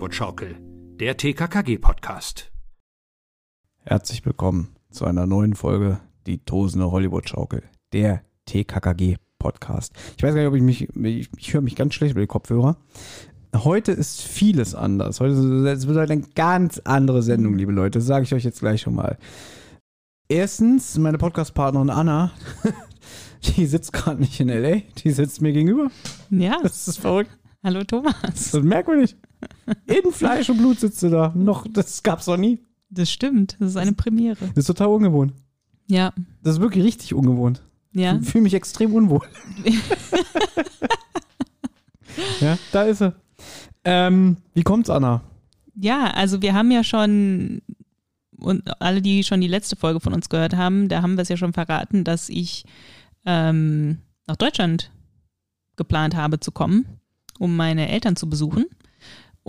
Hollywood-Schaukel, der TKKG-Podcast. Herzlich willkommen zu einer neuen Folge Die tosende Hollywood-Schaukel, der TKKG-Podcast. Ich weiß gar nicht, ob ich mich, ich, ich höre mich ganz schlecht über die Kopfhörer. Heute ist vieles anders. Heute es wird heute eine ganz andere Sendung, liebe Leute. Das sage ich euch jetzt gleich schon mal. Erstens, meine Podcast-Partnerin Anna, die sitzt gerade nicht in L.A., die sitzt mir gegenüber. Ja, Das ist verrückt. hallo Thomas. Das ist merkwürdig. In Fleisch und Blut sitzt du da. Noch, das gab's noch nie. Das stimmt, das ist eine Premiere. Das ist total ungewohnt. Ja, Das ist wirklich richtig ungewohnt. ja. Ich fühle mich extrem unwohl. ja, da ist er. Ähm, wie kommt's, Anna? Ja, also wir haben ja schon, und alle, die schon die letzte Folge von uns gehört haben, da haben wir es ja schon verraten, dass ich ähm, nach Deutschland geplant habe zu kommen, um meine Eltern zu besuchen.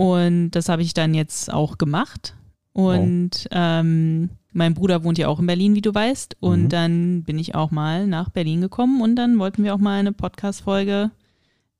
Und das habe ich dann jetzt auch gemacht. Und ähm, mein Bruder wohnt ja auch in Berlin, wie du weißt. Und Mhm. dann bin ich auch mal nach Berlin gekommen und dann wollten wir auch mal eine Podcast-Folge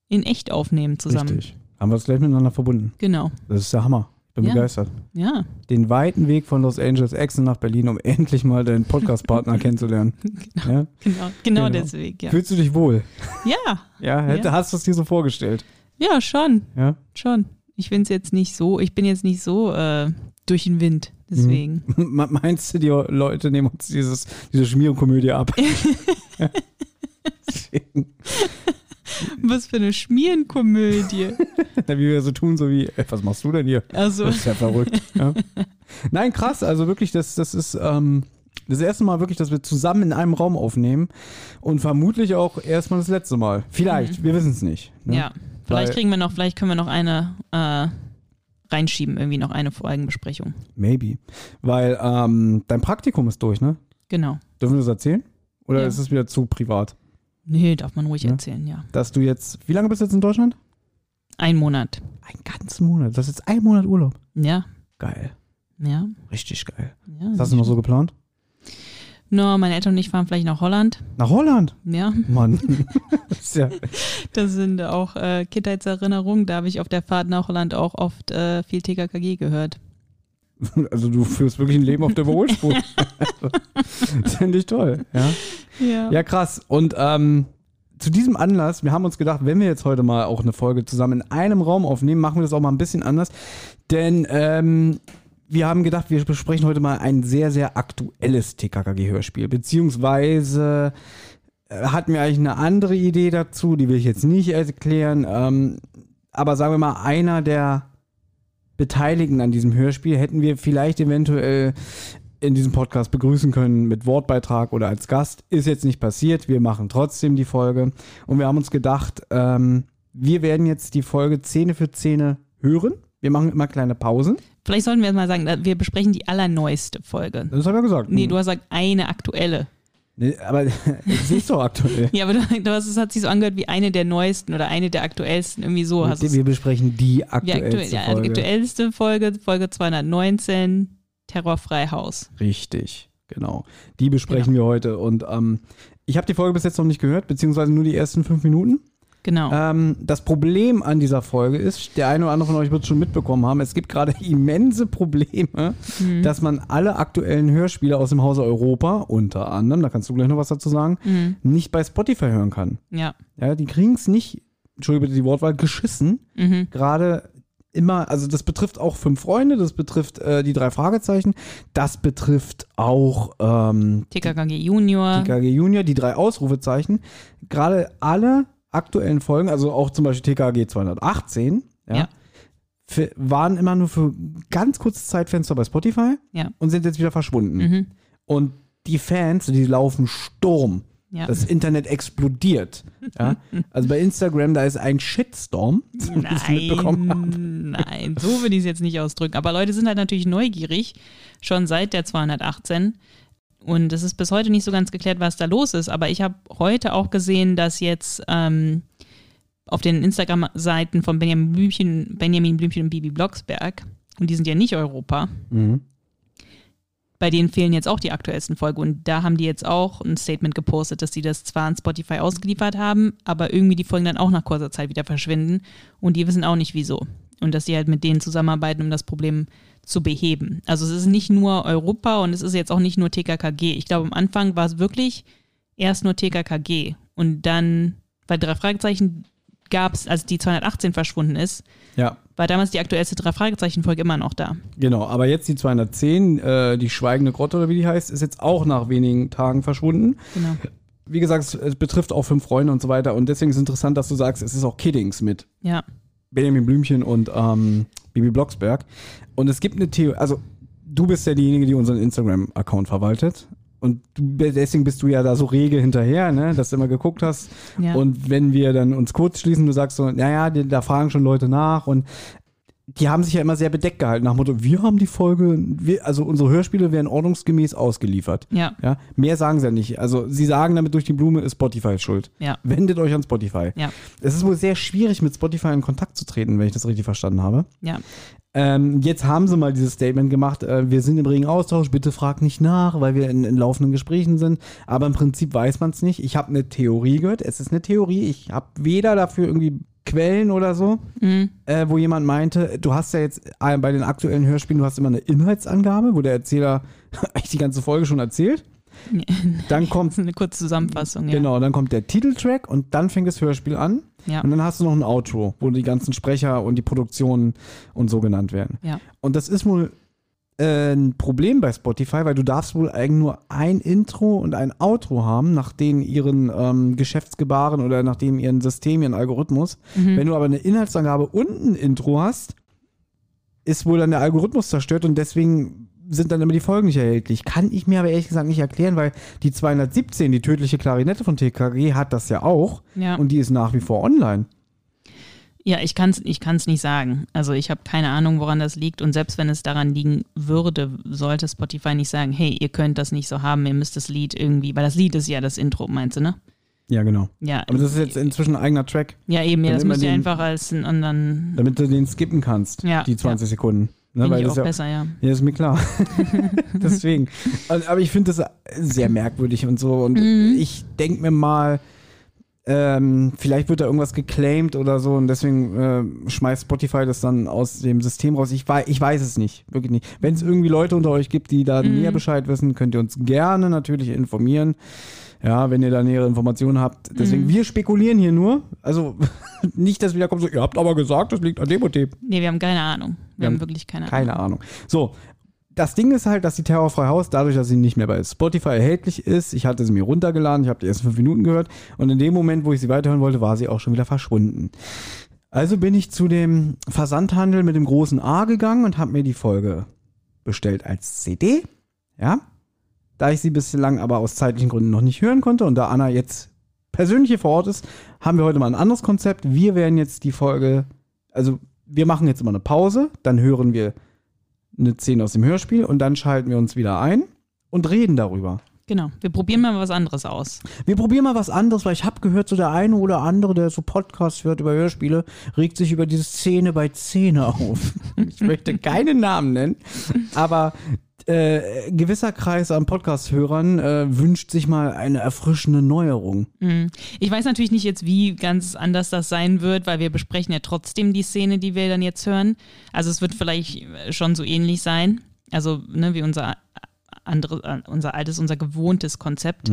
in echt aufnehmen zusammen. Richtig. Haben wir es gleich miteinander verbunden. Genau. Das ist der Hammer. Ich bin Ja. begeistert. Ja, Den weiten Weg von Los Angeles Exen nach Berlin, um endlich mal deinen Podcast-Partner kennenzulernen. Ja? genau, genau, Genau. deswegen. Ja, Fühlst du dich wohl? ja, Ja, hätte, Ja. hast du es dir so vorgestellt? ja schon, Ja. schon. Ich finde es jetzt nicht so, ich bin jetzt nicht so äh, durch den Wind, deswegen. Me- Meinst du, die Leute nehmen uns dieses, diese Schmierenkomödie ab? Was für eine Schmierenkomödie. Wie wir so tun, so wie, ey, was machst du denn hier? Also, Das ist ja verrückt. Ja. Nein, krass. Also wirklich, das, das ist ähm, das erste Mal wirklich, dass wir zusammen in einem Raum aufnehmen und vermutlich auch erstmal das letzte Mal. Vielleicht, wir wissen es nicht. ne? ja, vielleicht kriegen wir noch, vielleicht können wir noch eine äh, reinschieben, irgendwie noch eine Folgenbesprechung. Maybe. Weil ähm, dein Praktikum ist durch, ne? Genau. Dürfen wir das erzählen? Oder Ja. ist es wieder zu privat? Nee, darf man ruhig Ja. erzählen, ja. Dass du jetzt, wie lange bist du jetzt in Deutschland? Ein Monat. Einen ganzen Monat. Das ist jetzt ein Monat Urlaub. Ja, Geil. ja. Richtig geil. ja Was hast du noch so geplant? No, meine Eltern und ich fahren vielleicht nach Holland. Nach Holland. Ja, Mann. das ja, das sind auch äh, Kindheitserinnerungen. Da habe ich auf der Fahrt nach Holland auch oft äh, viel TKKG gehört. also du führst wirklich ein Leben auf der Überholspur. finde ich toll. Ja. Ja. Ja, krass. Und ähm, zu diesem Anlass, wir haben uns gedacht, wenn wir jetzt heute mal auch eine Folge zusammen in einem Raum aufnehmen, machen wir das auch mal ein bisschen anders. Denn ähm, wir haben gedacht, wir besprechen heute mal ein sehr, sehr aktuelles TKKG-Hörspiel. Beziehungsweise äh, hatten wir eigentlich eine andere Idee dazu, die will ich jetzt nicht erklären. Ähm, aber sagen wir mal, einer der Beteiligten an diesem Hörspiel hätten wir vielleicht eventuell in diesem Podcast begrüßen können mit Wortbeitrag oder als Gast. Ist jetzt nicht passiert. Wir machen trotzdem die Folge. Und wir haben uns gedacht, ähm, wir werden jetzt die Folge Szene für Szene hören. Wir machen immer kleine Pausen. Vielleicht sollten wir mal sagen, wir besprechen die allerneueste Folge. Das haben wir gesagt. Nee, du hast gesagt, eine aktuelle. Nee, aber sie ist doch aktuell. Ja, aber du, du hast, es hat sich so angehört wie eine der neuesten oder eine der aktuellsten, irgendwie so. Hast wir besprechen die die aktuellste aktuell, ja, die Folge. aktuellste Folge, Folge 219, Terrorfrei Haus. Richtig, genau. Die besprechen wir heute. Und ähm, ich habe die Folge bis jetzt noch nicht gehört, beziehungsweise nur die ersten fünf Minuten. Genau. Ähm, das Problem an dieser Folge ist, der eine oder andere von euch wird es schon mitbekommen haben, es gibt gerade immense Probleme, Mhm. dass man alle aktuellen Hörspiele aus dem Hause Europa, unter anderem, da kannst du gleich noch was dazu sagen, Mhm. nicht bei Spotify hören kann. Ja. Ja, die kriegen es nicht, Entschuldige bitte die Wortwahl, geschissen. Mhm. Gerade immer, also das betrifft auch fünf Freunde, das betrifft äh, die drei Fragezeichen, das betrifft auch ähm, TKKG Junior. TKG Junior, die drei Ausrufezeichen. Gerade alle aktuellen Folgen, also auch zum Beispiel TKG 218, ja, Ja. für, waren immer nur für ganz kurzes Zeitfenster bei Spotify Ja. und sind jetzt wieder verschwunden. Mhm. Und die Fans, die laufen Sturm. Ja. Das Internet explodiert. Ja? Also bei Instagram, da ist ein Shitstorm. wenn ich's mitbekommen hab. Nein, nein, so will ich es jetzt nicht ausdrücken. Aber Leute sind halt natürlich neugierig, schon seit der 218. Und es ist bis heute nicht so ganz geklärt, was da los ist. Aber ich habe heute auch gesehen, dass jetzt ähm, auf den Instagram-Seiten von Benjamin Blümchen, Benjamin Blümchen und Bibi Blocksberg, und die sind ja nicht Europa, Mhm. bei denen fehlen jetzt auch die aktuellsten Folgen. Und da haben die jetzt auch ein Statement gepostet, dass sie das zwar an Spotify ausgeliefert haben, aber irgendwie die Folgen dann auch nach kurzer Zeit wieder verschwinden. Und die wissen auch nicht wieso. Und dass sie halt mit denen zusammenarbeiten, um das Problem zu beheben. Also es ist nicht nur Europa und es ist jetzt auch nicht nur TKKG. Ich glaube, am Anfang war es wirklich erst nur TKKG. Und dann, weil drei Fragezeichen gab es, als die 218 verschwunden ist, Ja, war damals die aktuellste drei Fragezeichen-Folge immer noch da. genau. Aber jetzt die 210, äh, die Schweigende Grotte oder wie die heißt, ist jetzt auch nach wenigen Tagen verschwunden. Genau. Wie gesagt, es, es betrifft auch fünf Freunde und so weiter. Und deswegen ist es interessant, dass du sagst, es ist auch Kiddings mit Ja. Benjamin Blümchen und ähm, Bibi Blocksberg. Und es gibt eine Theorie, also du bist ja diejenige, die unseren Instagram-Account verwaltet. Und du, deswegen bist du ja da so rege hinterher, ne, dass du immer geguckt hast. Ja. Und wenn wir dann uns kurz schließen, du sagst so, naja, da fragen schon Leute nach und die haben sich ja immer sehr bedeckt gehalten nach dem Motto, wir haben die Folge, wir, also unsere Hörspiele werden ordnungsgemäß ausgeliefert. Ja. Ja, mehr sagen sie ja nicht. Also sie sagen damit durch die Blume, ist Spotify schuld. Ja. Wendet euch an Spotify. Ja. Es ist wohl sehr schwierig, mit Spotify in Kontakt zu treten, wenn ich das richtig verstanden habe. Ja. Ähm, jetzt haben sie mal dieses Statement gemacht, äh, wir sind im regen Austausch, bitte fragt nicht nach, weil wir in, in laufenden Gesprächen sind. Aber im Prinzip weiß man es nicht. Ich habe eine Theorie gehört, es ist eine Theorie. Ich habe weder dafür irgendwie Quellen oder so, Mhm. äh, wo jemand meinte, du hast ja jetzt äh, bei den aktuellen Hörspielen, du hast immer eine Inhaltsangabe, wo der Erzähler eigentlich die ganze Folge schon erzählt. Dann kommt Das ist eine kurze Zusammenfassung, ja. Genau, dann kommt der Titeltrack und dann fängt das Hörspiel an. Ja. Und dann hast du noch ein Outro, wo die ganzen Sprecher und die Produktionen und so genannt werden. Ja. Und das ist wohl ein Problem bei Spotify, weil du darfst wohl eigentlich nur ein Intro und ein Outro haben, nach denen ihren ähm, Geschäftsgebaren oder nach dem ihren System, ihren Algorithmus. Mhm. Wenn du aber eine Inhaltsangabe und ein Intro hast, ist wohl dann der Algorithmus zerstört und deswegen sind dann immer die Folgen nicht erhältlich. Kann ich mir aber ehrlich gesagt nicht erklären, weil die 217, die tödliche Klarinette von TKG, hat das ja auch Ja. und die ist nach wie vor online. Ja, ich kann es ich kann's nicht sagen. Also ich habe keine Ahnung, woran das liegt. Und selbst wenn es daran liegen würde, sollte Spotify nicht sagen, hey, ihr könnt das nicht so haben, ihr müsst das Lied irgendwie, weil das Lied ist ja das Intro, meinst du, ne? Ja, genau. Ja, Aber das ist jetzt inzwischen ein eigener Track, ja eben, ja, das müsst ihr einfach als einen anderen, damit du den skippen kannst, Ja, die 20 Sekunden. Ne, finde ich das auch ja, besser, ja. Ja, ist mir klar. Deswegen. Also, aber ich finde das sehr merkwürdig und so. Und Mhm. ich denke mir mal, ähm, vielleicht wird da irgendwas geclaimed oder so und deswegen äh, schmeißt Spotify das dann aus dem System raus. Ich, wei ich weiß es nicht, wirklich nicht. Wenn es irgendwie Leute unter euch gibt, die da Mhm. näher Bescheid wissen, könnt ihr uns gerne natürlich informieren. Ja, wenn ihr da nähere Informationen habt. Deswegen, Mhm. wir spekulieren hier nur. Also nicht, dass wieder kommt so, ihr habt aber gesagt, das liegt an dem und dem. Nee, wir haben keine Ahnung. Wir, Wir haben wirklich keine, Keine Ahnung. So, das Ding ist halt, dass die Terrorfrei Haus, dadurch, dass sie nicht mehr bei Spotify erhältlich ist, ich hatte sie mir runtergeladen, ich habe die ersten fünf Minuten gehört und in dem Moment, wo ich sie weiterhören wollte, war sie auch schon wieder verschwunden. Also bin ich zu dem Versandhandel mit dem großen A gegangen und habe mir die Folge bestellt als CD. Ja. Da ich sie bislang aber aus zeitlichen Gründen noch nicht hören konnte und da Anna jetzt persönlich hier vor Ort ist, haben wir heute mal ein anderes Konzept. Wir werden jetzt die Folge, also wir machen jetzt immer eine Pause, dann hören wir eine Szene aus dem Hörspiel und dann schalten wir uns wieder ein und reden darüber. Genau. Wir probieren mal was anderes aus. Wir probieren mal was anderes, weil ich habe gehört, so der eine oder andere, der so Podcasts hört über Hörspiele, regt sich über diese Szene bei Szene auf. Ich möchte keinen Namen nennen, aber äh, ein gewisser Kreis an Podcast-Hörern äh, wünscht sich mal eine erfrischende Neuerung. Mhm. Ich weiß natürlich nicht jetzt, wie ganz anders das sein wird, weil wir besprechen ja trotzdem die Szene, die wir dann jetzt hören. Also es wird vielleicht schon so ähnlich sein. Also, ne, wie unser andere, unser altes, unser gewohntes Konzept.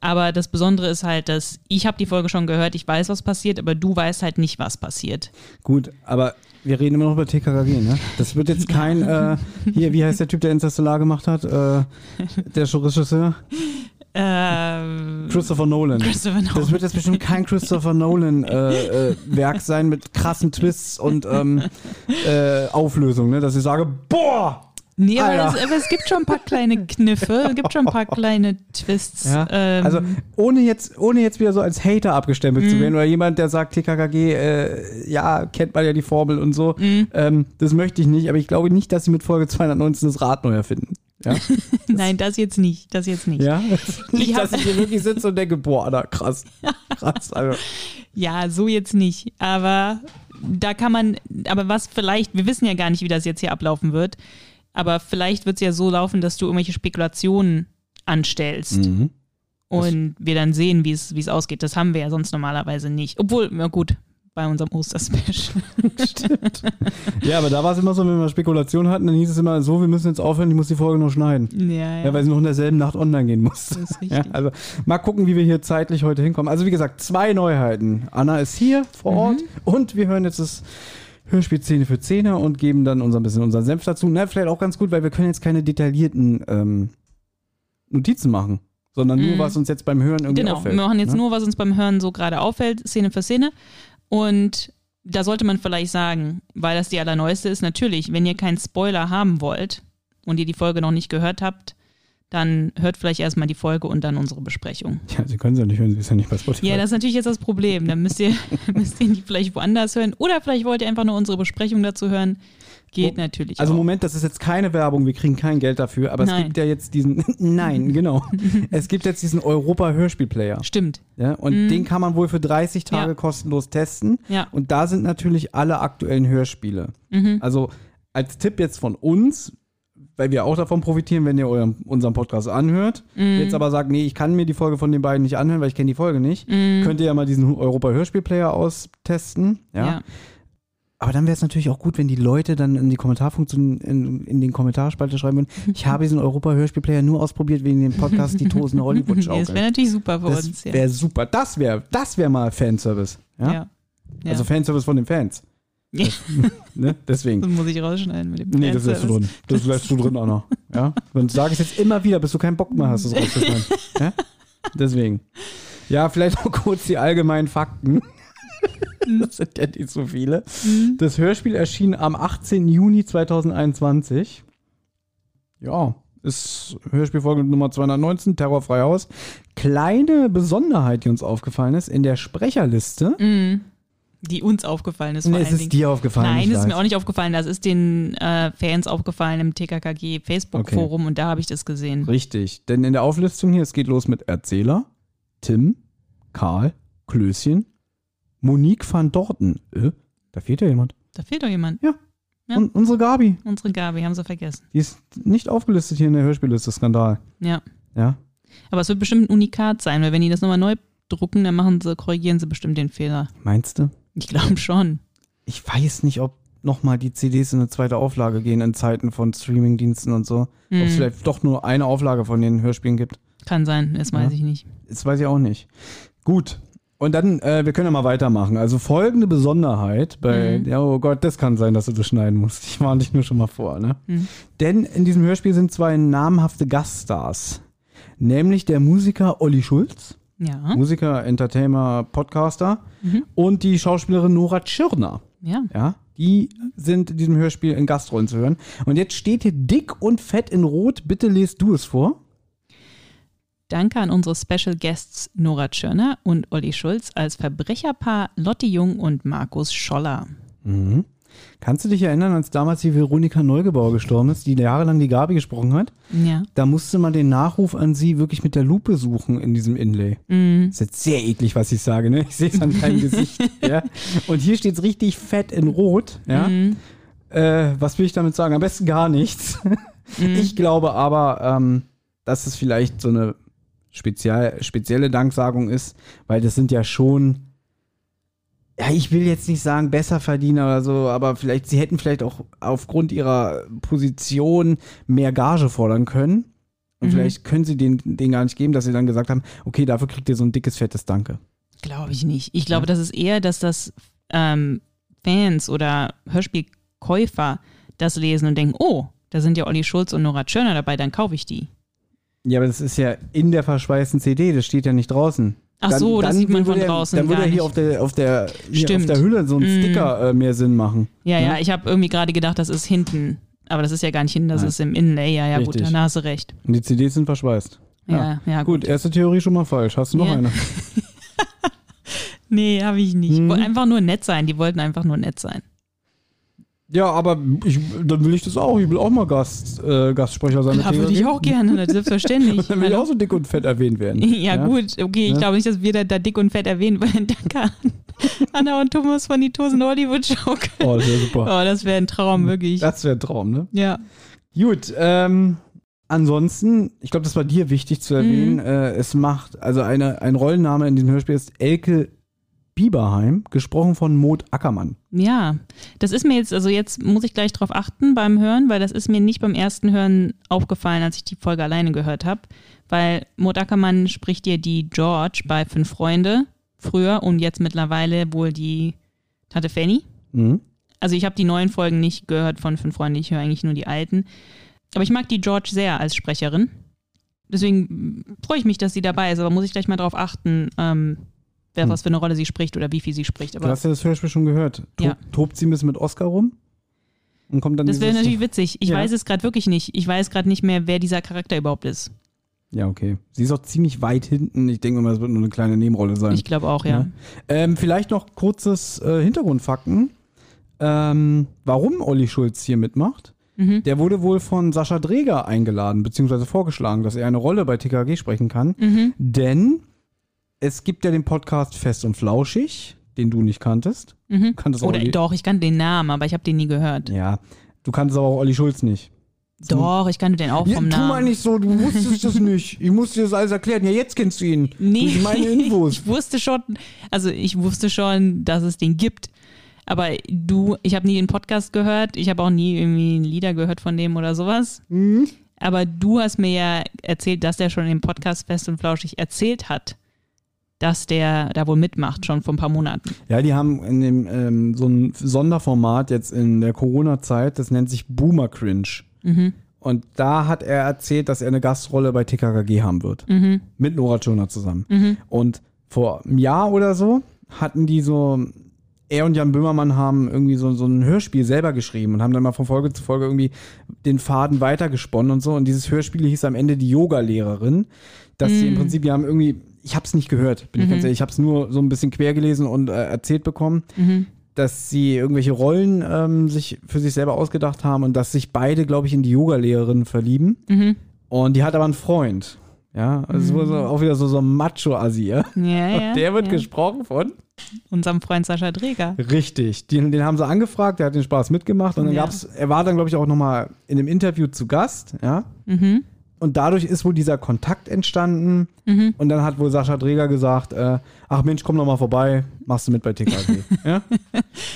Aber das Besondere ist halt, dass ich habe die Folge schon gehört, ich weiß, was passiert, aber du weißt halt nicht, was passiert. Gut, aber wir reden immer noch über TKKG, ne? Das wird jetzt kein, äh, hier, wie heißt der Typ, der Interstellar gemacht hat? Äh, der Regisseur? Ähm, Christopher Nolan. Christopher Nolan. Das wird jetzt bestimmt kein Christopher Nolan-Werk äh, äh, sein mit krassen Twists und ähm, äh, Auflösung, ne? dass ich sage, boah! Nee, aber, es, aber es gibt schon ein paar kleine Kniffe, es gibt schon ein paar kleine Twists. Ja, ähm, also ohne jetzt, ohne jetzt wieder so als Hater abgestempelt Mhm. zu werden oder jemand, der sagt, TKKG, äh, ja, kennt man ja die Formel und so. Mhm. Ähm, das möchte ich nicht, aber ich glaube nicht, dass sie mit Folge 219 das Rad neu erfinden. Ja? nein, das jetzt nicht, das jetzt nicht. ja? nicht, Ich dass ich hier wirklich sitze und denke, boah, Alter, krass. Krass. Also, Ja, so jetzt nicht. Aber da kann man, aber was vielleicht, wir wissen ja gar nicht, wie das jetzt hier ablaufen wird, aber vielleicht wird es ja so laufen, dass du irgendwelche Spekulationen anstellst mhm. und wir dann sehen, wie es ausgeht. Das haben wir ja sonst normalerweise nicht. Obwohl, na gut, bei unserem Osterspecial. Ja, aber da war es immer so, wenn wir Spekulation hatten, dann hieß es immer so, wir müssen jetzt aufhören, ich muss die Folge noch schneiden. ja, Ja, weil sie noch in derselben Nacht online gehen muss. Das ist Ja, richtig. also mal gucken, wie wir hier zeitlich heute hinkommen. Also wie gesagt, zwei Neuheiten. Anna ist hier vor Mhm. Ort und wir hören jetzt das Hörspiel Szene für Szene und geben dann unser bisschen unseren Senf dazu. Na, vielleicht auch ganz gut, weil wir können jetzt keine detaillierten ähm, Notizen machen, sondern nur, Mhm. was uns jetzt beim Hören irgendwie Genau, auffällt. wir machen jetzt ne? nur, was uns beim Hören so gerade auffällt, Szene für Szene. Und da sollte man vielleicht sagen, weil das die allerneueste ist, natürlich, wenn ihr keinen Spoiler haben wollt und ihr die Folge noch nicht gehört habt, dann hört vielleicht erstmal die Folge und dann unsere Besprechung. Ja, Sie können sie ja nicht hören, sie ist ja nicht bei Spotify. Ja, das ist natürlich jetzt das Problem. Dann müsst ihr, müsst ihr die vielleicht woanders hören. Oder vielleicht wollt ihr einfach nur unsere Besprechung dazu hören. Geht Oh, natürlich Also auch. Moment, das ist jetzt keine Werbung, wir kriegen kein Geld dafür, aber es Nein. gibt ja jetzt diesen, nein, genau, es gibt jetzt diesen Europa-Hörspielplayer. Stimmt. Ja, und Mhm. den kann man wohl für 30 Tage Ja. kostenlos testen. Ja. Und da sind natürlich alle aktuellen Hörspiele. Mhm. Also als Tipp jetzt von uns, weil wir auch davon profitieren, wenn ihr euren, unseren Podcast anhört, Mhm. jetzt aber sagt, nee, ich kann mir die Folge von den beiden nicht anhören, weil ich kenne die Folge nicht, Mhm. könnt ihr ja mal diesen Europa-Hörspielplayer austesten. Ja. Ja. Aber dann wäre es natürlich auch gut, wenn die Leute dann in die Kommentarfunktion, in, in den Kommentarspalte schreiben würden, ich habe diesen Europa-Hörspielplayer nur ausprobiert wegen dem Podcast Die Tosende Hollywood Nee, das wäre natürlich super für Das uns. Ja. wäre super. Das wäre das wär mal Fanservice. Ja? ja. Ja. Also Fanservice von den Fans. Ja. Ne? Deswegen. Das muss ich rausschneiden mit dem Nee, das lässt du drin. Das lässt du drin, Anna. Ja? Sonst sage ich es jetzt immer wieder, bis du keinen Bock mehr hast, das rauszuschneiden. Ja? Deswegen. Ja, vielleicht noch kurz die allgemeinen Fakten. Das sind ja nicht so viele. Das Hörspiel erschien am 18. Juni 2021. Ja, ist Hörspielfolge Nummer 219, Terrorfrei Haus. Kleine Besonderheit, die uns aufgefallen ist, in der Sprecherliste. Mhm. Die uns aufgefallen ist Nee, es ist Dingen. dir aufgefallen. Nein, das ist mir auch nicht aufgefallen. Das ist den äh, Fans aufgefallen im TKKG Facebook-Forum und da habe ich das gesehen. Richtig, denn in der Auflistung hier, es geht los mit Erzähler, Tim, Karl, Klößchen, Monique van Dorten. Äh, da fehlt ja jemand. Da fehlt doch jemand. Ja. Und unsere Gabi, Unsere Gabi, haben sie vergessen. die ist nicht aufgelistet hier in der Hörspielliste, Skandal. Ja. Ja, Aber es wird bestimmt ein Unikat sein, weil wenn die das nochmal neu drucken, dann machen sie, korrigieren sie bestimmt den Fehler. meinst du? Ich glaube schon. Ich weiß nicht, ob nochmal die CDs in eine zweite Auflage gehen in Zeiten von Streamingdiensten und so. Ob es Hm, vielleicht doch nur eine Auflage von den Hörspielen gibt. kann sein, das weiß Ja. ich nicht. Das weiß ich auch nicht. Gut. Und dann, äh, wir können ja mal weitermachen. Also folgende Besonderheit bei, Mhm. ja, oh Gott, das kann sein, dass du das schneiden musst. Ich warne dich nur schon mal vor, ne? Mhm. Denn in diesem Hörspiel sind zwei namhafte Gaststars. Nämlich der Musiker Olli Schulz, Ja. Musiker, Entertainer, Podcaster Mhm. und die Schauspielerin Nora Tschirner. Ja. Ja, die sind in diesem Hörspiel in Gastrollen zu hören. Und jetzt steht hier dick und fett in Rot. Bitte lest du es vor. Danke an unsere Special Guests Nora Tschirner und Olli Schulz als Verbrecherpaar Lotti Jung und Markus Scholler. Mhm. Kannst du dich erinnern, als damals die Veronika Neugebauer gestorben ist, die jahrelang die Gabi gesprochen hat? Ja. Da musste man den Nachruf an sie wirklich mit der Lupe suchen in diesem Inlay. Mhm. Ist jetzt sehr eklig, was ich sage, ne? Ich sehe es an deinem Gesicht. Ja? Und hier steht es richtig fett in Rot. Ja? Mhm. Äh, was will ich damit sagen? Am besten gar nichts. Mhm. Ich glaube aber, ähm, dass es vielleicht so eine spezial, spezielle Danksagung ist, weil das sind ja schon, ja, ich will jetzt nicht sagen Besserverdiener oder so, aber vielleicht, sie hätten vielleicht auch aufgrund ihrer Position mehr Gage fordern können. Und Mhm. vielleicht können sie den, den gar nicht geben, dass sie dann gesagt haben, okay, dafür kriegt ihr so ein dickes, fettes Danke. Glaube ich nicht. Ich glaube, das ist eher, dass das ähm, Fans oder Hörspielkäufer das lesen und denken, oh, da sind ja Olli Schulz und Nora Tschirner dabei, dann kaufe ich die. Ja, aber das ist ja in der verschweißten CD, das steht ja nicht draußen. Ach so, das sieht man von draußen Dann würde ja hier auf der, auf, der, hier auf der Hülle so ein Mm. Sticker äh, mehr Sinn machen. Ja, ja, Ne? ich habe irgendwie gerade gedacht, das ist hinten. Aber das ist ja gar nicht hinten, das Nein. ist im Inlay. Ja, ja, gut, dann hast du recht. Und die CDs sind verschweißt. Ja, ja, gut. Gut, erste Theorie schon mal falsch. Hast du noch Ja. eine? Nee, habe ich nicht. Mhm. Einfach nur nett sein. Die wollten einfach nur nett sein. Ja, aber ich, dann will ich das auch. Ich will auch mal Gast, äh, Gastsprecher sein. Ja, würde ich auch gerne, selbstverständlich. Und dann will ich auch so dick und fett erwähnt werden. Ja, gut, okay, ich Ja. glaube nicht, dass wir da, da dick und fett erwähnen wollen. Danke an Anna und Thomas von die Tosen Hollywood Joke. Oh, das wäre super. Oh, das wäre ein Traum, wirklich. Das wäre ein Traum, ne? Ja. Gut, ähm, ansonsten, ich glaube, das war dir wichtig zu erwähnen, Mhm. äh, es macht, also eine, ein Rollenname in diesem Hörspiel ist Elke Bieberheim, gesprochen von Maud Ackermann. Ja, das ist mir jetzt, also jetzt muss ich gleich drauf achten beim Hören, weil das ist mir nicht beim ersten Hören aufgefallen, als ich die Folge alleine gehört habe. Weil Maud Ackermann spricht dir die George bei Fünf Freunde früher und jetzt mittlerweile wohl die Tante Fanny. Mhm. Also ich habe die neuen Folgen nicht gehört von Fünf Freunde, ich höre eigentlich nur die alten. Aber ich mag die George sehr als Sprecherin. Deswegen freue ich mich, dass sie dabei ist, aber muss ich gleich mal drauf achten, ähm, wer Hm. was für eine Rolle sie spricht oder wie viel sie spricht. Du Aber hast ja das Hörspiel schon gehört. Tob, Ja. Tobt sie ein bisschen mit Oscar rum? Und kommt dann das wäre natürlich witzig. Ich Ja. weiß es gerade wirklich nicht. Ich weiß gerade nicht mehr, wer dieser Charakter überhaupt ist. Ja, okay. Sie ist auch ziemlich weit hinten. Ich denke mal, es wird nur eine kleine Nebenrolle sein. Ich glaube auch, ja. Ja. Ähm, vielleicht noch kurzes äh, Hintergrundfakten. Ähm, warum Olli Schulz hier mitmacht? Mhm. Der wurde wohl von Sascha Dreger eingeladen, beziehungsweise vorgeschlagen, dass er eine Rolle bei TKG sprechen kann. Mhm. Denn es gibt ja den Podcast Fest und Flauschig, den du nicht kanntest. Mhm. Kanntest auch Oder Olli? doch, ich kannte den Namen, aber ich habe den nie gehört. Ja. Du kanntest aber auch Olli Schulz nicht. Doch, ich kannte den auch Ja, vom tu mal Namen. nicht so, du wusstest das nicht. Ich musste dir das alles erklären. Ja, jetzt kennst du ihn. Nee, Durch meine Infos. ich wusste schon, also ich wusste schon, dass es den gibt. Aber du, ich habe nie den Podcast gehört, ich habe auch nie irgendwie Lieder gehört von dem oder sowas. Mhm. Aber du hast mir ja erzählt, dass der schon im Podcast Fest und Flauschig erzählt hat, dass der da wohl mitmacht, schon vor ein paar Monaten. Ja, die haben in dem ähm, so ein Sonderformat jetzt in der Corona-Zeit, das nennt sich Boomer Cringe. Mhm. Und da hat er erzählt, dass er eine Gastrolle bei TKKG haben wird. Mhm. Mit Nora Tschirner zusammen. Mhm. Und vor einem Jahr oder so hatten die so, er und Jan Böhmermann haben irgendwie so, so ein Hörspiel selber geschrieben und haben dann mal von Folge zu Folge irgendwie den Faden weitergesponnen und so. Und dieses Hörspiel hieß am Ende die Yoga-Lehrerin, dass sie im Mm. Prinzip, die haben irgendwie, ich habe es nicht gehört, bin ich ganz ehrlich, ich habe es nur so ein bisschen quer gelesen und äh, erzählt bekommen, Mhm. dass sie irgendwelche Rollen ähm, sich für sich selber ausgedacht haben und dass sich beide, glaube ich, in die Yoga-Lehrerin verlieben. Mhm. Und die hat aber einen Freund. Ja, also so, auch wieder so, so ein Macho-Assi, ja. Ja, ja. Der wird ja. gesprochen von? Unserem Freund Sascha Dreger. Richtig. Den, den haben sie angefragt, der hat den Spaß mitgemacht und dann Ja. gab's, er war dann, glaube ich, auch nochmal in einem Interview zu Gast, ja. Mhm. Und dadurch ist wohl dieser Kontakt entstanden Mhm. und dann hat wohl Sascha Dreger gesagt, äh, ach Mensch, komm doch mal vorbei, machst du mit bei TKG. ja?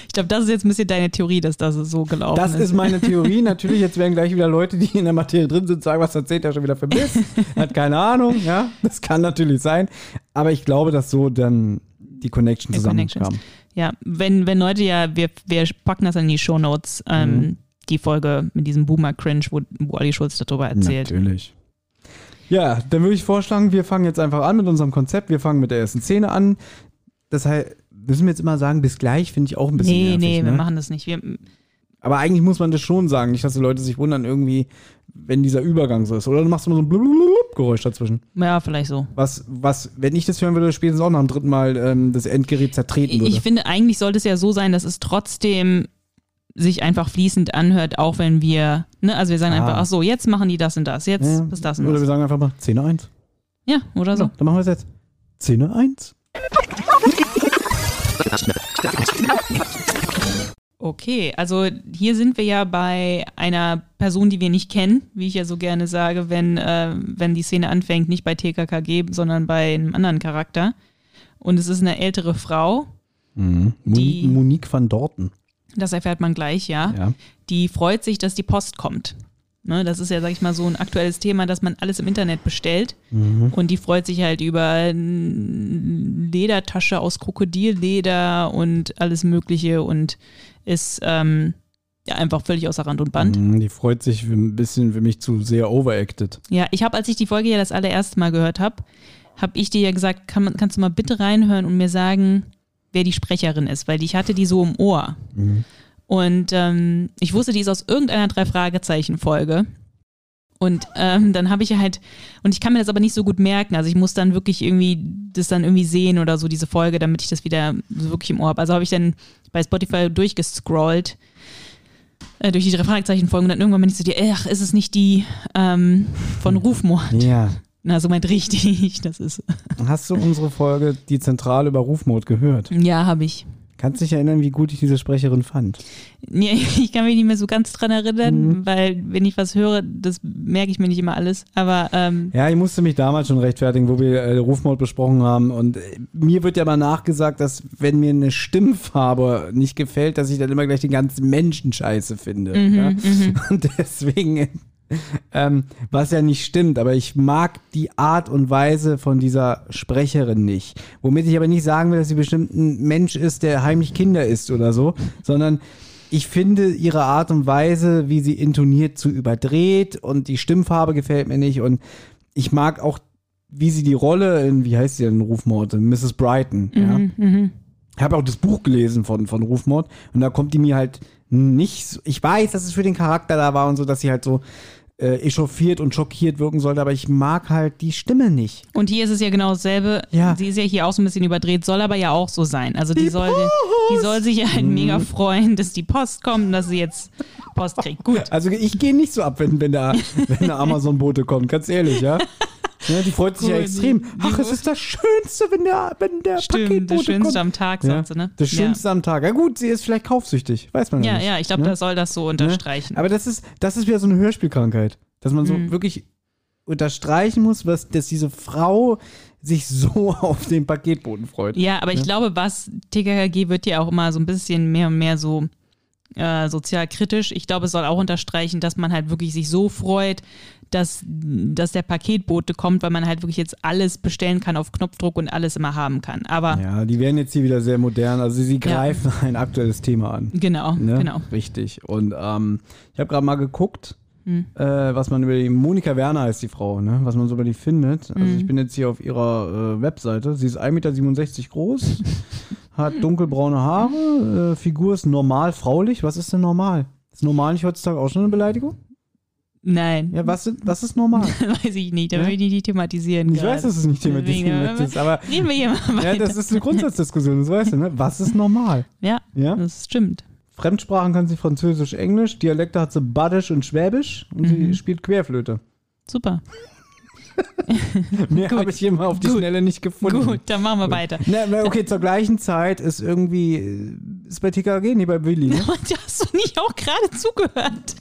Ich glaube, das ist jetzt ein bisschen deine Theorie, dass das so gelaufen Das ist meine Theorie. Natürlich, jetzt werden gleich wieder Leute, die in der Materie drin sind, sagen, was erzählt er schon wieder für Mist. Hat keine Ahnung, ja. Das kann natürlich sein. Aber ich glaube, dass so dann die Connection zusammenkam. Ja, wenn, wenn Leute ja, wir, wir packen das in die Shownotes, ähm, Mhm. Die Folge mit diesem Boomer-Cringe, wo, wo Olli Schulz darüber erzählt. Natürlich. Ja, dann würde ich vorschlagen, wir fangen jetzt einfach an mit unserem Konzept. Wir fangen mit der ersten Szene an. Das heißt, müssen wir jetzt immer sagen, bis gleich finde ich auch ein bisschen Nee, nervig, nee, ne? wir machen das nicht. Wir, Aber eigentlich muss man das schon sagen, nicht, dass die Leute sich wundern irgendwie, wenn dieser Übergang so ist. Oder du machst immer so ein blub Geräusch dazwischen. ja, vielleicht so. Was, was, wenn ich das hören würde, spätestens auch nach dem dritten Mal ähm, das Endgerät zertreten würde. Ich finde, eigentlich sollte es ja so sein, dass es trotzdem sich einfach fließend anhört, auch wenn wir, ne, also wir sagen Ah. einfach, ach so, jetzt machen die das und das, jetzt Ja, ist das und Oder wir das. sagen einfach mal Szene 1. Ja, oder so. So, dann machen wir es jetzt. Szene 1. Okay, also hier sind wir ja bei einer Person, die wir nicht kennen, wie ich ja so gerne sage, wenn, äh, wenn die Szene anfängt, nicht bei TKKG, sondern bei einem anderen Charakter. Und es ist eine ältere Frau, Mhm. Die- Monique, Monique van Dorten. Das erfährt man gleich, ja. Ja. Die freut sich, dass die Post kommt. Ne, das ist ja, sag ich mal, so ein aktuelles Thema, dass man alles im Internet bestellt. Mhm. Und die freut sich halt über eine Ledertasche aus Krokodilleder und alles Mögliche und ist ähm, ja, einfach völlig außer Rand und Band. Mhm, Die freut sich ein bisschen für mich zu sehr overacted. Ja, ich habe, als ich die Folge ja das allererste Mal gehört habe, habe ich dir ja gesagt, kann, kannst du mal bitte reinhören und mir sagen, wer die Sprecherin ist, weil ich hatte die so im Ohr. Und ähm, ich wusste, die ist aus irgendeiner Drei-Fragezeichen-Folge. Und ähm, dann habe ich halt, und ich kann mir das aber nicht so gut merken, also ich muss dann wirklich irgendwie das dann irgendwie sehen oder so, diese Folge, damit ich das wieder so wirklich im Ohr habe. Also habe ich dann bei Spotify durchgescrollt äh, durch die Drei-Fragezeichen-Folgen und dann irgendwann bin ich so, die, ach, ist es nicht die ähm, von Rufmord? Ja. Na, so meint richtig, das ist. Hast du unsere Folge Die Zentrale über Rufmord gehört? Ja, habe ich. Kannst dich erinnern, wie gut ich diese Sprecherin fand? Ja, ich kann mich nicht mehr so ganz dran erinnern, Mhm. weil wenn ich was höre, das merke ich mir nicht immer alles. Aber ähm, Ja, ich musste mich damals schon rechtfertigen, wo wir äh, Rufmord besprochen haben. Und äh, mir wird ja mal nachgesagt, dass wenn mir eine Stimmfarbe nicht gefällt, dass ich dann immer gleich den ganzen Menschen scheiße finde. ja? Und deswegen, ähm, was ja nicht stimmt, aber ich mag die Art und Weise von dieser Sprecherin nicht. Womit ich aber nicht sagen will, dass sie bestimmt ein Mensch ist, der heimlich Kinder isst oder so, sondern ich finde ihre Art und Weise, wie sie intoniert, zu überdreht und die Stimmfarbe gefällt mir nicht und ich mag auch, wie sie die Rolle in, wie heißt sie denn, Rufmord, Mrs. Brighton, ja. mhm, Ich habe auch das Buch gelesen von, von Rufmord und da kommt die mir halt nicht, so- ich weiß, dass es für den Charakter da war und so, dass sie halt so äh, echauffiert und schockiert wirken sollte, aber ich mag halt die Stimme nicht. und hier ist es ja genau dasselbe. Ja. Sie ist ja hier auch so ein bisschen überdreht, soll aber ja auch so sein. Also die, soll, die soll sich ja halt mega freuen, dass die Post kommt und dass sie jetzt Post kriegt. Gut. Also ich gehe nicht so ab, wenn, wenn der, wenn der Amazon-Bote kommt, ganz ehrlich, ja. Ja, die freut sich ja Cool, extrem. die- Ach, es ist das Schönste, wenn der, wenn der Stimmt, Paketbote das Schönste kommt. am Tag, ja, sagt sie, ne? Das Schönste am Tag. Ja gut, sie ist vielleicht kaufsüchtig, weiß man ja, Ja, nicht. ja, ich glaube, ne? das soll das so unterstreichen. Aber das ist, das ist wieder so eine Hörspielkrankheit, dass man so Mhm. wirklich unterstreichen muss, was, dass diese Frau sich so auf den Paketboten freut. Ja, aber ich glaube, was TKKG wird ja auch immer so ein bisschen mehr und mehr so äh, sozial kritisch. Ich glaube, es soll auch unterstreichen, dass man halt wirklich sich so freut, dass, dass der Paketbote kommt, weil man halt wirklich jetzt alles bestellen kann auf Knopfdruck und alles immer haben kann. Aber Ja, die werden jetzt hier wieder sehr modern. Also sie greifen ein aktuelles Thema an. genau, Ne? genau. Richtig. Und ähm, ich habe gerade mal geguckt, Hm. äh, was man über die Monika Werner heißt die Frau, ne? Was man so über die findet. Also Hm. ich bin jetzt hier auf ihrer äh, Webseite. Sie ist 1,67 Meter groß, hat dunkelbraune Haare, äh, Figur ist normal fraulich. Was ist denn normal? Ist normal nicht heutzutage auch schon eine Beleidigung? Nein, Ja, was, was ist normal? weiß ich nicht. Da Ja? will ich nicht thematisieren. Ich weiß, dass es nicht thematisiert Deswegen, ist, aber Reden wir hier mal ja, weiter. das ist eine Grundsatzdiskussion, das weißt du, ne? Was ist normal? ja, Ja? das stimmt. Fremdsprachen kann sie Französisch, Englisch, Dialekte hat sie Badisch und Schwäbisch und sie Mhm. spielt Querflöte. Super. Mehr Gut. habe ich hier mal auf die Gut. Schnelle nicht gefunden. Gut, dann machen wir weiter. Na, okay, zur gleichen Zeit ist irgendwie, äh, ist bei TKG, nicht bei Willi, ne? Und hast du nicht auch gerade zugehört?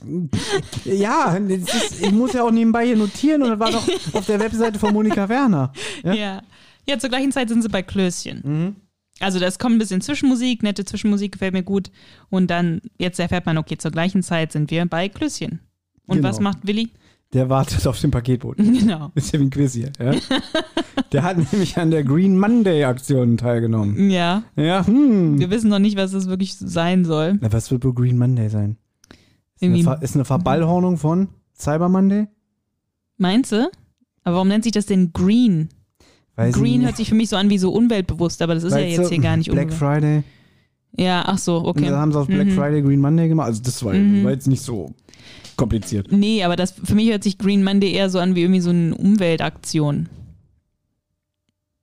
Ja, ist, ich muss ja auch nebenbei hier notieren und das war doch auf der Webseite von Monika Werner. Ja? Ja. ja. zur gleichen Zeit sind sie bei Klößchen. Mhm. Also das kommt ein bisschen Zwischenmusik, nette Zwischenmusik gefällt mir gut. Und dann, jetzt erfährt man, okay, zur gleichen Zeit sind wir bei Klößchen. Und Genau. was macht Willi? Der wartet auf den Paketboot. Genau. Ist ja wie ein Quiz hier. Ja? Der hat nämlich an der Green Monday Aktion teilgenommen. Ja, Ja, hm. wir wissen noch nicht, was das wirklich sein soll. Na, was wird wohl Green Monday sein? Ist eine, Irgendwie- Ver ist eine Verballhornung von Cyber Monday? Meinst du? Aber warum nennt sich das denn Green? Weiß Green hört sich für mich so an wie so umweltbewusst, aber das ist ja Weißt jetzt du, hier gar nicht Black. Friday. Ja, ach so, Und okay. dann haben sie aus Black Mhm. Friday Green Monday gemacht. Also das war, Mhm. war jetzt nicht so kompliziert. Nee, aber das für mich hört sich Green Monday eher so an wie irgendwie so eine Umweltaktion.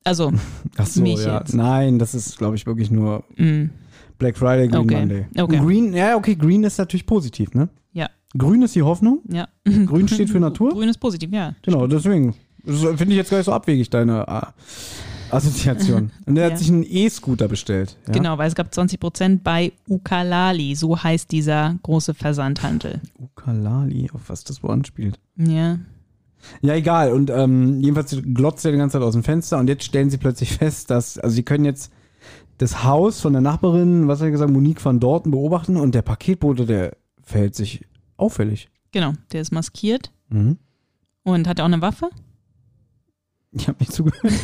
Also, Ach so, ja. jetzt. Nein, das ist, glaube ich, wirklich nur mh, Black Friday, Green Okay. Monday. Okay. Und Green, ja, okay, Green ist natürlich positiv, ne? Ja. Grün ist die Hoffnung. ja. Grün steht für Natur. Grün ist positiv, ja. Genau, deswegen. Finde ich jetzt gar nicht so abwegig, deine äh, Assoziation. Und er Ja. hat sich einen E-Scooter bestellt. Ja? Genau, weil es gab 20% bei Ukalali, so heißt dieser große Versandhandel. Ukalali, auf was das wohl anspielt. Ja. Ja, egal. Und ähm, jedenfalls glotzt er die ganze Zeit aus dem Fenster und jetzt stellen sie plötzlich fest, dass, also sie können jetzt das Haus von der Nachbarin, was hat er gesagt, Monique van Dorten beobachten und der Paketbote, der verhält sich auffällig. Genau, der ist maskiert Mhm. und hat auch eine Waffe. Ich habe nicht zugehört.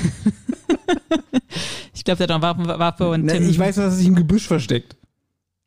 Ich glaube, der hat eine Waffe, Waffe und Ne, Tim. ich weiß, dass er sich im Gebüsch versteckt.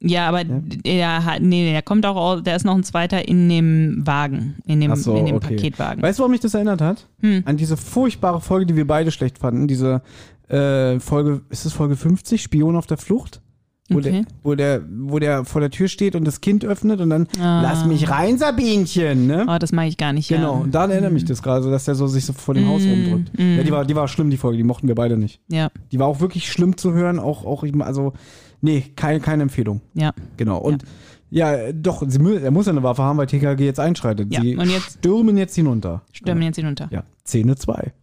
Ja, aber der hat, nee, der kommt auch, da ist noch ein zweiter in dem Wagen, in dem, so, in dem okay. Paketwagen. Weißt du, warum mich das erinnert hat? Hm. An diese furchtbare Folge, die wir beide schlecht fanden. Diese äh, Folge, ist das Folge 50? Spion auf der Flucht? Wo, Okay. der, wo, der, wo der vor der Tür steht und das Kind öffnet und dann Ah. lass mich rein, Sabinchen, ne? Oh, das mag ich gar nicht, Genau, ja. und daran erinnert mich das gerade, so, dass der so sich so vor dem Haus Mm, rumdrückt. mm. Ja, die war, die war schlimm, die Folge, die mochten wir beide nicht. Ja, Die war auch wirklich schlimm zu hören, auch, auch also, nee, keine, keine Empfehlung. ja. Genau. Und ja, doch, sie, er muss ja eine Waffe haben, weil TKG jetzt einschreitet. Ja, sie und jetzt- stürmen jetzt hinunter. Stürmen jetzt hinunter. Ja, Szene 2.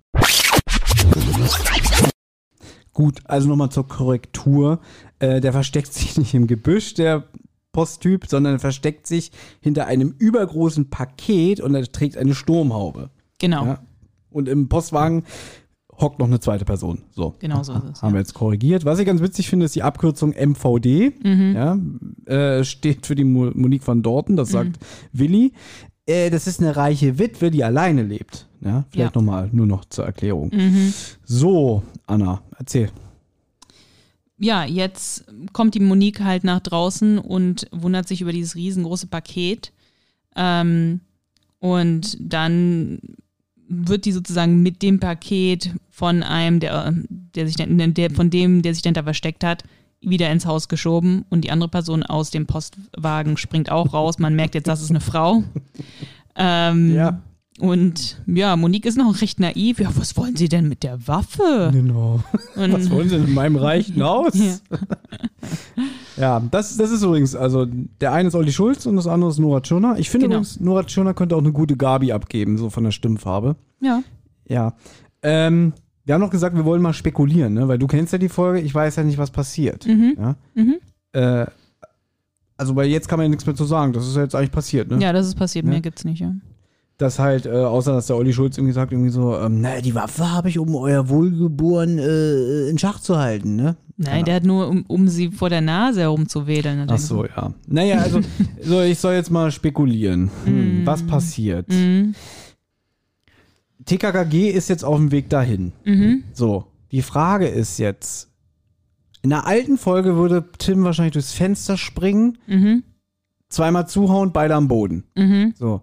Gut, also nochmal zur Korrektur. Äh, der versteckt sich nicht im Gebüsch, der Posttyp, sondern er versteckt sich hinter einem übergroßen Paket und er trägt eine Sturmhaube. Genau. Ja? Und im Postwagen hockt noch eine zweite Person. So. Genau so ist es, Haben wir jetzt korrigiert. Was ich ganz witzig finde, ist die Abkürzung MVD. Mhm. Ja, äh, steht für die Mo- Monique van Dorten, das sagt Willi. Äh, das ist eine reiche Witwe, die alleine lebt. Ja, vielleicht Ja. nochmal nur noch zur Erklärung. Mhm. So, Anna, erzähl. Ja, jetzt kommt die Monique halt nach draußen und wundert sich über dieses riesengroße Paket. Ähm, und dann wird die sozusagen mit dem Paket von einem, der, der sich dann, der, von dem, der sich dahinter versteckt hat, wieder ins Haus geschoben und die andere Person aus dem Postwagen springt auch raus. Man merkt jetzt, das ist eine Frau. Ähm, Ja. Und ja, Monique ist noch recht naiv. Ja, was wollen Sie denn mit der Waffe? Genau. Und, Was wollen Sie denn in meinem reichen Haus? Ja. Ja, das, das ist übrigens, also der eine ist Olli Schulz und das andere ist Nora Tschirner. Ich finde Genau. übrigens, Nora Tschirner könnte auch eine gute Gabi abgeben, so von der Stimmfarbe. ja. Ja. Ähm, wir haben noch gesagt, wir wollen mal spekulieren, ne? weil du kennst ja die Folge, ich weiß ja nicht, was passiert. Mhm. Ja? Mhm. Äh, also, weil jetzt kann man ja nichts mehr zu sagen. Das ist ja jetzt eigentlich passiert, ne? Ja, das ist passiert. Ne? Mehr gibt's nicht, ja. Das halt, äh, außer dass der Olli Schulz irgendwie sagt, irgendwie so, ähm, naja, die Waffe habe ich, um euer Wohlgeboren äh, in Schach zu halten, ne? Nein, der hat nur, um, um sie vor der Nase herumzuwedeln. er Ach so, ja. Naja, also, so, ich soll jetzt mal spekulieren. Hm, Mm. Was passiert? Mhm. TKKG ist jetzt auf dem Weg dahin. Mhm. So, die Frage ist jetzt, in der alten Folge würde Tim wahrscheinlich durchs Fenster springen, Mhm. zweimal zuhauen, beide am Boden. Mhm. So.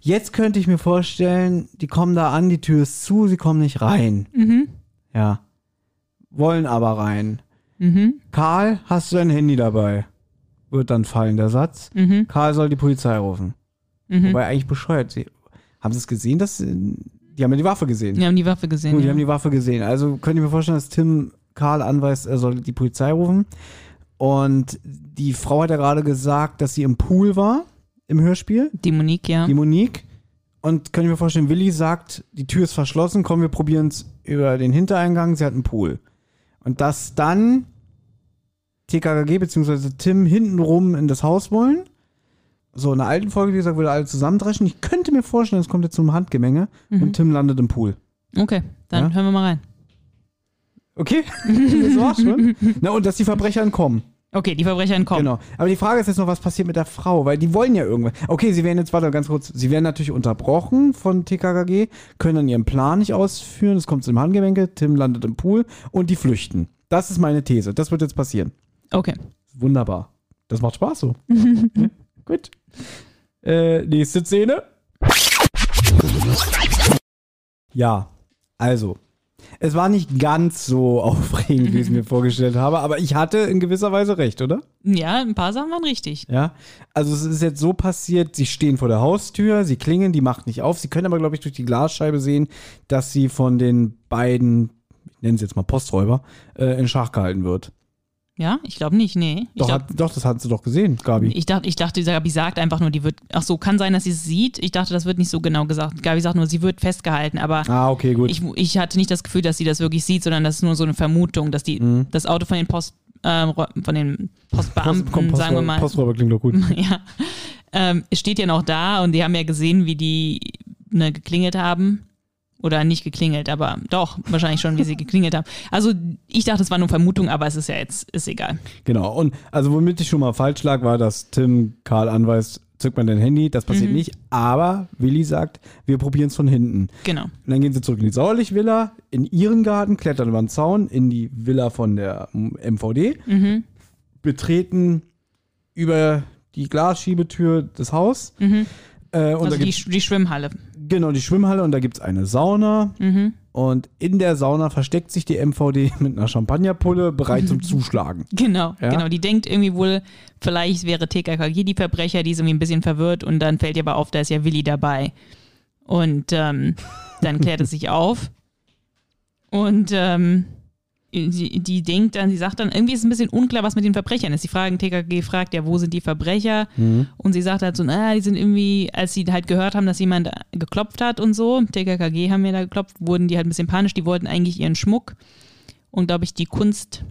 Jetzt könnte ich mir vorstellen, die kommen da an, die Tür ist zu, sie kommen nicht rein. Mhm. Ja. Wollen aber rein. Mhm. Karl, hast du dein Handy dabei? Wird dann fallen der Satz. Mhm. Karl soll die Polizei rufen. Mhm. Wobei eigentlich bescheuert. Sie, haben sie es gesehen, dass sie- die haben ja die Waffe gesehen. Wir haben die Waffe gesehen. Gut, die ja. haben die Waffe gesehen. Also könnte ich mir vorstellen, dass Tim Karl anweist, er soll die Polizei rufen. Und die Frau hat ja gerade gesagt, dass sie im Pool war, im Hörspiel, die Monique, ja. die Monique. Und könnte ich mir vorstellen, Willi sagt, die Tür ist verschlossen, komm, wir probieren es über den Hintereingang, sie hat einen Pool. Und dass dann TKKG bzw. Tim hintenrum in das Haus wollen. So, in der alten Folge, wie gesagt, würde alle zusammendreschen. Ich könnte mir vorstellen, es kommt jetzt zum Handgemenge und Tim landet im Pool. Okay, dann Ja? hören wir mal rein. Okay, das war's schon. Na, und dass die Verbrecher entkommen. Okay, die Verbrecher entkommen. Genau. Aber die Frage ist jetzt noch, was passiert mit der Frau? Weil die wollen ja irgendwas. Okay, sie werden jetzt, warte ganz kurz, sie werden natürlich unterbrochen von TKKG, können dann ihren Plan nicht ausführen, es kommt zum Handgelenke, Tim landet im Pool und die flüchten. Das ist meine These. Das wird jetzt passieren. Okay. Wunderbar. Das macht Spaß so. gut. Äh, nächste Szene. Ja, also. Es war nicht ganz so aufregend, wie ich es mir vorgestellt habe, aber ich hatte in gewisser Weise recht, oder? Ja, ein paar Sachen waren richtig. Ja. Also es ist jetzt so passiert, sie stehen vor der Haustür, sie klingeln, die macht nicht auf. Sie können aber, glaube ich, durch die Glasscheibe sehen, dass sie von den beiden, ich nenne es jetzt mal Posträuber, äh, in Schach gehalten wird. Ja, ich glaube nicht, nee. Doch, glaub, hat, doch, das hat sie doch gesehen, Gabi. ich dachte, ich dachte, Gabi sagt einfach nur, die wird. Ach so, kann sein, dass sie es sieht. Ich dachte, das wird nicht so genau gesagt. Gabi sagt nur, sie wird festgehalten, aber Ah, okay, gut. ich, ich hatte nicht das Gefühl, dass sie das wirklich sieht, sondern das ist nur so eine Vermutung, dass die Mhm. das Auto von den Post Ro- von den Postbeamten, komm, Posträuber- sagen wir mal, Posträuber klingt doch gut. ja, ähm, steht ja noch da und die haben ja gesehen, wie die ne, geklingelt haben. Oder nicht geklingelt, aber doch, wahrscheinlich schon, wie sie geklingelt haben. Also ich dachte, es war nur Vermutung, aber es ist ja jetzt, ist egal. Genau. Und also womit ich schon mal falsch lag, war, dass Tim Karl anweist, zückt man dein Handy, das passiert Mhm. nicht. Aber Willi sagt, wir probieren es von hinten. Genau. Und dann gehen sie zurück in die Sauerlich-Villa, in ihren Garten, klettern über den Zaun, in die Villa von der MVD, Mhm. betreten über die Glasschiebetür des Haus. Mhm. Äh, und Also die, die Schwimmhalle. Genau, die Schwimmhalle und da gibt es eine Sauna. Mhm. Und in der Sauna versteckt sich die MVD mit einer Champagnerpulle bereit zum Zuschlagen. Genau, Ja? genau. Die denkt irgendwie wohl, vielleicht wäre TKKG die Verbrecher, die ist irgendwie ein bisschen verwirrt und dann fällt ihr aber auf, da ist ja Willi dabei. Und ähm, dann klärt es sich auf. Und ähm, die, die denkt dann, sie sagt dann, irgendwie ist es ein bisschen unklar, was mit den Verbrechern ist. Die fragen, TKKG fragt ja, wo sind die Verbrecher? Und sie sagt halt so, naja, die sind irgendwie, als sie halt gehört haben, dass jemand geklopft hat und so, TKKG haben ja da geklopft, wurden die halt ein bisschen panisch, die wollten eigentlich ihren Schmuck und glaube ich die Kunst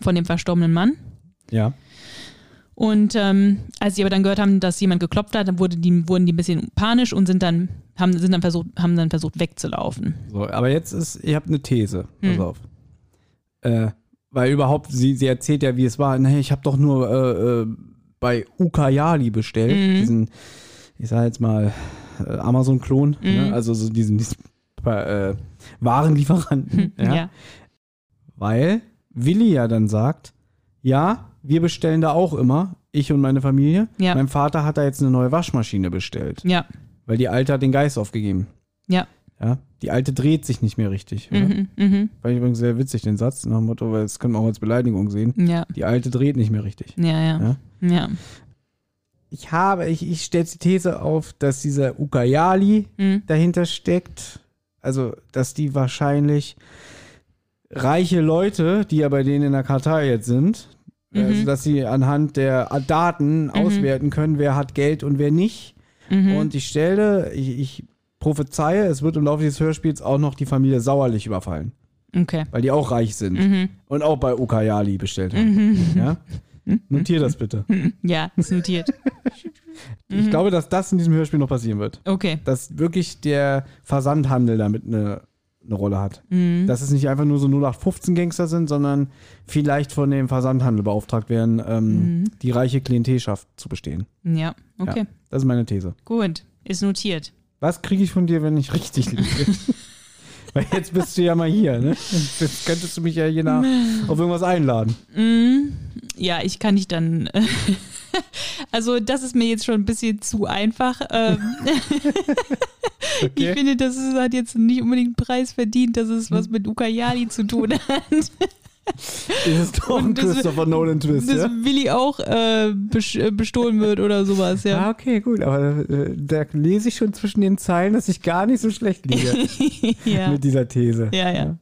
von dem verstorbenen Mann. Ja. Und ähm, als sie aber dann gehört haben, dass jemand geklopft hat, dann wurde die, wurden die ein bisschen panisch und sind dann, haben, sind dann versucht, haben dann versucht wegzulaufen. So, aber jetzt ist, ihr habt eine These. Pass Hm. auf. Äh, weil überhaupt, sie, sie erzählt ja, wie es war. Nee, ich habe doch nur äh, äh, bei Ukayali bestellt. Mhm. Diesen, ich sag jetzt mal, äh, Amazon-Klon. Mhm. Ne? Also so diesen, diesen äh, Warenlieferanten. ja? Ja. Weil Willi ja dann sagt, ja, wir bestellen da auch immer, ich und meine Familie. Ja. Mein Vater hat da jetzt eine neue Waschmaschine bestellt, Ja, weil die alte hat den Geist aufgegeben. ja. Ja, die alte dreht sich nicht mehr richtig. Mhm, mhm. Fand ich übrigens sehr witzig, den Satz, nach dem Motto, weil das können wir auch als Beleidigung sehen. Ja, Die alte dreht nicht mehr richtig. ja, ja. Ja? Ja. Ich habe, ich, ich stelle die These auf, dass dieser Ukayali Mhm. dahinter steckt. Also, dass die wahrscheinlich reiche Leute, die ja bei denen in der Kartei jetzt sind, Mhm. also dass sie anhand der Daten auswerten können, wer hat Geld und wer nicht. Mhm. Und ich stelle, ich, ich prophezeie, es wird im Laufe dieses Hörspiels auch noch die Familie Sauerlich überfallen, Okay. weil die auch reich sind Mhm. und auch bei Ukayali bestellt haben. Ja? Notier das bitte. Ja, ist notiert. Mhm. Ich glaube, dass das in diesem Hörspiel noch passieren wird. Okay. Dass wirklich der Versandhandel damit eine, eine Rolle hat. Mhm. Dass es nicht einfach nur so 0815-Gangster sind, sondern vielleicht von dem Versandhandel beauftragt werden, ähm, Mhm. die reiche Klientelschaft zu bestehen. Ja, okay. Ja, das ist meine These. Gut. Ist notiert. Was kriege ich von dir, wenn ich richtig liege? Weil jetzt bist du ja mal hier, ne? Jetzt könntest du mich ja je nach auf irgendwas einladen. Mhm. Ja, ich kann nicht dann. Also, das ist mir jetzt schon ein bisschen zu einfach. Ähm, Ich Okay? finde, das hat jetzt nicht unbedingt einen Preis verdient, dass es was mit Ukayali zu tun hat. Das ist doch ein Christopher Nolan Twist, Dass ja? Willi auch äh, äh, bestohlen wird oder sowas, Ah, ja. okay, gut, aber äh, da lese ich schon zwischen den Zeilen, dass ich gar nicht so schlecht liege ja. mit dieser These. Ja, ja.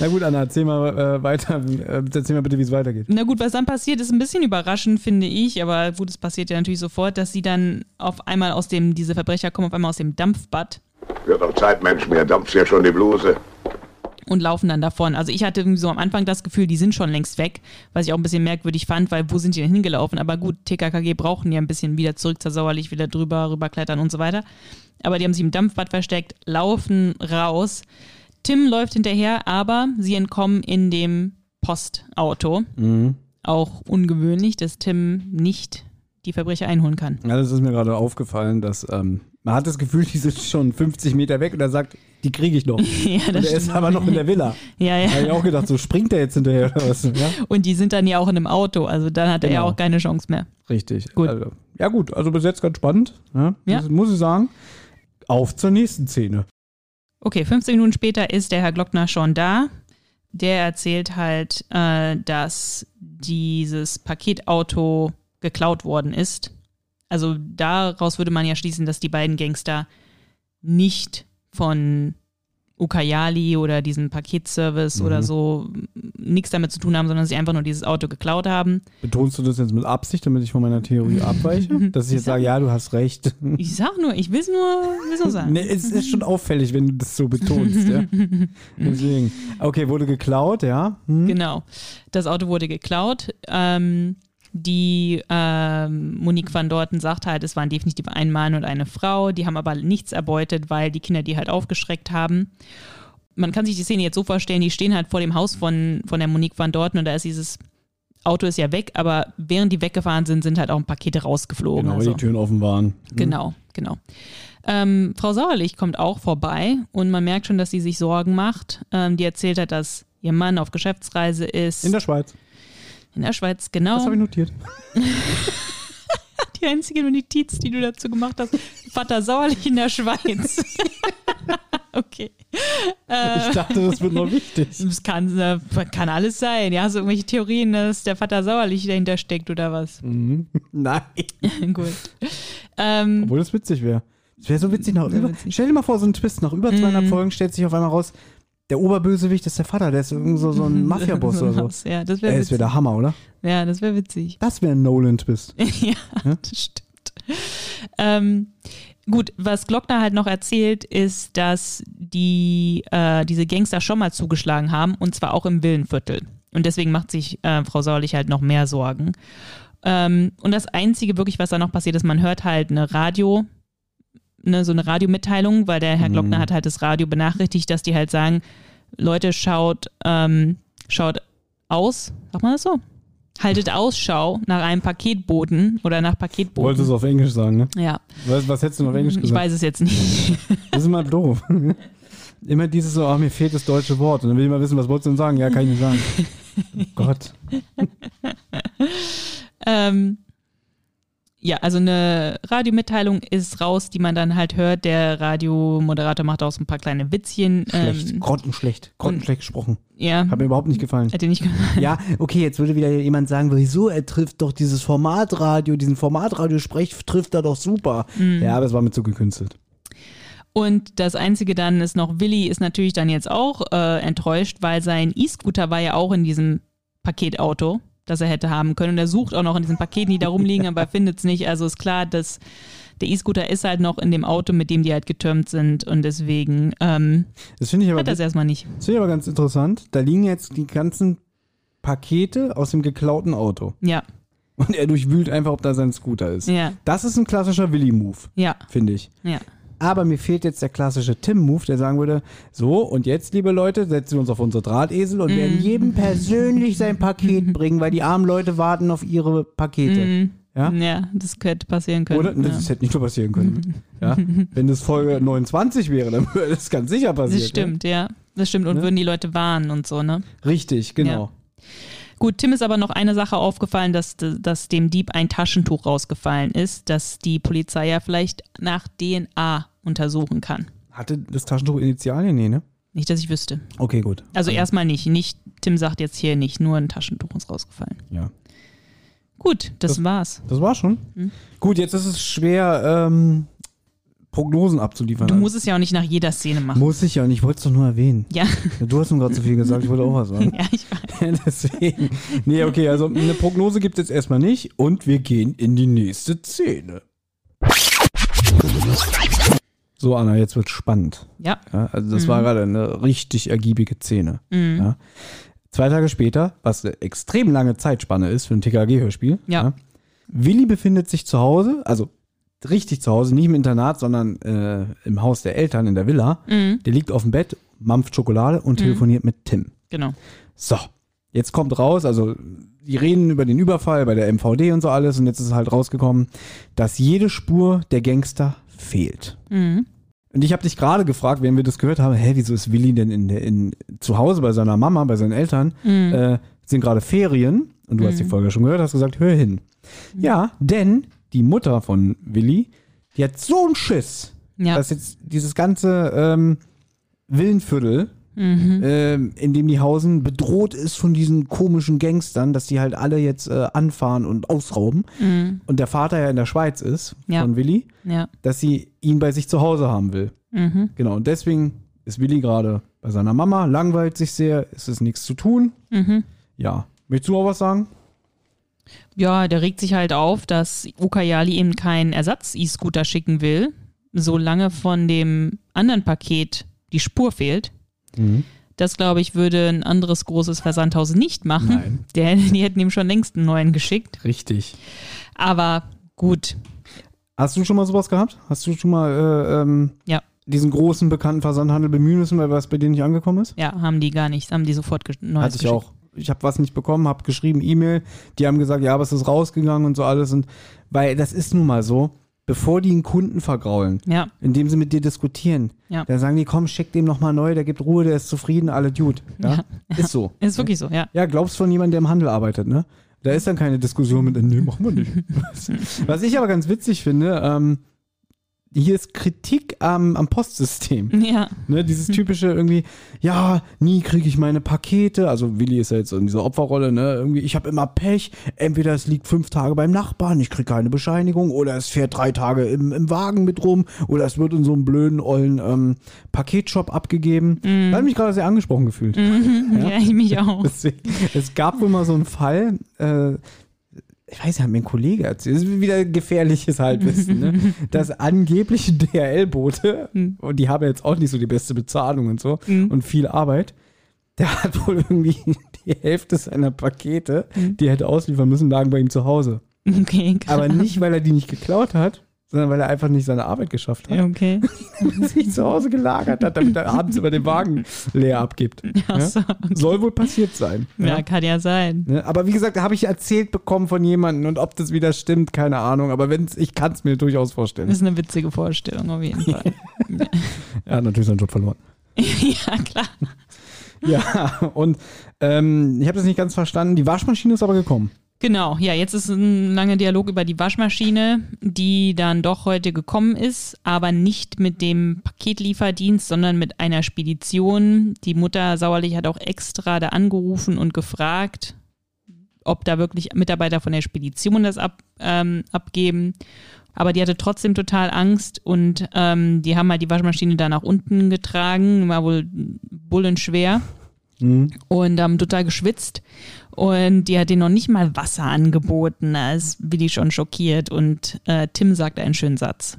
Na gut, Anna, erzähl mal äh, weiter. Äh, erzähl mal bitte, wie es weitergeht. Na gut, was dann passiert, ist ein bisschen überraschend, finde ich, aber gut, es passiert ja natürlich sofort, dass sie dann auf einmal aus dem, diese Verbrecher kommen auf einmal aus dem Dampfbad Wird doch Zeit, Mensch, mir dampft ja schon die Bluse. Und laufen dann davon. Also ich hatte irgendwie so am Anfang das Gefühl, die sind schon längst weg, was ich auch ein bisschen merkwürdig fand, weil wo sind die denn hingelaufen? Aber gut, TKKG brauchen ja ein bisschen wieder zurück zur Sauerlich, wieder drüber, rüberklettern und so weiter. Aber die haben sich im Dampfbad versteckt, laufen raus. Tim läuft hinterher, aber sie entkommen in dem Postauto. Auch ungewöhnlich, dass Tim nicht die Verbrecher einholen kann. Ja, das ist mir gerade aufgefallen, dass ähm, man hat das Gefühl, die sind schon 50 Meter weg und er sagt, die kriege ich noch. Und ja, das er ist aber noch in der Villa. Ja, Da habe ich ja. auch gedacht, so springt er jetzt hinterher oder was? Ja? Und die sind dann ja auch in einem Auto, also dann hat er ja Genau. auch keine Chance mehr. Richtig. Gut. Also, ja gut, also bis jetzt ganz spannend. Ja, Ja. Muss, muss ich sagen. Auf zur nächsten Szene. Okay, 15 Minuten später ist der Herr Glockner schon da. Der erzählt halt, äh, dass dieses Paketauto geklaut worden ist. Also daraus würde man ja schließen, dass die beiden Gangster nicht von Ukayali oder diesem Paketservice Mhm. oder so nichts damit zu tun haben, sondern sie einfach nur dieses Auto geklaut haben. Betonst du das jetzt mit Absicht, damit ich von meiner Theorie abweiche? Dass ich jetzt sage, ja, du hast recht. Ich sag nur, ich will es nur, will's nur sagen. Nee, es ist schon auffällig, wenn du das so betonst, ja. Deswegen. Okay, wurde geklaut, ja. Hm. Genau. Das Auto wurde geklaut. Ähm, die ähm, Monique van Dorten sagt halt, es waren definitiv ein Mann und eine Frau. Die haben aber nichts erbeutet, weil die Kinder die halt aufgeschreckt haben. Man kann sich die Szene jetzt so vorstellen, die stehen halt vor dem Haus von, von der Monique van Dorten und da ist dieses Auto ist ja weg, aber während die weggefahren sind, sind halt auch ein Pakete rausgeflogen. Genau, weil also. die Türen offen waren. Genau, genau. Ähm, Frau Sauerlich kommt auch vorbei und man merkt schon, dass sie sich Sorgen macht. Ähm, die erzählt hat, dass ihr Mann auf Geschäftsreise ist. In der Schweiz. In der Schweiz, Das genau. habe ich notiert. Die einzige Notiz, die du dazu gemacht hast. Vater Sauerlich in der Schweiz. okay. Äh, Ich dachte, das wird noch wichtig. das kann, äh, kann alles sein. Ja, so irgendwelche Theorien, dass der Vater Sauerlich dahinter steckt oder was. Mhm. Nein. Gut. Ähm, Obwohl das witzig wäre. Das wäre so witzig. Nach über, witzig. Stell dir mal vor, so ein Twist. Nach über 200 Mhm. Folgen stellt sich auf einmal raus, der Oberbösewicht ist der Vater. Der ist so, so ein Mafia-Boss oder so. Ja, das wäre witzig. der Hammer, oder? Ja, das wäre witzig. Das wäre ein Nolan-Twist. ja, Ja? das stimmt. Ähm, gut, was Glockner halt noch erzählt, ist, dass die, äh, diese Gangster schon mal zugeschlagen haben und zwar auch im Villenviertel. Und deswegen macht sich äh, Frau Sauerlich halt noch mehr Sorgen. Ähm, und das Einzige wirklich, was da noch passiert ist, man hört halt eine Radio, ne, so eine Radiomitteilung, weil der Herr Mhm. Glockner hat halt das Radio benachrichtigt, dass die halt sagen, Leute, schaut, ähm, schaut aus, sagt man das so? Haltet Ausschau nach einem Paketboten oder nach Paketboten. Wolltest du es auf Englisch sagen, ne? Ja, Was, was hättest du auf Englisch ich gesagt? weiß es jetzt nicht. Das ist immer doof. Immer dieses so, ach, mir fehlt das deutsche Wort. Und dann will ich mal wissen, was wolltest du denn sagen? Ja, kann ich nicht sagen. Gott. ähm, ja, also eine Radiomitteilung ist raus, die man dann halt hört. Der Radiomoderator macht auch so ein paar kleine Witzchen. Schlecht. Ähm, Grottenschlecht. Grottenschlecht gesprochen. ja, Hat mir überhaupt nicht gefallen. hätte nicht gemacht. Ja, okay, jetzt würde wieder jemand sagen, wieso, er trifft doch dieses Formatradio, diesen Formatradio-Sprech trifft er doch super. Mhm. Ja, aber es war mir zu gekünstelt. Und das Einzige dann ist noch, Willi ist natürlich dann jetzt auch äh, enttäuscht, weil sein E-Scooter war ja auch in diesem Paketauto, das er hätte haben können. Und er sucht auch noch in diesen Paketen, die da rumliegen, aber er findet es nicht. Also ist klar, dass der E-Scooter ist halt noch in dem Auto, mit dem die halt getürmt sind. Und deswegen ähm, Das finde ich aber hat es erstmal nicht. Das finde ich aber ganz interessant. Da liegen jetzt die ganzen Pakete aus dem geklauten Auto. Ja, Und er durchwühlt einfach, ob da sein Scooter ist. ja, Das ist ein klassischer Willi-Move, ja, finde ich. ja. Aber mir fehlt jetzt der klassische Tim-Move, der sagen würde, so und jetzt, liebe Leute, setzen wir uns auf unsere Drahtesel und werden jedem persönlich sein Paket bringen, weil die armen Leute warten auf ihre Pakete. Mhm. Ja? Ja, das könnte passieren können. Oder? ja. Das hätte nicht nur passieren können. ja? Wenn das Folge 29 wäre, dann würde das ganz sicher passieren. Das stimmt, ja. Das stimmt. Und Ne? würden die Leute warnen und so, ne? Richtig, genau. Gut, Tim ist aber noch eine Sache aufgefallen, dass, dass dem Dieb ein Taschentuch rausgefallen ist, dass die Polizei ja vielleicht nach DNA untersuchen kann. Hatte das Taschentuch Initialien? Nee, ne? Nicht, dass ich wüsste. Okay, gut. Also erstmal nicht. Nicht, Tim sagt jetzt hier nicht, nur ein Taschentuch ist rausgefallen. Ja. Gut, das, Das- war's. Das war schon. Hm. Gut, jetzt ist es schwer, ähm, Prognosen abzuliefern. Du musst es ja auch nicht nach jeder Szene machen. Muss ich ja und ich wollte es doch nur erwähnen. Ja, Du hast nun gerade zu viel gesagt, ich wollte auch was sagen. ja, ich weiß. Deswegen. Nee, okay, also eine Prognose gibt es jetzt erstmal nicht und wir gehen in die nächste Szene. So, Anna, jetzt wird spannend. Ja. Ja, also das war gerade eine richtig ergiebige Szene. Mhm. Ja. Zwei Tage später, was eine extrem lange Zeitspanne ist für ein TKG-Hörspiel. Ja. Willi befindet sich zu Hause, also richtig zu Hause, nicht im Internat, sondern äh, im Haus der Eltern in der Villa. Mhm. Der liegt auf dem Bett, mampft Schokolade und telefoniert mit Tim. Genau. So, jetzt kommt raus, also die reden über den Überfall bei der MVD und so alles und jetzt ist halt rausgekommen, dass jede Spur der Gangster fehlt. Mhm. Und ich habe dich gerade gefragt, während wir das gehört haben, hä, wieso ist Willi denn in, der- in, zu Hause bei seiner Mama, bei seinen Eltern? Mhm. Äh, sind gerade Ferien und du hast die Folge schon gehört, hast gesagt, hör hin. Ja, denn die Mutter von Willi, die hat so einen Schiss, Ja. dass jetzt dieses ganze ähm, Villenviertel, Mhm. ähm, in dem die hausen, bedroht ist von diesen komischen Gangstern, dass die halt alle jetzt äh, anfahren und ausrauben. Mhm. Und der Vater ja in der Schweiz ist, Ja. von Willi, Ja. dass sie ihn bei sich zu Hause haben will. Mhm. Genau, und deswegen ist Willi gerade bei seiner Mama, langweilt sich sehr, es ist nichts zu tun. Mhm. Ja. Möchtest du auch was sagen? Ja, der regt sich halt auf, dass Ukayali ihm keinen Ersatz-E-Scooter schicken will, solange von dem anderen Paket die Spur fehlt. Das, glaube ich, würde ein anderes großes Versandhaus nicht machen. Nein. Der, die hätten ihm schon längst einen neuen geschickt. Richtig. Aber gut, Hast du schon mal sowas gehabt? Hast du schon mal äh, ähm, ja, diesen großen bekannten Versandhandel bemühen müssen, weil was bei denen nicht angekommen ist? ja, haben die gar nicht, haben die sofort neues Hatte ich geschickt. auch. Ich habe was nicht bekommen, habe geschrieben, E-Mail. Die haben gesagt, ja, aber es ist rausgegangen und so alles. Und weil das ist nun mal so. Bevor die einen Kunden vergraulen, Ja, indem sie mit dir diskutieren. Ja. Da sagen die, komm, schick dem nochmal neu, der gibt Ruhe, der ist zufrieden, alle Dude. Ja? Ist so. ist wirklich so, ja. Ja, glaubst von jemandem, der im Handel arbeitet, ne? Da ist dann keine Diskussion mit, nee, machen wir nicht. Was ich aber ganz witzig finde, ähm, hier ist Kritik am, am Postsystem. Ja, Ne, dieses typische irgendwie, ja, nie kriege ich meine Pakete. Also Willi ist ja jetzt in dieser Opferrolle, ne? Irgendwie, ich habe immer Pech. Entweder es liegt fünf Tage beim Nachbarn, ich kriege keine Bescheinigung, oder es fährt drei Tage im, im Wagen mit rum, oder es wird in so einem blöden, ollen ähm, Paketshop abgegeben. Da habe ich mich gerade sehr angesprochen gefühlt. ja, ich mich auch. Deswegen, es gab wohl mal so einen Fall, äh, ich weiß nicht, hat mir ein Kollege erzählt, das ist wieder gefährliches Halbwissen, ne? dass angebliche DHL-Boote, und die haben jetzt auch nicht so die beste Bezahlung und so und viel Arbeit, der hat wohl irgendwie die Hälfte seiner Pakete, die er hätte ausliefern müssen, lagen bei ihm zu Hause. Okay, krass. Aber nicht, weil er die nicht geklaut hat, sondern weil er einfach nicht seine Arbeit geschafft hat. Ja, okay. sich zu Hause gelagert hat, damit er abends über den Wagen leer abgibt. Ach so. Soll wohl passiert sein. Ja, kann ja sein. Aber wie gesagt, habe ich erzählt bekommen von jemandem und ob das wieder stimmt, keine Ahnung. Aber wenn's, ich kann es mir durchaus vorstellen. Das ist eine witzige Vorstellung auf jeden Fall. Er hat natürlich seinen Job verloren. ja, klar. Ja, und ähm, ich habe das nicht ganz verstanden. Die Waschmaschine ist aber gekommen. Genau, ja, jetzt ist ein langer Dialog über die Waschmaschine, die dann doch heute gekommen ist, aber nicht mit dem Paketlieferdienst, sondern mit einer Spedition. Die Mutter Sauerlich hat auch extra da angerufen und gefragt, ob da wirklich Mitarbeiter von der Spedition das ab, ähm, abgeben. Aber die hatte trotzdem total Angst und ähm, die haben halt die Waschmaschine da nach unten getragen, war wohl bullenschwer und haben total geschwitzt. Und die hat denen noch nicht mal Wasser angeboten. Da ist Willi schon schockiert. Und äh, Tim sagt einen schönen Satz.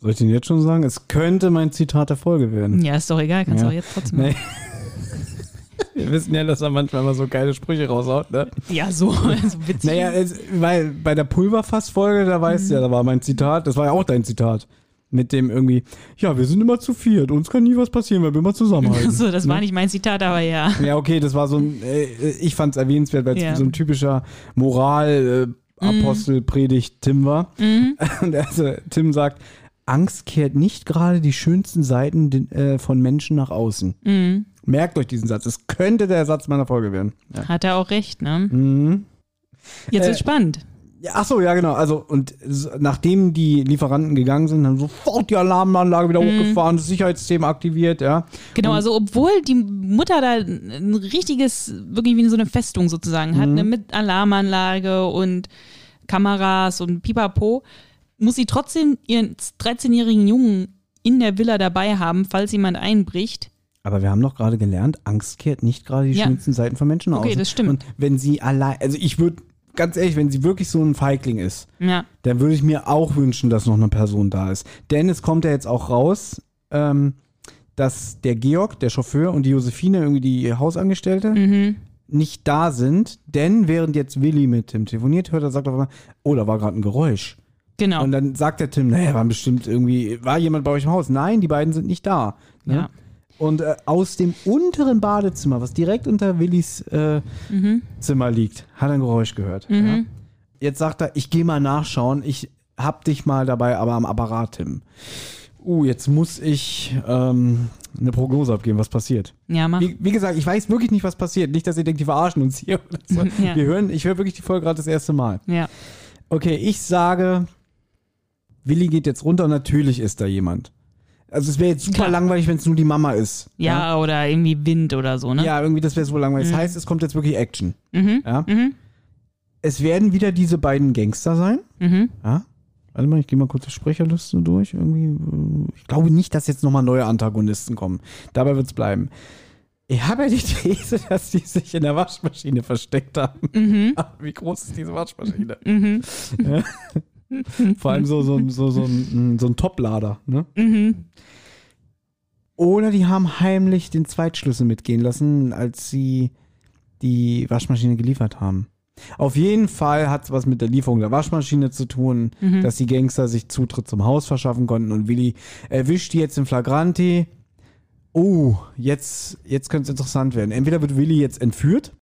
Soll ich den jetzt schon sagen? Es könnte mein Zitat der Folge werden. Ja, ist doch egal, kannst du Ja. auch jetzt trotzdem Nee. machen. Wir wissen ja, dass er manchmal mal so geile Sprüche raushaut, ne? Ja, so, so witzig. Naja, es, weil bei der Pulverfass-Folge, da weißt du ja, da war mein Zitat, das war ja auch dein Zitat. Mit dem irgendwie, ja, wir sind immer zu viert, uns kann nie was passieren, weil wir immer zusammenhalten. so, das war nicht mein Zitat, aber ja. Ja, okay, das war so ein, äh, ich fand es erwähnenswert, weil es Ja. so ein typischer Moral, äh, Apostel, Predigt Tim war. Und also, Tim sagt, Angst kehrt nicht gerade die schönsten Seiten äh, von Menschen nach außen. Mhm. Merkt euch diesen Satz. Es könnte der Satz meiner Folge werden. Ja. Hat er auch recht, ne? Mhm. Jetzt Äh, ist spannend. Ja, ach so, ja, genau. Also, und nachdem die Lieferanten gegangen sind, haben sofort die Alarmanlage wieder hochgefahren, das Sicherheitssystem aktiviert, ja. Genau, also obwohl die Mutter da ein richtiges, wirklich wie so eine Festung sozusagen hat, ne, mit Alarmanlage und Kameras und Pipapo, muss sie trotzdem ihren 13-jährigen Jungen in der Villa dabei haben, falls jemand einbricht. Aber wir haben doch gerade gelernt, Angst kehrt nicht gerade die Ja. schönsten Seiten von Menschen Okay, aus. das stimmt. Und wenn sie allein, also ich würde, ganz ehrlich, wenn sie wirklich so ein Feigling ist, Ja, dann würde ich mir auch wünschen, dass noch eine Person da ist. Denn es kommt ja jetzt auch raus, ähm, dass der Georg, der Chauffeur und die Josephine, irgendwie die Hausangestellte, mhm. nicht da sind. Denn während jetzt Willi mit Tim telefoniert, hört er, sagt auf einmal, oh, da war gerade ein Geräusch. genau. Und dann sagt der Tim, naja, war bestimmt irgendwie, war jemand bei euch im Haus? Nein, die beiden sind nicht da. Ne? Ja. Und äh, aus dem unteren Badezimmer, was direkt unter Willis äh, Mhm. Zimmer liegt, hat er ein Geräusch gehört. Ja? Jetzt sagt er, ich gehe mal nachschauen, ich hab dich mal dabei, aber am Apparat, Tim. Uh, jetzt muss ich ähm, eine Prognose abgeben, was passiert. Ja, mach. Wie, wie gesagt, ich weiß wirklich nicht, was passiert. Nicht, dass ihr denkt, die verarschen uns hier. Oder so. Ja. Wir hören, ich höre wirklich die Folge gerade das erste Mal. Ja. Okay, ich sage, Willi geht jetzt runter und natürlich ist da jemand. Also es wäre jetzt super Klar. langweilig, wenn es nur die Mama ist. ja, oder irgendwie Wind oder so, ne? Ja, irgendwie das wäre so langweilig. Das heißt, es kommt jetzt wirklich Action. Mhm. Ja? Mhm. Es werden wieder diese beiden Gangster sein. Mhm. Ja? Warte mal, ich gehe mal kurz die Sprecherliste durch. Irgendwie, äh, ich glaube nicht, dass jetzt nochmal neue Antagonisten kommen. Dabei wird es bleiben. Ich habe ja die These, dass die sich in der Waschmaschine versteckt haben. Mhm. Wie groß ist diese Waschmaschine? Mhm. Ja. Vor allem so, so, ein- so, so, ein, so ein Toplader. Ne? Mhm. Oder die haben heimlich den Zweitschlüssel mitgehen lassen, als sie die Waschmaschine geliefert haben. Auf jeden Fall hat es was mit der Lieferung der Waschmaschine zu tun, dass die Gangster sich Zutritt zum Haus verschaffen konnten und Willi erwischt die jetzt in Flagranti. Oh, jetzt, jetzt könnte es interessant werden. Entweder wird Willi jetzt entführt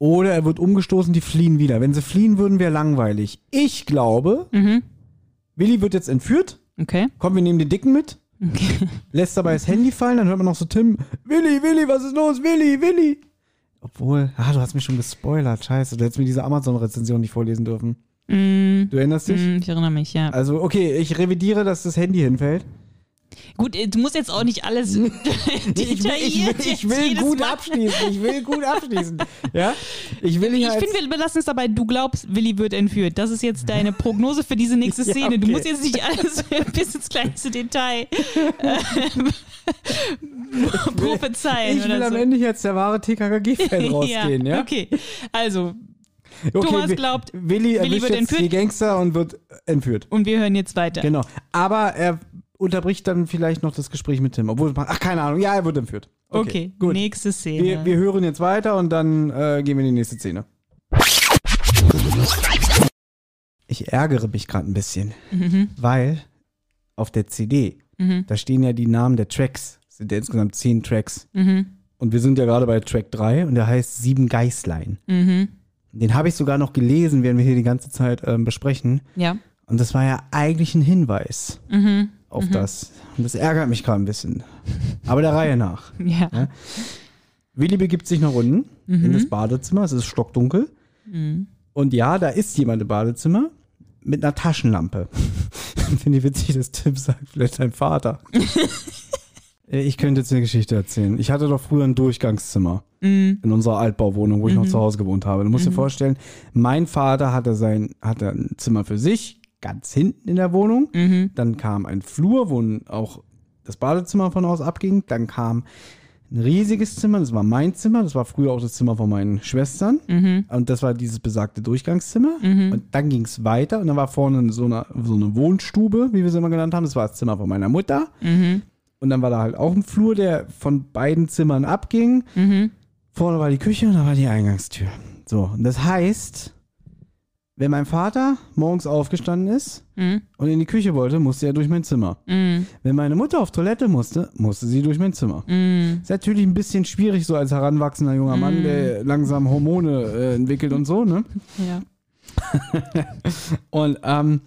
oder er wird umgestoßen, die fliehen wieder. Wenn sie fliehen würden, wäre langweilig. Ich glaube, Mhm. Willi wird jetzt entführt. Okay. Komm, wir nehmen den Dicken mit. okay. Lässt dabei das Handy fallen, dann hört man noch so Tim, Willi, Willi, was ist los? Willi, Willi. Obwohl, ah, du hast mich schon gespoilert, scheiße. Du hättest mir diese Amazon-Rezension nicht vorlesen dürfen. Mm, Du erinnerst dich? mm, ich erinnere mich, ja. Also, okay, ich revidiere, dass das Handy hinfällt. Gut, äh, du musst jetzt auch nicht alles Ich will, ich detailliert will, ich will gut Mal. abschließen. Ich will gut abschließen. Ja? Ich will Ich als- finde, wir belassen es dabei, du glaubst, Willi wird entführt. Das ist jetzt deine Prognose für diese nächste Ja, Szene. Du okay. musst jetzt nicht alles bis ins kleinste Detail ähm, prophezeien ich will am so. Ende jetzt der wahre TKKG-Fan rausgehen, ja? Okay, also, Okay, Thomas glaubt, Willi erwischt wird entführt. die Gangster und wird entführt. und wir hören jetzt weiter. Genau. Aber er unterbricht dann vielleicht noch das Gespräch mit Tim. Obwohl, ach, keine Ahnung. Ja, er wird entführt. Okay, gut. nächste Szene. Wir, wir hören jetzt weiter und dann äh, gehen wir in die nächste Szene. Ich ärgere mich gerade ein bisschen, mhm, weil auf der CD, mhm, da stehen ja die Namen der Tracks. Es sind ja insgesamt zehn Tracks. mhm, Und wir sind ja gerade bei Track 3 und der heißt Sieben Geißlein. mhm. Den habe ich sogar noch gelesen, während wir hier die ganze Zeit ähm, besprechen. Ja. Und das war ja eigentlich ein Hinweis Mhm. Auf das. Und das ärgert mich gerade ein bisschen. Aber der Reihe nach. Ja. Ja. Willi begibt sich nach unten in Mhm. das Badezimmer. Es ist stockdunkel. Mhm. Und ja, da ist jemand im Badezimmer mit einer Taschenlampe. Finde ich witzig, dass Tim sagt, vielleicht sein Vater. Äh, ich könnte jetzt eine Geschichte erzählen. Ich hatte doch früher ein Durchgangszimmer Mhm. in unserer Altbauwohnung, wo ich noch zu Hause gewohnt habe. Du musst Mhm. dir vorstellen, mein Vater hatte sein, hatte ein Zimmer für sich, ganz hinten in der Wohnung. Mhm. Dann kam ein Flur, wo auch das Badezimmer von aus abging. Dann kam ein riesiges Zimmer, das war mein Zimmer, das war früher auch das Zimmer von meinen Schwestern. Mhm. Und das war dieses besagte Durchgangszimmer. Mhm. Und dann ging es weiter und dann war vorne so eine, so eine Wohnstube, wie wir sie immer genannt haben. Das war das Zimmer von meiner Mutter. Mhm. Und dann war da halt auch ein Flur, der von beiden Zimmern abging. Mhm. Vorne war die Küche und da war die Eingangstür. So, und das heißt, wenn mein Vater morgens aufgestanden ist Mhm. und in die Küche wollte, musste er durch mein Zimmer. Mhm. Wenn meine Mutter auf Toilette musste, musste sie durch mein Zimmer. Mhm. Ist natürlich ein bisschen schwierig, so als heranwachsender junger Mann, der langsam Hormone äh, entwickelt und so, ne? Ja. Und ähm,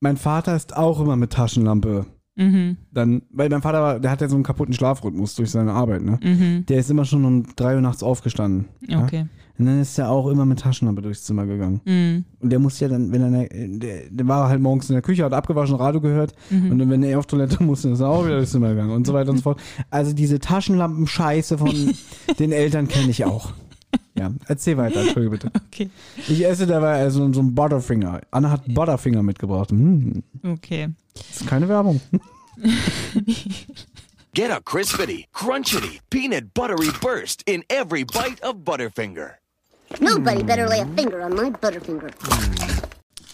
mein Vater ist auch immer mit Taschenlampe. Mhm. Dann, weil mein Vater, war, der hat ja so einen kaputten Schlafrhythmus durch seine Arbeit, ne? Mhm. Der ist immer schon um drei Uhr nachts aufgestanden. ja? Und dann ist er auch immer mit Taschenlampe durchs Zimmer gegangen. Mhm. Und der musste ja dann, wenn er, der, der war halt morgens in der Küche, hat abgewaschen, Radio gehört. Mhm. Und dann, wenn er auf Toilette musste, ist er auch wieder durchs Zimmer gegangen und so weiter und so fort. Also diese Taschenlampen-Scheiße von den Eltern kenne ich auch. Ja, erzähl weiter, entschuldige bitte. Okay. Ich esse dabei also so einen Butterfinger. Anna hat Butterfinger mitgebracht. Hm, Okay. das ist keine Werbung. Get a crispity, crunchity, peanut buttery burst in every bite of Butterfinger. Nobody better lay a finger on my Butterfinger.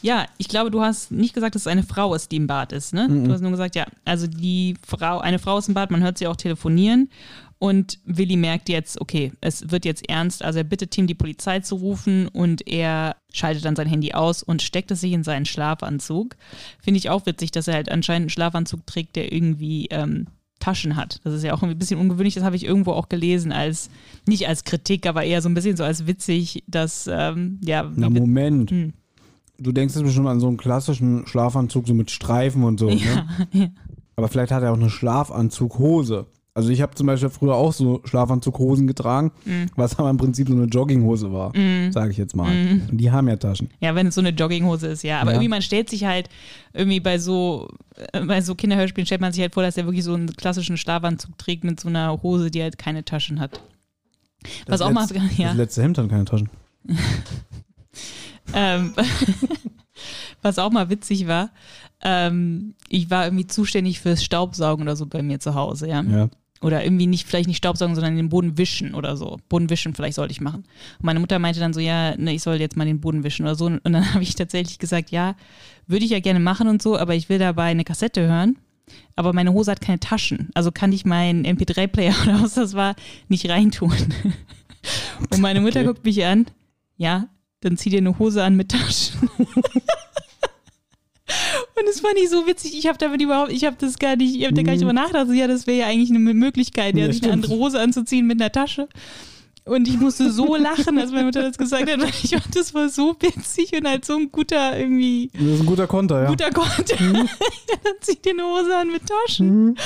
Ja, ich glaube, du hast nicht gesagt, dass es eine Frau ist, die im Bad ist, ne? Du hast nur gesagt, ja, also die Frau, eine Frau ist im Bad, man hört sie auch telefonieren und Willi merkt jetzt, okay, es wird jetzt ernst, also er bittet Tim, die Polizei zu rufen und er schaltet dann sein Handy aus und steckt es sich in seinen Schlafanzug. Finde ich auch witzig, dass er halt anscheinend einen Schlafanzug trägt, der irgendwie ähm, Taschen hat. Das ist ja auch ein bisschen ungewöhnlich, das habe ich irgendwo auch gelesen, als, nicht als Kritik, aber eher so ein bisschen so als witzig, dass, ähm, ja, Na, Moment. Hm. Du denkst jetzt bestimmt an so einen klassischen Schlafanzug, so mit Streifen und so. Ne? ja. Aber vielleicht hat er auch eine Schlafanzughose. Also ich habe zum Beispiel früher auch so Schlafanzughosen getragen, Mhm. was aber im Prinzip so eine Jogginghose war, sage ich jetzt mal. Und die haben ja Taschen. Ja, wenn es so eine Jogginghose ist, ja. Aber Ja. irgendwie, man stellt sich halt irgendwie bei so, äh, bei so Kinderhörspielen stellt man sich halt vor, dass er wirklich so einen klassischen Schlafanzug trägt mit so einer Hose, die halt keine Taschen hat. Was Das auch mal, letzte- ja. Das letzte Hemd hat keine Taschen. Ähm, was auch mal witzig war, ähm, ich war irgendwie zuständig fürs Staubsaugen oder so bei mir zu Hause, ja. Ja. Oder irgendwie nicht, vielleicht nicht Staubsaugen, sondern den Boden wischen oder so. Boden wischen vielleicht sollte ich machen. Und meine Mutter meinte dann so, ja, ne, ich soll jetzt mal den Boden wischen oder so. Und dann habe ich tatsächlich gesagt, ja, würde ich ja gerne machen und so, aber ich will dabei eine Kassette hören. Aber meine Hose hat keine Taschen. Also kann ich meinen MP3-Player oder was das war, nicht reintun. Und meine Mutter Okay. guckt mich an, ja, dann zieh dir eine Hose an mit Taschen. Und es war nicht so witzig, ich habe damit überhaupt, ich habe das gar nicht, ich habe da gar nicht drüber nachgedacht. Ja, das wäre ja eigentlich eine Möglichkeit, ja, Ja, sich eine andere Hose anzuziehen mit einer Tasche. Und ich musste so lachen, als meine Mutter das gesagt hat, weil ich fand, das war so witzig und halt so ein guter, irgendwie, Das ist ein guter Konter, ja. guter Content. dann zieht die eine Hose an mit Taschen.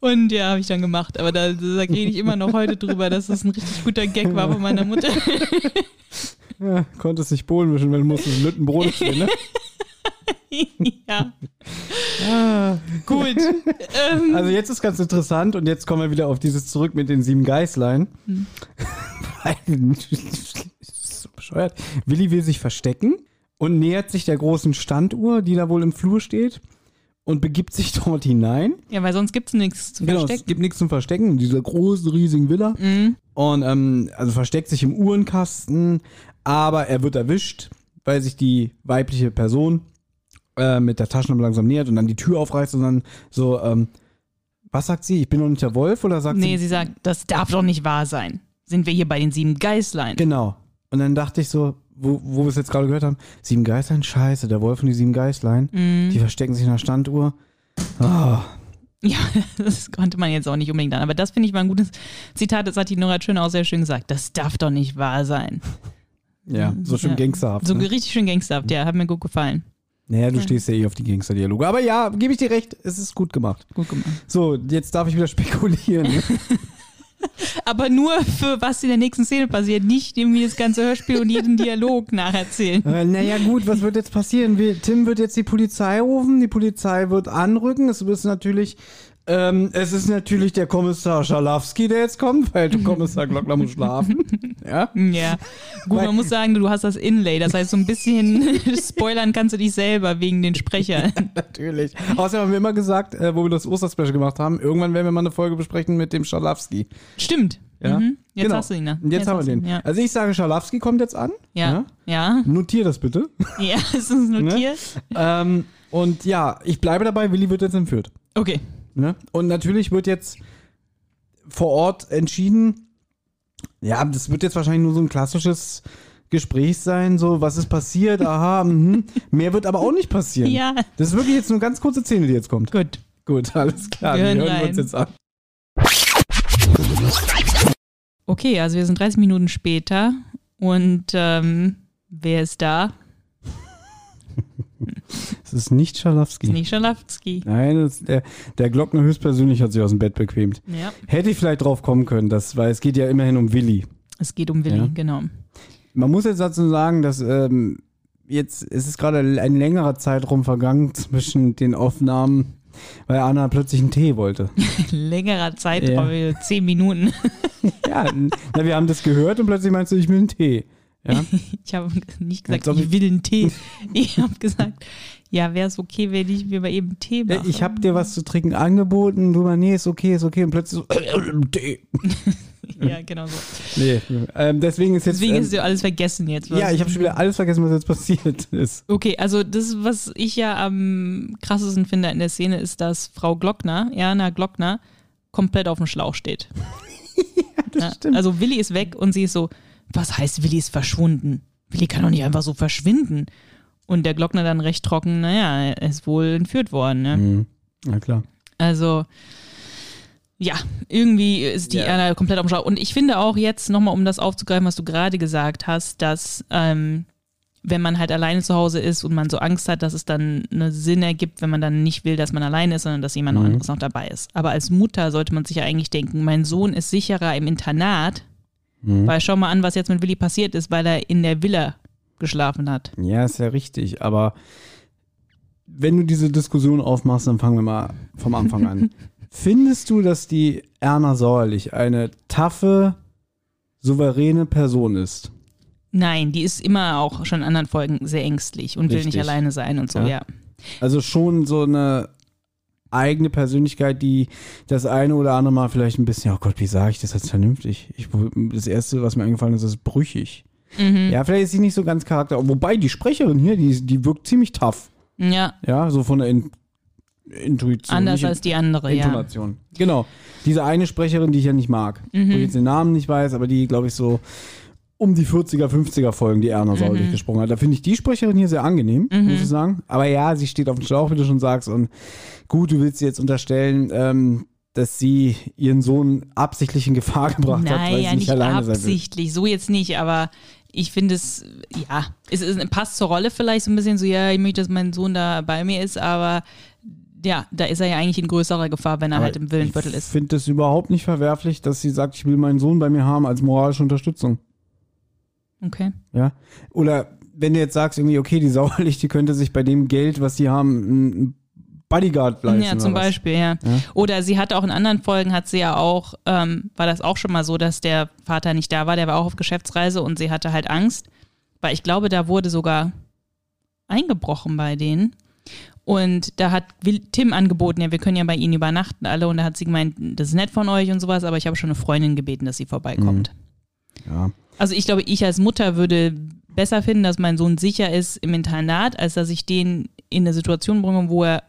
Und ja, habe ich dann gemacht. Aber da, da rede ich immer noch heute drüber, dass das ein richtig guter Gag war von meiner Mutter. ja konntest nicht Bohlen mischen, weil du musstest Lüttenbrot stehen, ne? ja. Gut. Ähm, Also jetzt ist ganz interessant und jetzt kommen wir wieder auf dieses zurück mit den sieben Geißlein. Hm. Weil, das ist so bescheuert. Willi will sich verstecken und nähert sich der großen Standuhr, die da wohl im Flur steht und begibt sich dort hinein. ja, weil sonst gibt es nichts zu Genau, es verstecken. gibt nichts zum Verstecken in dieser großen, riesigen Villa. Mhm. Und ähm, also versteckt sich im Uhrenkasten, aber er wird erwischt, weil sich die weibliche Person äh, mit der Taschenlampe langsam nähert und dann die Tür aufreißt und dann so, ähm, was sagt sie? Ich bin noch nicht der Wolf oder sagt Nee, sie? sie sagt, das darf doch nicht wahr sein. Sind wir hier bei den sieben Geißlein? Genau. Und dann dachte ich so, wo, wo wir es jetzt gerade gehört haben, sieben Geißlein, scheiße, der Wolf und die sieben Geißlein, Mhm. die verstecken sich in der Standuhr. Ah, Ja, das konnte man jetzt auch nicht unbedingt an. Aber das finde ich mal ein gutes Zitat. Das hat die Nora Schön auch sehr schön gesagt. Das darf doch nicht wahr sein. Ja, so schön Ja. gangsterhaft. So ne? richtig schön gangsterhaft. Ja, hat mir gut gefallen. Naja, du stehst ja eh auf die Gangster-Dialoge. Aber ja, gebe ich dir recht, es ist gut gemacht. Gut gemacht. So, jetzt darf ich wieder spekulieren. Ne? Aber nur für was in der nächsten Szene passiert. Nicht irgendwie das ganze Hörspiel und jeden Dialog nacherzählen. äh, naja, gut, was wird jetzt passieren? Wir, Tim wird jetzt die Polizei rufen, die Polizei wird anrücken. Es ist natürlich, ähm, es ist natürlich der Kommissar Schalowski, der jetzt kommt, weil der Kommissar Glockner muss schlafen. Ja. Ja. Gut, Weil- man muss sagen, du hast das Inlay. Das heißt, so ein bisschen spoilern kannst du dich selber wegen den Sprechern. Natürlich. Außerdem haben wir immer gesagt, äh, wo wir das Osterspecial gemacht haben, irgendwann werden wir mal eine Folge besprechen mit dem Schalowski. Stimmt. Ja? Mhm. Jetzt Genau. hast du ihn. Ne? Und jetzt, haben wir du den. Ja. Also ich sage, Schalowski kommt jetzt an. Ja. Ja. Notier das bitte. Ja, ist es notiert? ähm, und ja, ich bleibe dabei, Willi wird jetzt entführt. Okay. Ne? Und natürlich wird jetzt vor Ort entschieden, ja, das wird jetzt wahrscheinlich nur so ein klassisches Gespräch sein, so, was ist passiert, aha, mhm. mehr wird aber auch nicht passieren. Ja. Das ist wirklich jetzt nur eine ganz kurze Szene, die jetzt kommt. Gut. Gut, alles klar, Wir wir hören hören rein. uns jetzt an. Okay, also wir sind 30 Minuten später und ähm, wer ist da? Es ist nicht Schalowski. Ist nicht Schalafsky. Nein, das der, der Glockner höchstpersönlich hat sich aus dem Bett bequemt. Ja. Hätte ich vielleicht drauf kommen können, das, weil es geht ja immerhin um Willi. Es geht um Willi, Ja. genau. Man muss jetzt dazu sagen, dass ähm, jetzt es ist gerade ein längerer Zeitraum vergangen zwischen den Aufnahmen, weil Anna plötzlich einen Tee wollte. Längerer Zeitraum, 10 Minuten. ja, na, wir haben das gehört und plötzlich meinst du, ich will einen Tee. Ja? Ich habe nicht gesagt, ob ich will einen Tee. Ich habe gesagt, ja, wäre es okay, wenn ich mir mal eben Tee mache. Ich habe dir was zu trinken angeboten, du mal, nee, ist okay, ist okay. Und plötzlich so, Tee. Ja, genau so. Nee, ähm, deswegen ist jetzt. Deswegen ähm, ist ja alles vergessen jetzt. ja, ich habe schon wieder alles vergessen, was jetzt passiert ist. Okay, also das, was ich ja am krassesten finde in der Szene, ist, dass Frau Glockner, Erna Glockner, komplett auf dem Schlauch steht. Ja, stimmt. Also Willi ist weg und sie ist so, was heißt Willi ist verschwunden? Willi kann doch nicht einfach so verschwinden. Und der Glockner dann recht trocken, naja, er ist wohl entführt worden. Ne? Mhm. Na klar. Also, ja, irgendwie ist die Ja. Erna komplett Schlauch. Und ich finde auch jetzt nochmal, um das aufzugreifen, was du gerade gesagt hast, dass ähm, wenn man halt alleine zu Hause ist und man so Angst hat, dass es dann einen Sinn ergibt, wenn man dann nicht will, dass man alleine ist, sondern dass jemand noch anderes noch dabei ist. Aber als Mutter sollte man sich ja eigentlich denken, mein Sohn ist sicherer im Internat, weil schau mal an, was jetzt mit Willi passiert ist, weil er in der Villa geschlafen hat. Ja, ist ja richtig, aber wenn du diese Diskussion aufmachst, dann fangen wir mal vom Anfang an. Findest du, dass die Erna Sauerlich eine taffe, souveräne Person ist? Nein, die ist immer auch schon in anderen Folgen sehr ängstlich und will Richtig. nicht alleine sein und so, Ja. ja. Also schon so eine eigene Persönlichkeit, die das eine oder andere Mal vielleicht ein bisschen, oh Gott, wie sage ich das jetzt vernünftig? Ich, das erste, was mir eingefallen ist, ist brüchig. Mhm. Ja, vielleicht ist sie nicht so ganz Charakter. Wobei die Sprecherin hier, die, die wirkt ziemlich tough. Ja, Ja, so von der In Intuition. anders als die andere, ja. Intonation. Genau. Diese eine Sprecherin, die ich ja nicht mag. Wo ich jetzt den Namen nicht weiß, aber die, glaube ich, so um die 40er, 50er Folgen, die Erna Sauerlich gesprochen hat. Da finde ich die Sprecherin hier sehr angenehm, muss ich sagen. Aber ja, sie steht auf dem Schlauch, wie du schon sagst. Und gut, du willst sie jetzt unterstellen, ähm, dass sie ihren Sohn absichtlich in Gefahr gebracht hat, weil Nein, sie nicht, nicht alleine sein absichtlich, so jetzt nicht, aber ich finde es, ja, es, ist, passt zur Rolle vielleicht so ein bisschen so, ja, ich möchte, dass mein Sohn da bei mir ist, aber ja, da ist er ja eigentlich in größerer Gefahr, wenn er Aber halt im Villenviertel Ich ist. finde es überhaupt nicht verwerflich, dass sie sagt, ich will meinen Sohn bei mir haben als moralische Unterstützung. Okay. Ja. Oder wenn du jetzt sagst, irgendwie, okay, die Sauerlicht, die könnte sich bei dem Geld, was sie haben, einen Bodyguard leisten. Ja, zum. Beispiel, ja. Oder sie hatte auch in anderen Folgen, hat sie ja auch, ähm, war das auch schon mal so, dass der Vater nicht da war, der war auch auf Geschäftsreise und sie hatte halt Angst, weil ich glaube, da wurde sogar eingebrochen bei denen. Und da hat Tim angeboten, ja, wir können ja bei ihnen übernachten alle. Und da hat sie gemeint, das ist nett von euch und sowas, aber ich habe schon eine Freundin gebeten, dass sie vorbeikommt. Ja. Also ich glaube, ich als Mutter würde besser finden, dass mein Sohn sicher ist im Internat, als dass ich den in eine Situation bringe, wo er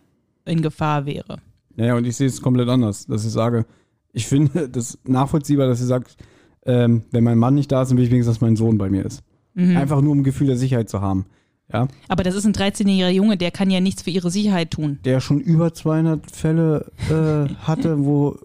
in Gefahr wäre. Naja, und ich sehe es komplett anders, dass ich sage, ich finde das nachvollziehbar, dass sie sagt, ähm, wenn mein Mann nicht da ist, dann will ich wenigstens, dass mein Sohn bei mir ist. Mhm. Einfach nur um ein Gefühl der Sicherheit zu haben. Ja, Aber das ist ein 13-jähriger Junge, der kann ja nichts für ihre Sicherheit tun. der schon über 200 Fälle äh, hatte, wo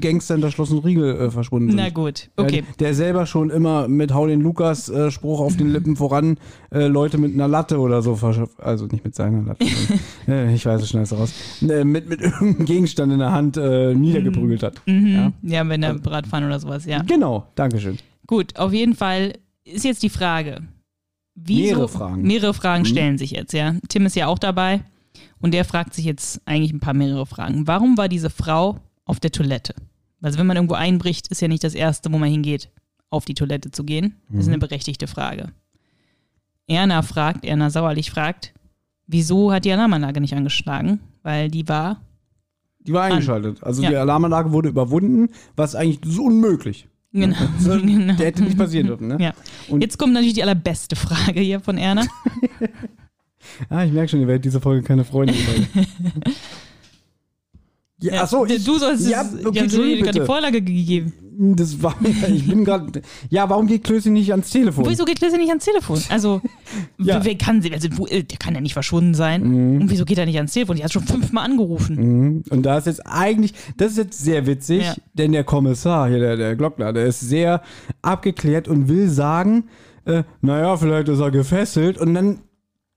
Gangster in der Schloss und Riegel äh, verschwunden sind. Na gut, okay. Ja, der selber schon immer mit Hau den Lukas äh, Spruch auf den Lippen voran äh, Leute mit einer Latte oder so, also nicht mit seiner Latte, äh, ich weiß es schnell raus, äh, mit, mit irgendeinem Gegenstand in der Hand niedergeprügelt hat. Mhm. Ja. Ja, wenn er Bratpfanne oder sowas, ja. Genau, Dankeschön. Gut, auf jeden Fall ist jetzt die Frage. Wieso, Mehrere Fragen. Mehrere Fragen Mhm. stellen sich jetzt, ja. Tim ist ja auch dabei und der fragt sich jetzt eigentlich ein paar mehrere Fragen. Warum war diese Frau auf der Toilette? Also wenn man irgendwo einbricht, ist ja nicht das Erste, wo man hingeht, auf die Toilette zu gehen. Das Mhm. ist eine berechtigte Frage. Erna fragt, Erna Sauerlich fragt, wieso hat die Alarmanlage nicht angeschlagen? Weil die war Die war eingeschaltet. Also Ja. die Alarmanlage wurde überwunden, was eigentlich so unmöglich. Genau. So, genau. Der hätte nicht passieren dürfen, ne? Ja. Und- Jetzt kommt natürlich die allerbeste Frage hier von Erna. Ah, ich merke schon, ihr werdet diese Folge keine Freunde mehr. Ja, achso, ich, du sollst ja, okay, habe dir gerade die. Vorlage gegeben. Das war, ich bin gerade, ja, warum geht Klößchen nicht ans Telefon? Wieso geht Klößchen nicht ans Telefon? Also, Ja. wer kann sie, also, äh, der kann ja nicht verschwunden sein. Und wieso geht er nicht ans Telefon? Die hat schon fünfmal angerufen. Mhm. Und da ist jetzt eigentlich, das ist jetzt sehr witzig, Ja. denn der Kommissar hier, der, der Glockner, der ist sehr abgeklärt und will sagen, äh, naja, vielleicht ist er gefesselt und dann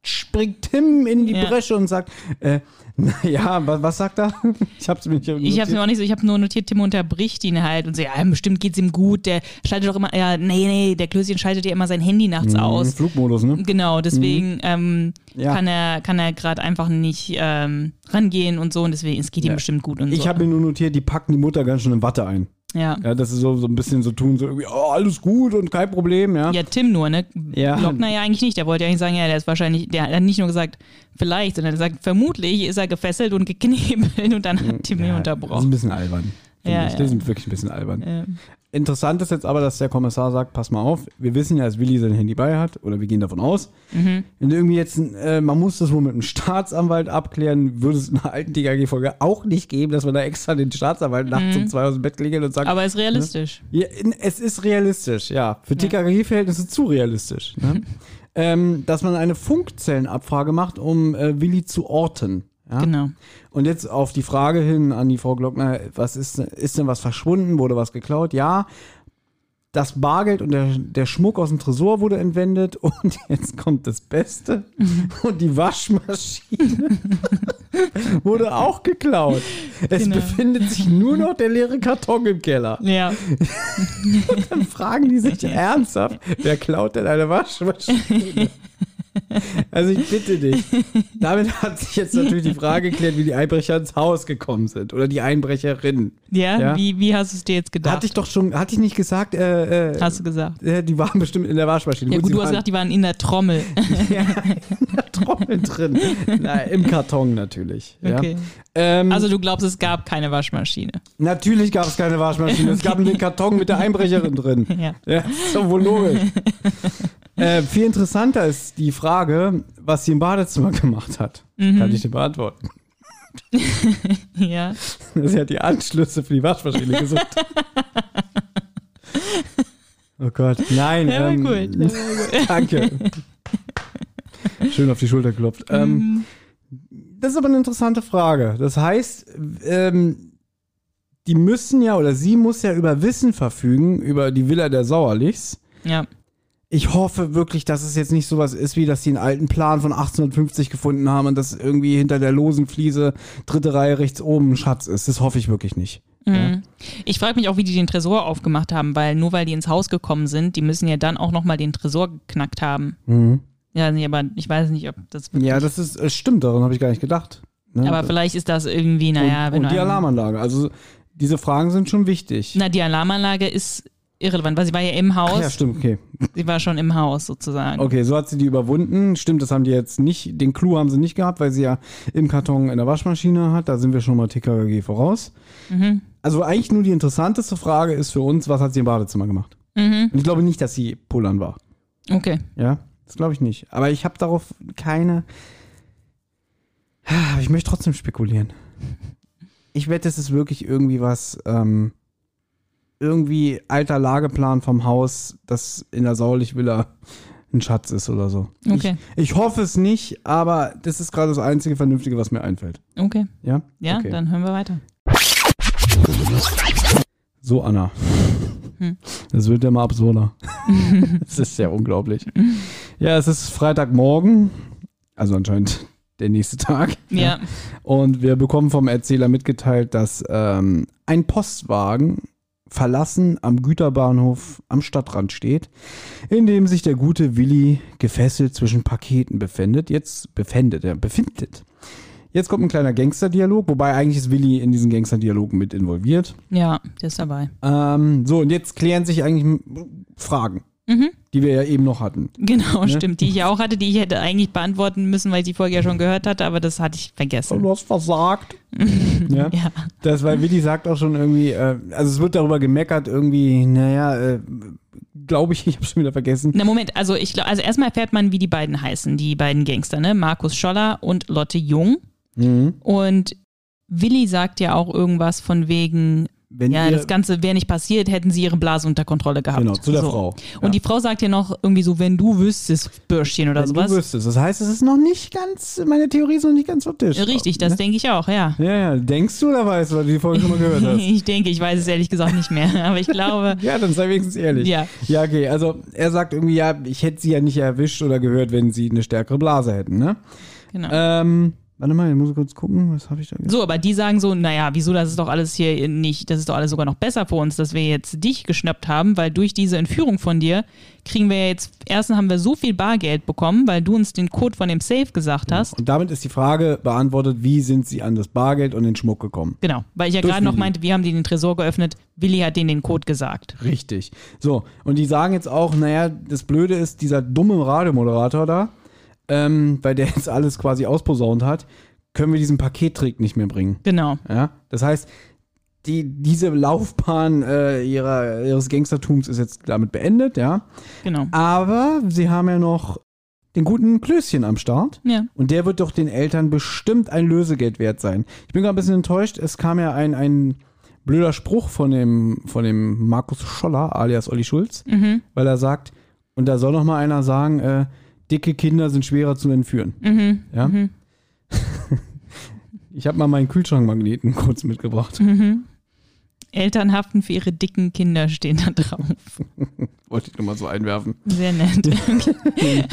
springt Tim in die Ja. Bresche und sagt, äh, naja, was, was sagt er? Ich hab's mir nicht Ich habe mir auch nicht so, ich habe nur notiert, Tim unterbricht ihn halt und so, ja, bestimmt geht's ihm gut. Der schaltet doch immer, ja, nee, nee, der Klößchen schaltet ja immer sein Handy nachts Mhm, aus. Flugmodus, ne? Genau, deswegen ähm, Ja. kann er, kann er gerade einfach nicht ähm, rangehen und so und deswegen, es geht ihm Ja. bestimmt gut und Ich so. habe mir nur notiert, die packen die Mutter ganz schön in Watte ein. Ja. Ja, dass sie so, so ein bisschen so tun, so irgendwie, oh, alles gut und kein Problem, ja. Ja, Tim nur, ne? Ja. Glockner ja eigentlich nicht. Der wollte ja eigentlich sagen, ja, der ist wahrscheinlich, der hat nicht nur gesagt, vielleicht, sondern er sagt, vermutlich ist er gefesselt und geknebelt und dann hat Tim ihn Das ist ein unterbrochen. bisschen albern. Ja, ja. Das ist wirklich ein bisschen albern. Ja. Interessant ist jetzt aber, dass der Kommissar sagt, pass mal auf, wir wissen ja, dass Willi sein Handy bei hat, oder wir gehen davon aus. Mhm. Und irgendwie jetzt, äh, man muss das wohl mit einem Staatsanwalt abklären, würde es in einer alten TKG-Folge auch nicht geben, dass man da extra den Staatsanwalt nachts um zwei aus dem Bett klingelt und sagt, Mhm. Aber ist realistisch. ja, in, es ist realistisch, ja. Für TKG-Verhältnisse zu realistisch. Ne? ähm, dass man eine Funkzellenabfrage macht, um äh, Willi zu orten. Ja? Genau. Und jetzt auf die Frage hin an die Frau Glockner, was ist, ist denn was verschwunden, wurde was geklaut? Ja, das Bargeld und der, der Schmuck aus dem Tresor wurde entwendet und jetzt kommt das Beste und die Waschmaschine wurde auch geklaut. Es Genau. befindet sich nur noch der leere Karton im Keller. Ja. Dann fragen die sich ernsthaft, wer klaut denn eine Waschmaschine? Also ich bitte dich. Damit hat sich jetzt natürlich die Frage geklärt, wie die Einbrecher ins Haus gekommen sind. Oder die Einbrecherin. Ja, Ja. Wie, wie hast du es dir jetzt gedacht? Hatte ich doch schon, hatte ich nicht gesagt, äh, äh, hast du gesagt. äh, die waren bestimmt in der Waschmaschine. Ja Gut, gut, du hast gesagt, die waren in der Trommel. ja, in der Trommel drin. Na, Im Karton natürlich. Ja. Okay. Ähm, Also du glaubst, es gab keine Waschmaschine. natürlich gab es keine Waschmaschine. Es gab einen Karton mit der Einbrecherin drin. Ja. Ja, ist doch wohl logisch. Äh, viel interessanter ist die Frage, was sie im Badezimmer gemacht hat. Mhm. Kann ich dir beantworten. Ja. Sie hat die Anschlüsse für die Waschmaschine gesucht. oh Gott, nein. Der war ähm, gut. Der war gut. Danke. Schön auf die Schulter geklopft. Ähm, Mhm. das ist aber eine interessante Frage. Das heißt, ähm, die müssen ja, oder sie muss ja über Wissen verfügen, über die Villa der Sauerlichs. Ja. Ich hoffe wirklich, dass es jetzt nicht sowas ist, wie dass sie einen alten Plan von 1850 gefunden haben und dass irgendwie hinter der losen Fliese dritte Reihe rechts oben ein Schatz ist. Das hoffe ich wirklich nicht. Mhm. Ich frage mich auch, wie die den Tresor aufgemacht haben, weil nur weil die ins Haus gekommen sind, die müssen ja dann auch nochmal den Tresor geknackt haben. Ja, nee, aber ich weiß nicht, ob das wirklich. Mhm. Ja, das ist, es stimmt, daran habe ich gar nicht gedacht. Ne? aber vielleicht ist das irgendwie, naja, und, wenn und die Alarmanlage. Also diese Fragen sind schon wichtig. Na, die Alarmanlage ist irrelevant, weil sie war ja im Haus. Ach ja, stimmt, okay. Sie war schon im Haus sozusagen. Okay, so hat sie die überwunden. Stimmt, das haben die jetzt nicht, den Clou haben sie nicht gehabt, weil sie ja im Karton in der Waschmaschine hat. Da sind wir schon mal TKG voraus. Mhm. Also eigentlich nur die interessanteste Frage ist für uns, was hat sie im Badezimmer gemacht? Mhm. Und ich glaube nicht, dass sie pullern war. Okay. Ja, das glaube ich nicht. Aber ich habe darauf keine. Ah, Ich möchte trotzdem spekulieren. Ich wette, es ist wirklich irgendwie was, ähm, irgendwie alter Lageplan vom Haus, das in der Sauerlich-Villa ein Schatz ist oder so. Okay. Ich, ich hoffe es nicht, aber das ist gerade das einzige Vernünftige, was mir einfällt. Okay. Ja? Ja, okay. dann hören wir weiter. So, Anna. Hm. Das wird ja mal absurder. Das ist ja unglaublich. Ja, es ist Freitagmorgen, also anscheinend der nächste Tag. Ja. Und wir bekommen vom Erzähler mitgeteilt, dass ähm, ein Postwagen verlassen am Güterbahnhof am Stadtrand steht, in dem sich der gute Willi gefesselt zwischen Paketen befindet. Jetzt befindet er, befindet. Jetzt kommt ein kleiner Gangsterdialog, wobei eigentlich ist Willi in diesen Gangsterdialog mit involviert. Ja, der ist dabei. Ähm, so, und jetzt klären sich eigentlich Fragen, Mhm. die wir ja eben noch hatten. Genau, stimmt. Die ich ja auch hatte, die ich hätte eigentlich beantworten müssen, weil ich die Folge ja schon gehört hatte, aber das hatte ich vergessen. Du hast versagt. ja. Ja. Das, weil Willi sagt auch schon irgendwie, äh, also es wird darüber gemeckert, irgendwie, naja, äh, glaube ich, ich habe schon wieder vergessen. Na Moment, also ich glaube, also erstmal erfährt man, wie die beiden heißen, die beiden Gangster, ne? Markus Scholler und Lotte Jung. Mhm. Und Willi sagt ja auch irgendwas von wegen, Wenn ja, ihr, das Ganze wäre nicht passiert, hätten sie ihre Blase unter Kontrolle gehabt. Genau, zu der so. Frau. Und die Frau sagt ja noch irgendwie so, wenn du wüsstest, Bürschchen oder Wenn sowas. du wüsstest. Das heißt, es ist noch nicht ganz, meine Theorie ist noch nicht ganz vom Tisch. Richtig, das ne? denke ich auch, ja. Ja, ja, denkst du oder weißt du, weil du die Folge schon mal gehört hast? Ich denke, ich weiß es ehrlich gesagt nicht mehr, aber ich glaube, Ja, dann sei wenigstens ehrlich. Ja. Ja, okay. Also er sagt irgendwie, ja, ich hätte sie ja nicht erwischt oder gehört, wenn sie eine stärkere Blase hätten, ne? genau. Ähm, warte mal, ich muss kurz gucken, was habe ich da gesagt? So, aber die sagen so, naja, wieso, das ist doch alles hier nicht, das ist doch alles sogar noch besser für uns, dass wir jetzt dich geschnappt haben, weil durch diese Entführung von dir kriegen wir jetzt, erstens haben wir so viel Bargeld bekommen, weil du uns den Code von dem Safe gesagt hast. Und damit ist die Frage beantwortet, wie sind sie an das Bargeld und den Schmuck gekommen? Genau, weil ich ja gerade noch meinte, wir haben dir den Tresor geöffnet, Willi hat denen den Code gesagt. Richtig. So, und die sagen jetzt auch, naja, das Blöde ist, dieser dumme Radiomoderator da, ähm, weil der jetzt alles quasi ausposaunt hat, können wir diesen Pakettrick nicht mehr bringen. Genau. Ja? Das heißt, die, diese Laufbahn äh, ihrer, ihres Gangstertums ist jetzt damit beendet, ja. Genau. Aber sie haben ja noch den guten Klößchen am Start. Ja. Und der wird doch den Eltern bestimmt ein Lösegeld wert sein. Ich bin gerade ein bisschen enttäuscht. Es kam ja ein, ein blöder Spruch von dem, von dem Markus Scholler, alias Olli Schulz, Mhm. weil er sagt, und da soll noch mal einer sagen, äh, dicke Kinder sind schwerer zu entführen. Mhm. Ja? Mhm. Ich habe mal meinen Kühlschrankmagneten kurz mitgebracht. Mhm. Eltern haften für ihre dicken Kinder stehen da drauf. Wollte ich nur mal so einwerfen. Sehr nett.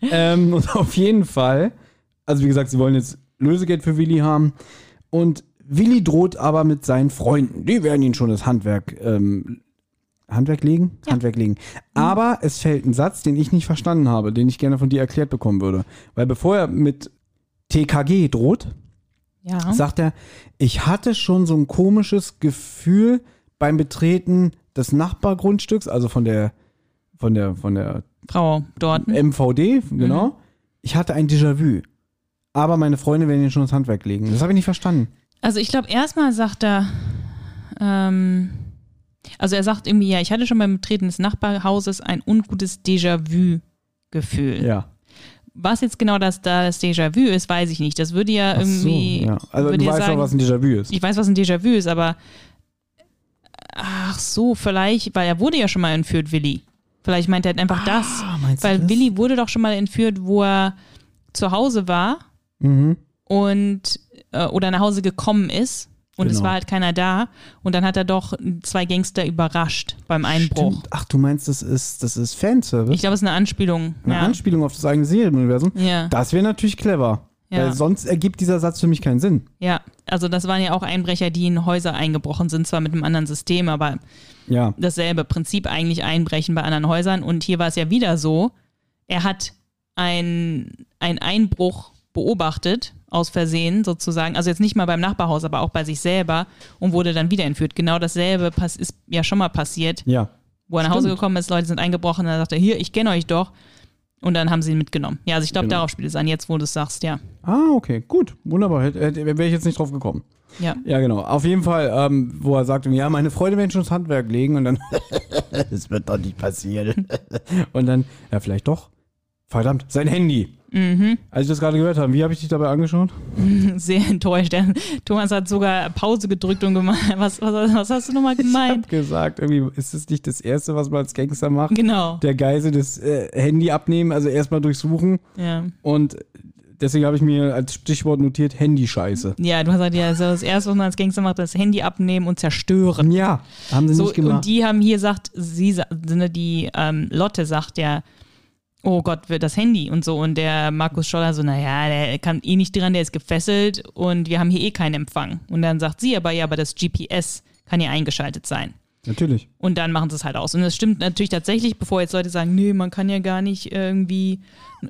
ähm, und auf jeden Fall, also wie gesagt, sie wollen jetzt Lösegeld für Willi haben. Und Willi droht aber mit seinen Freunden. Die werden ihn schon das Handwerk, ähm, Handwerk legen? Handwerk legen. Aber es fällt ein Satz, den ich nicht verstanden habe, den ich gerne von dir erklärt bekommen würde. Weil bevor er mit TKG droht, ja. sagt er, ich hatte schon so ein komisches Gefühl beim Betreten des Nachbargrundstücks, also von der, von der, von der Frau dort. MVD, genau. Ich hatte ein Déjà-vu. Aber meine Freunde werden ihn schon ins Handwerk legen. Das habe ich nicht verstanden. Also ich glaube, erstmal sagt er, ähm, also er sagt irgendwie, ja, ich hatte schon beim Betreten des Nachbarhauses ein ungutes Déjà-vu-Gefühl. Ja. Was jetzt genau das, da das Déjà-vu ist, weiß ich nicht. Das würde ja Ach so, irgendwie. ja. Also du weißt sagen, doch, was ein Déjà-vu ist. Ich weiß, was ein Déjà-vu ist, aber ach so, vielleicht, weil er wurde ja schon mal entführt, Willi. Vielleicht meint er halt einfach das. Ah, Weil das? Willi wurde doch schon mal entführt, wo er zu Hause war Mhm. und äh, oder nach Hause gekommen ist Und es Genau. war halt keiner da. Und dann hat er doch zwei Gangster überrascht beim Einbruch. Stimmt. Ach, du meinst, das ist, das ist Fanservice? Ich glaube, es ist eine Anspielung. Eine ja. Anspielung auf das eigene Serienuniversum? Ja. Das wäre natürlich clever. Ja. Weil sonst ergibt dieser Satz für mich keinen Sinn. ja, also das waren ja auch Einbrecher, die in Häuser eingebrochen sind, zwar mit einem anderen System, aber Ja. dasselbe Prinzip eigentlich einbrechen bei anderen Häusern. Und hier war es ja wieder so, er hat ein, ein Einbruch beobachtet, aus Versehen sozusagen, also jetzt nicht mal beim Nachbarhaus, aber auch bei sich selber und wurde dann wieder entführt. Genau dasselbe ist ja schon mal passiert, Ja. wo er nach Hause gekommen ist, Leute sind eingebrochen, und dann sagt er, hier, ich kenne euch doch. Und dann haben sie ihn mitgenommen. Ja, also ich glaube, Genau. darauf spielt es an, jetzt wo du es sagst, ja. Ah, okay. Gut. Wunderbar. Wäre ich jetzt nicht drauf gekommen. Ja. Ja, genau. Auf jeden Fall, ähm, wo er sagt, ja, meine Freude werden schon ins Handwerk legen und dann, das wird doch nicht passieren. und dann, ja, vielleicht doch. Verdammt, sein Handy. Mhm. Als ich das gerade gehört habe, wie habe ich dich dabei angeschaut? Sehr enttäuscht. Thomas hat sogar Pause gedrückt und gemeint, was, was, was hast du nochmal Ich habe gemeint? gesagt, irgendwie ist es nicht das Erste, was man als Gangster macht. Genau. Der Geise das äh, Handy abnehmen, also erstmal durchsuchen. Ja. Und deswegen habe ich mir als Stichwort notiert, Handyscheiße. ja, du hast gesagt, ja, so das Erste, was man als Gangster macht, das Handy abnehmen und zerstören. Ja, haben sie So, nicht gemacht. und die haben hier sagt, sie, ne, die ähm, Lotte sagt ja, oh Gott, wird das Handy und so. Und der Markus Scholler so, naja, der kann eh nicht dran, der ist gefesselt und wir haben hier eh keinen Empfang. Und dann sagt sie aber, ja, aber das GPS kann ja eingeschaltet sein. Natürlich. Und dann machen sie es halt aus. Und das stimmt natürlich tatsächlich, bevor jetzt Leute sagen, nee, man kann ja gar nicht irgendwie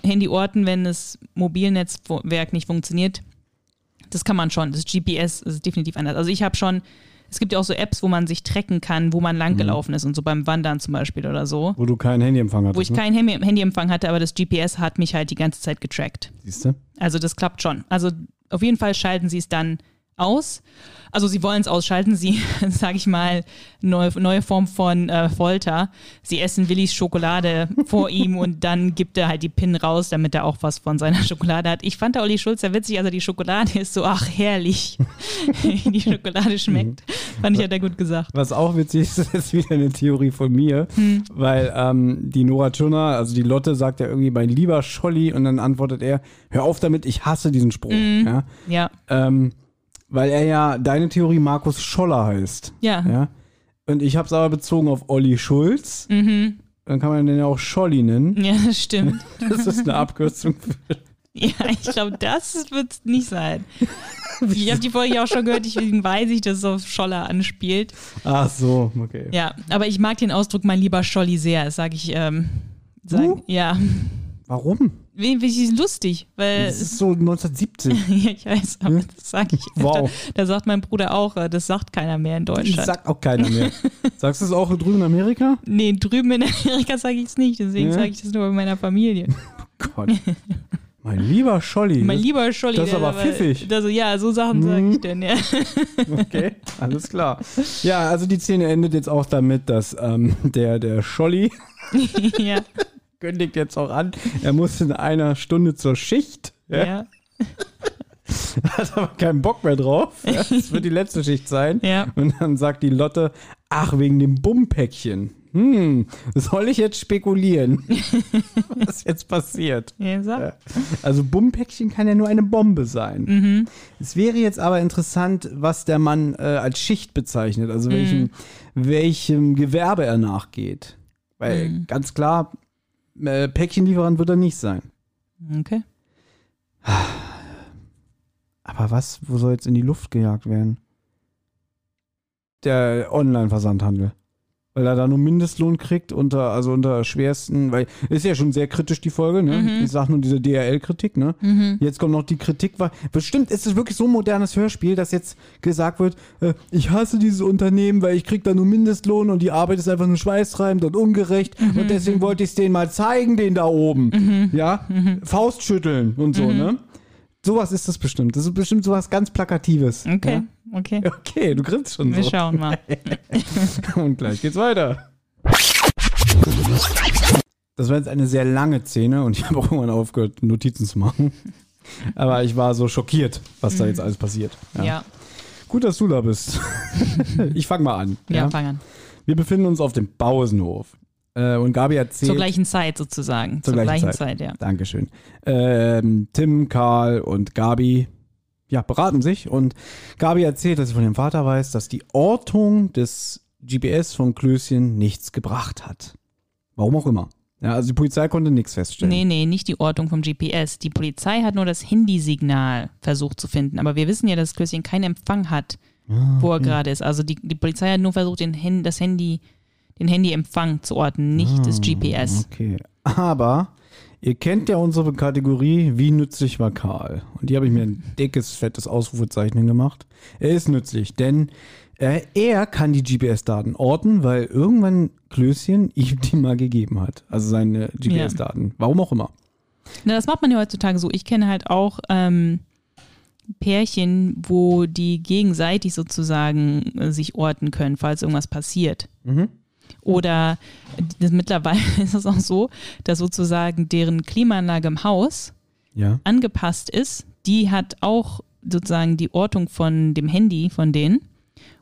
Handy orten, wenn das Mobilnetzwerk nicht funktioniert. Das kann man schon. Das GPS ist definitiv anders. Also ich habe schon, es gibt ja auch so Apps, wo man sich tracken kann, wo man langgelaufen ist und so beim Wandern zum Beispiel oder so. Wo du keinen Handyempfang hattest. Wo ich ne? kein Handy, Handyempfang hatte, aber das GPS hat mich halt die ganze Zeit getrackt. Siehst du? Also das klappt schon. Also auf jeden Fall schalten sie es dann aus. Also sie wollen es ausschalten. Sie, sage ich mal, neue, neue Form von äh, Folter. Sie essen Willis Schokolade vor ihm und dann gibt er halt die PIN raus, damit er auch was von seiner Schokolade hat. Ich fand der Olli Schulz ja witzig, also die Schokolade ist so, ach herrlich, wie die Schokolade schmeckt. Fand ich, hat er gut gesagt. Was auch witzig ist, ist wieder eine Theorie von mir, Hm. weil ähm, die Nora Tschirner, also die Lotte, sagt ja irgendwie, mein lieber Scholli, und dann antwortet er, hör auf damit, ich hasse diesen Spruch. Mhm. Ja? Ja, Ähm, weil er ja, deine Theorie Markus Scholler heißt. ja. Ja? Und ich habe es aber bezogen auf Olli Schulz. Mhm. Dann kann man den ja auch Scholli nennen. Ja, das stimmt. Das ist eine Abkürzung für Ja, ich glaube, das wird es nicht sein. Ich habe die Folge auch schon gehört, deswegen weiß ich, dass es auf Scholler anspielt. Ach so, okay. Ja, aber ich mag den Ausdruck mein lieber Scholli sehr, das sage ich. Ähm, sag, Du? Ja, Warum? Wie, wie ist lustig, weil Das ist so 1970. ja, ich weiß, aber das sage ich. Wow. Da, da sagt mein Bruder auch, äh, das sagt keiner mehr in Das Deutschland. sagt auch keiner mehr. Sagst du es auch drüben in Amerika? nee, drüben in Amerika sage ich es nicht, deswegen Ja? sage ich das nur bei meiner Familie. Gott. Mein lieber Scholli. Mein lieber Scholli. das ist aber pfiffig. So, ja, so Sachen sage Mhm. ich denn, ja. Okay, alles klar. Ja, also die Szene endet jetzt auch damit, dass ähm, der, der Scholli ja. Kündigt jetzt auch an, er muss in einer Stunde zur Schicht. Ja, ja. Hat aber keinen Bock mehr drauf. Ja, das wird die letzte Schicht sein. Ja. Und dann sagt die Lotte, ach, wegen dem Bummpäckchen. Hm, soll ich jetzt spekulieren, was jetzt passiert? Ja. Also Bummpäckchen kann ja nur eine Bombe sein. Mhm. Es wäre jetzt aber interessant, was der Mann äh, als Schicht bezeichnet, also welchem, welchem Gewerbe er nachgeht. Weil Mhm. ganz klar, äh, Päckchenlieferant wird er nicht sein. Okay. Aber was, wo soll jetzt in die Luft gejagt werden? Der Online-Versandhandel. Weil er da nur Mindestlohn kriegt unter, also unter schwersten, weil ist ja schon sehr kritisch die Folge, ne? Mhm. Ich sag nur diese DRL-Kritik, ne? Jetzt kommt noch die Kritik, weil bestimmt ist es wirklich so ein modernes Hörspiel, dass jetzt gesagt wird, äh, ich hasse dieses Unternehmen, weil ich krieg da nur Mindestlohn und die Arbeit ist einfach nur schweißtreibend und ungerecht Mhm. und deswegen wollte ich es denen mal zeigen, den da oben. Ja? Faust schütteln und so, Mhm. ne? Sowas ist das bestimmt. Das ist bestimmt sowas ganz Plakatives. Okay. Okay. Ja? Okay, du grinst schon Wir so. schauen mal. Und gleich geht's weiter. Das war jetzt eine sehr lange Szene und ich habe auch irgendwann aufgehört, Notizen zu machen. Aber ich war so schockiert, was da jetzt alles passiert. Mhm. Ja, Gut, dass du da bist. ich fange mal an. ja, Ja? fang an. Wir befinden uns auf dem Pausenhof. Äh, und Gabi erzählt. Zur gleichen Zeit sozusagen. Zur Zur, gleichen gleichen Zeit. Zeit, ja. Dankeschön. Ähm, Tim, Karl und Gabi ja, beraten sich und Gabi erzählt, dass sie von ihrem Vater weiß, dass die Ortung des GPS von Klößchen nichts gebracht hat. Warum auch immer. Ja, also die Polizei konnte nichts feststellen. Nee, nee, nicht die Ortung vom GPS. Die Polizei hat nur das Handysignal versucht zu finden. Aber wir wissen ja, dass Klößchen keinen Empfang hat, wo er gerade ist. Also die, die Polizei hat nur versucht, den Hand, das Handy, den Handyempfang zu orten, nicht das GPS. Okay. Aber ihr kennt ja unsere Kategorie, wie nützlich war Karl? Und die habe ich mir ein dickes, fettes Ausrufezeichen hingemacht. Er ist nützlich, denn äh, er kann die GPS-Daten orten, weil irgendwann Klößchen ihm die mal gegeben hat. Also seine GPS-Daten. Warum auch immer. Na, das macht man ja heutzutage so. Ich kenne halt auch ähm, Pärchen, wo die gegenseitig sozusagen äh, sich orten können, falls irgendwas passiert. Oder das, mittlerweile ist es auch so, dass sozusagen deren Klimaanlage im Haus Ja. angepasst ist. Die hat auch sozusagen die Ortung von dem Handy von denen.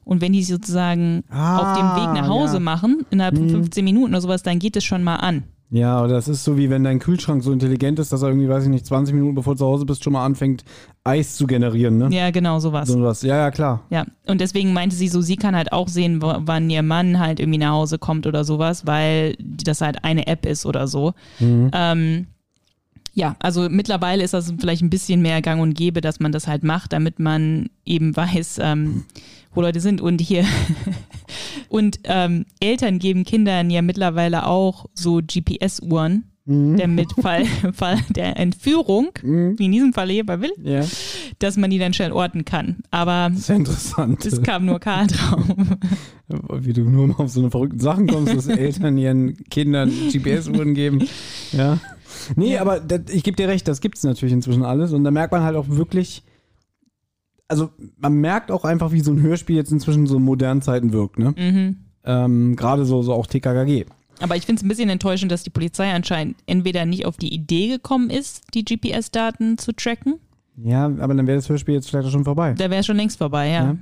Und wenn die sozusagen Ah, auf dem Weg nach Hause ja. Mhm. machen, innerhalb von 15 Minuten oder sowas, dann geht es schon mal an. Ja, aber das ist so wie wenn dein Kühlschrank so intelligent ist, dass er irgendwie, weiß ich nicht, 20 Minuten bevor du zu Hause bist, schon mal anfängt, Eis zu generieren, ne? Ja, genau, sowas. So was. Ja, ja, klar. Ja, und deswegen meinte sie so, sie kann halt auch sehen, wann ihr Mann halt irgendwie nach Hause kommt oder sowas, weil das halt eine App ist oder so. Ähm, ja, also mittlerweile ist das vielleicht ein bisschen mehr gang und gäbe, dass man das halt macht, damit man eben weiß, ähm, wo Leute sind. Und hier, und ähm, Eltern geben Kindern ja mittlerweile auch so GPS-Uhren, damit Fall, Fall der Entführung, wie in diesem Fall hier bei Will, Ja. dass man die dann schnell orten kann. Aber Das ist ja interessant. es kam nur Karl drauf. Wie du nur mal auf so eine verrückten Sachen kommst, dass Eltern ihren Kindern GPS-Uhren geben. Ja. Nee, aber das, ich gebe dir recht, das gibt es natürlich inzwischen alles. Und da merkt man halt auch wirklich, also man merkt auch einfach, wie so ein Hörspiel jetzt inzwischen so in modernen Zeiten wirkt, ne? Mhm. Ähm, Gerade so, so auch TKKG. Aber ich finde es ein bisschen enttäuschend, dass die Polizei anscheinend entweder nicht auf die Idee gekommen ist, die GPS-Daten zu tracken. Ja, aber dann wäre das Hörspiel jetzt vielleicht auch schon vorbei. Da wäre es schon längst vorbei, ja. Ja.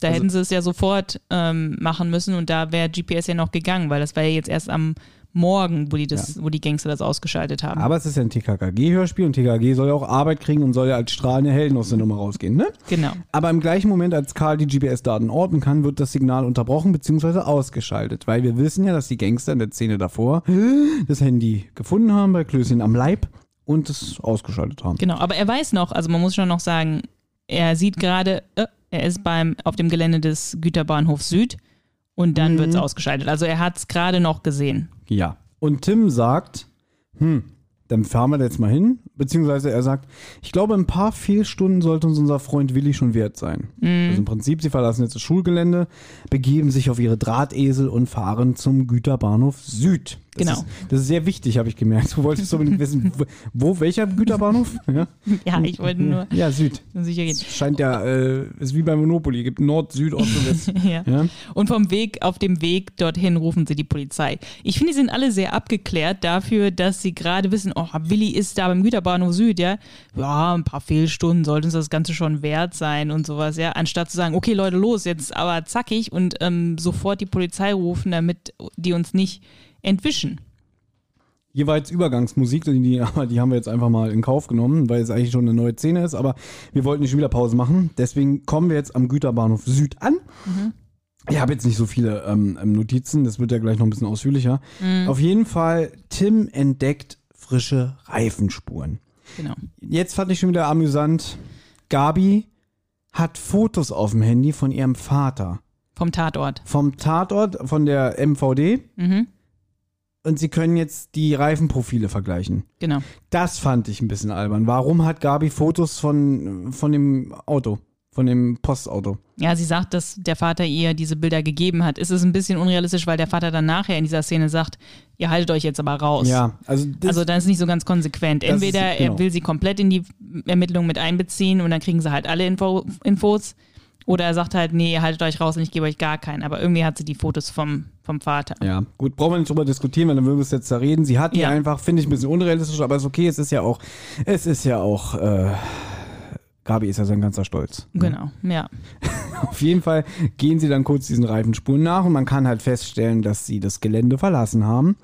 Da Also- hätten sie es ja sofort ähm, machen müssen und da wäre GPS ja noch gegangen, weil das war ja jetzt erst am Morgen, wo die, das, wo die Gangster das ausgeschaltet haben. Aber es ist ja ein TKKG-Hörspiel und TKKG soll ja auch Arbeit kriegen und soll ja als strahlende Helden aus der Nummer rausgehen, ne? genau. Aber im gleichen Moment, als Karl die GPS-Daten orten kann, wird das Signal unterbrochen bzw. ausgeschaltet. Weil wir wissen ja, dass die Gangster in der Szene davor das Handy gefunden haben bei Klößchen am Leib und es ausgeschaltet haben. Genau, aber er weiß noch, also man muss schon noch sagen, er sieht gerade, äh, er ist beim auf dem Gelände des Güterbahnhofs Süd und dann wird es ausgeschaltet. Also er hat es gerade noch gesehen. Ja. Und Tim sagt, hm, dann fahren wir da jetzt mal hin. Beziehungsweise er sagt, ich glaube, ein paar Fehlstunden sollte uns unser Freund Willi schon wert sein. Also im Prinzip, sie verlassen jetzt das Schulgelände, begeben sich auf ihre Drahtesel und fahren zum Güterbahnhof Süd. Das Genau. Ist, das ist sehr wichtig, habe ich gemerkt. Du wolltest unbedingt wissen, wo, welcher Güterbahnhof? Ja, Ja, ich wollte nur ja Süd. sicher gehen. Scheint ja, äh, ist wie bei Monopoly, gibt Nord, Süd, Ost und West. Ja. Ja? Und vom Weg, auf dem Weg dorthin rufen sie die Polizei. Ich finde, die sind alle sehr abgeklärt dafür, dass sie gerade wissen, oh, Willi ist da beim Güterbahnhof Süd, ja. Ja, ein paar Fehlstunden sollte uns das Ganze schon wert sein und sowas, ja. Anstatt zu sagen, okay, Leute, los, jetzt aber zackig und ähm, sofort die Polizei rufen, damit die uns nicht entwischen. Jetzt Übergangsmusik, die, die, haben wir jetzt einfach mal in Kauf genommen, weil es eigentlich schon eine neue Szene ist, aber wir wollten nicht schon wieder Pause machen. Deswegen kommen wir jetzt am Güterbahnhof Süd an. Ich habe jetzt nicht so viele ähm, ähm, Notizen, das wird ja gleich noch ein bisschen ausführlicher. Auf jeden Fall, Tim entdeckt frische Reifenspuren. Genau. Jetzt fand ich schon wieder amüsant, Gabi hat Fotos auf dem Handy von ihrem Vater. Vom Tatort. Vom Tatort, von der MVD. Mhm. Und sie können jetzt die Reifenprofile vergleichen. Genau. Das fand ich ein bisschen albern. Warum hat Gabi Fotos von, von dem Auto, von dem Postauto? Ja, sie sagt, dass der Vater ihr diese Bilder gegeben hat. Es ist ein bisschen unrealistisch, weil der Vater dann nachher in dieser Szene sagt, ihr haltet euch jetzt aber raus. Ja, also das, Also dann ist nicht so ganz konsequent. Das ist- Entweder genau. er will sie komplett in die Ermittlungen mit einbeziehen und dann kriegen sie halt alle Info Infos. Oder er sagt halt, nee, haltet euch raus und ich gebe euch gar keinen. Aber irgendwie hat sie die Fotos vom, vom Vater. ja, gut, brauchen wir nicht drüber diskutieren, weil dann würden wir es jetzt da reden. Sie hat die Ja. einfach, finde ich ein bisschen unrealistisch, aber ist okay. Es ist ja auch, es ist ja auch, äh, Gabi ist ja sein ganzer Stolz. Genau, ja. Auf jeden Fall gehen sie dann kurz diesen Reifenspuren nach und man kann halt feststellen, dass sie das Gelände verlassen haben.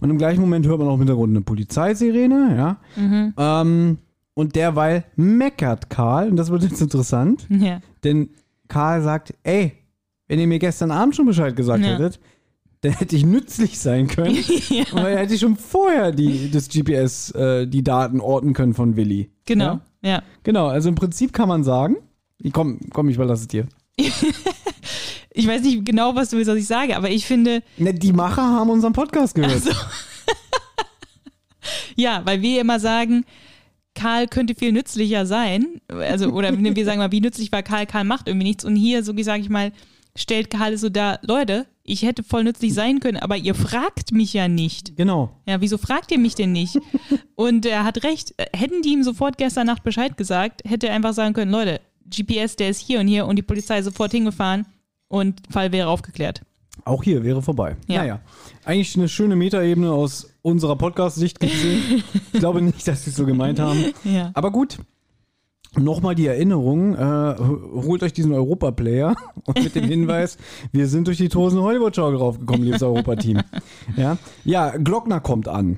Und im gleichen Moment hört man auch im Hintergrund eine Polizeisirene, ja. Ähm, Und derweil meckert Karl, und das wird jetzt interessant, Ja. denn Karl sagt, ey, wenn ihr mir gestern Abend schon Bescheid gesagt Ja. hättet, dann hätte ich nützlich sein können. Und dann hätte ich schon vorher die, das GPS, äh, die Daten orten können von Willi. Genau. Ja? Ja. Genau, also im Prinzip kann man sagen, ich komm, komm, ich überlasse es dir. Ich weiß nicht genau, was du willst, was ich sage, aber ich finde, Ne, die Macher haben unseren Podcast gehört. ja, weil wir immer sagen, Karl könnte viel nützlicher sein. Also, oder wir sagen mal, wie nützlich war Karl? Karl macht irgendwie nichts. Und hier, so sage ich mal, stellt Karl so dar, Leute, ich hätte voll nützlich sein können, aber ihr fragt mich ja nicht. Genau. Ja, wieso fragt ihr mich denn nicht? Und er hat recht. Hätten die ihm sofort gestern Nacht Bescheid gesagt, hätte er einfach sagen können, Leute, GPS, der ist hier und hier und die Polizei sofort hingefahren und Fall wäre aufgeklärt. Auch hier wäre vorbei. Ja. Naja, eigentlich eine schöne Metaebene aus unserer Podcast-Sicht gesehen. ich glaube nicht, dass sie es so gemeint haben. Ja. Aber gut. Nochmal die Erinnerung, äh, holt euch diesen Europa-Player und mit dem Hinweis, wir sind durch die Tosen Hollywood-Schau raufgekommen, liebes Europa-Team. Ja? ja, Glockner kommt an.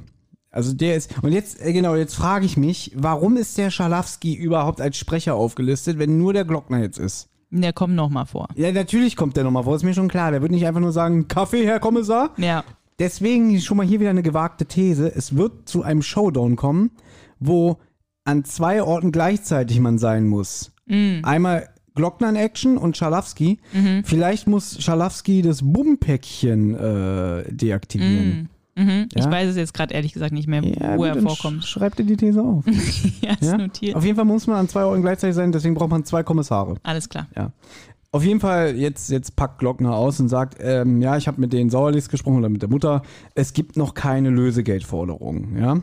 Also der ist, und jetzt, äh, genau, jetzt frage ich mich, warum ist der Schalafsky überhaupt als Sprecher aufgelistet, wenn nur der Glockner jetzt ist? Der kommt nochmal vor. Ja, natürlich kommt der nochmal vor, ist mir schon klar. Der wird nicht einfach nur sagen, Kaffee, Herr Kommissar. Ja. Deswegen schon mal hier wieder eine gewagte These. Es wird zu einem Showdown kommen, wo an zwei Orten gleichzeitig man sein muss. Einmal Glockner in Action und Schalafsky. Vielleicht muss Schalafsky das Bumpäckchen äh, deaktivieren. Ich Ja? weiß es jetzt gerade ehrlich gesagt nicht mehr, Ja, wo gut, er vorkommt. sch- Schreibt ihr die These auf. Ja, ist ja? notiert. Auf jeden Fall muss man an zwei Orten gleichzeitig sein, deswegen braucht man zwei Kommissare. Alles klar. Ja. Auf jeden Fall, jetzt, jetzt packt Glockner aus und sagt, ähm, ja, ich habe mit den Sauerlichs gesprochen oder mit der Mutter, es gibt noch keine Lösegeldforderung, ja,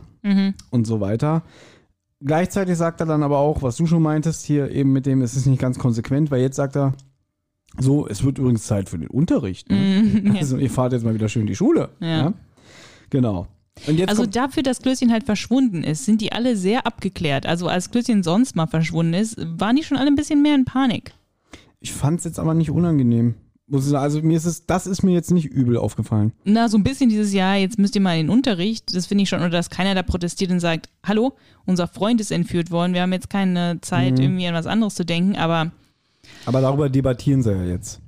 und so weiter. Gleichzeitig sagt er dann aber auch, was du schon meintest, hier eben mit dem, es ist nicht ganz konsequent, weil jetzt sagt er, so, es wird übrigens Zeit für den Unterricht. Ne? Also ihr fahrt jetzt mal wieder schön in die Schule. Ja. Ja. Genau. Also dafür, dass Klößchen halt verschwunden ist, sind die alle sehr abgeklärt. Also als Klößchen sonst mal verschwunden ist, waren die schon alle ein bisschen mehr in Panik. ich fand es jetzt aber nicht unangenehm. Muss ich sagen, also mir ist es, das ist mir jetzt nicht übel aufgefallen. Na, so ein bisschen dieses Jahr, jetzt müsst ihr mal in den Unterricht, das finde ich schon, oder dass keiner da protestiert und sagt, hallo, unser Freund ist entführt worden, wir haben jetzt keine Zeit, Mhm. irgendwie an was anderes zu denken, aber Aber darüber debattieren sie ja jetzt.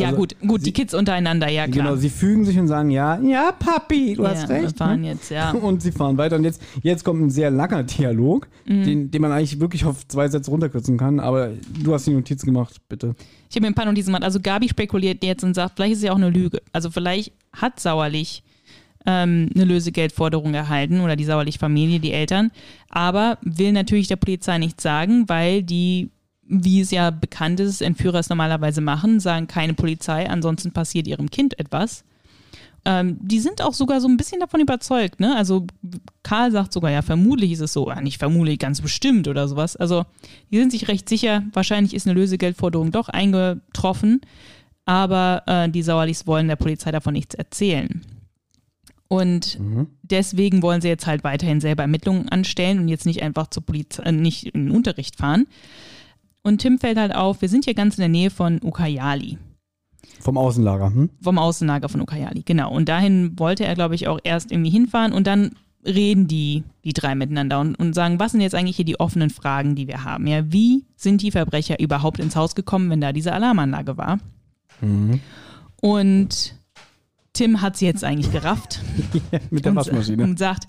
Ja Also, gut, gut, die Kids untereinander, ja klar. Genau, sie fügen sich und sagen, ja, ja, Papi, du ja, hast wir recht. fahren ne? jetzt, ja. Und sie fahren weiter. Und jetzt, jetzt kommt ein sehr langer Dialog, Mhm. den, den man eigentlich wirklich auf zwei Sätze runterkürzen kann. Aber du hast die Notiz gemacht, bitte. Ich habe mir ein paar Notizen gemacht. Also Gabi spekuliert jetzt und sagt, vielleicht ist es ja auch eine Lüge. Also vielleicht hat Sauerlich ähm, eine Lösegeldforderung erhalten oder die Sauerlich-Familie, die Eltern, aber will natürlich der Polizei nichts sagen, weil die, wie es ja bekannt ist, Entführer es normalerweise machen, sagen keine Polizei, ansonsten passiert ihrem Kind etwas. Ähm, die sind auch sogar so ein bisschen davon überzeugt, ne? Also Karl sagt sogar, ja, vermutlich ist es so, ja, nicht vermutlich, ganz bestimmt oder sowas. Also die sind sich recht sicher, wahrscheinlich ist eine Lösegeldforderung doch eingetroffen, aber äh, die Sauerlichs wollen der Polizei davon nichts erzählen. Und deswegen wollen sie jetzt halt weiterhin selber Ermittlungen anstellen und jetzt nicht einfach zur Polizei, äh, nicht in den Unterricht fahren. Und Tim fällt halt auf, wir sind hier ganz in der Nähe von Ukayali Vom Außenlager. Hm? vom Außenlager von Ukayali, genau. Und dahin wollte er, glaube ich, auch erst irgendwie hinfahren und dann reden die, die drei miteinander und, und sagen, was sind jetzt eigentlich hier die offenen Fragen, die wir haben? Ja, wie sind die Verbrecher überhaupt ins Haus gekommen, wenn da diese Alarmanlage war? Und Tim hat sie jetzt eigentlich gerafft Mit der und, Waschmaschine. und sagt,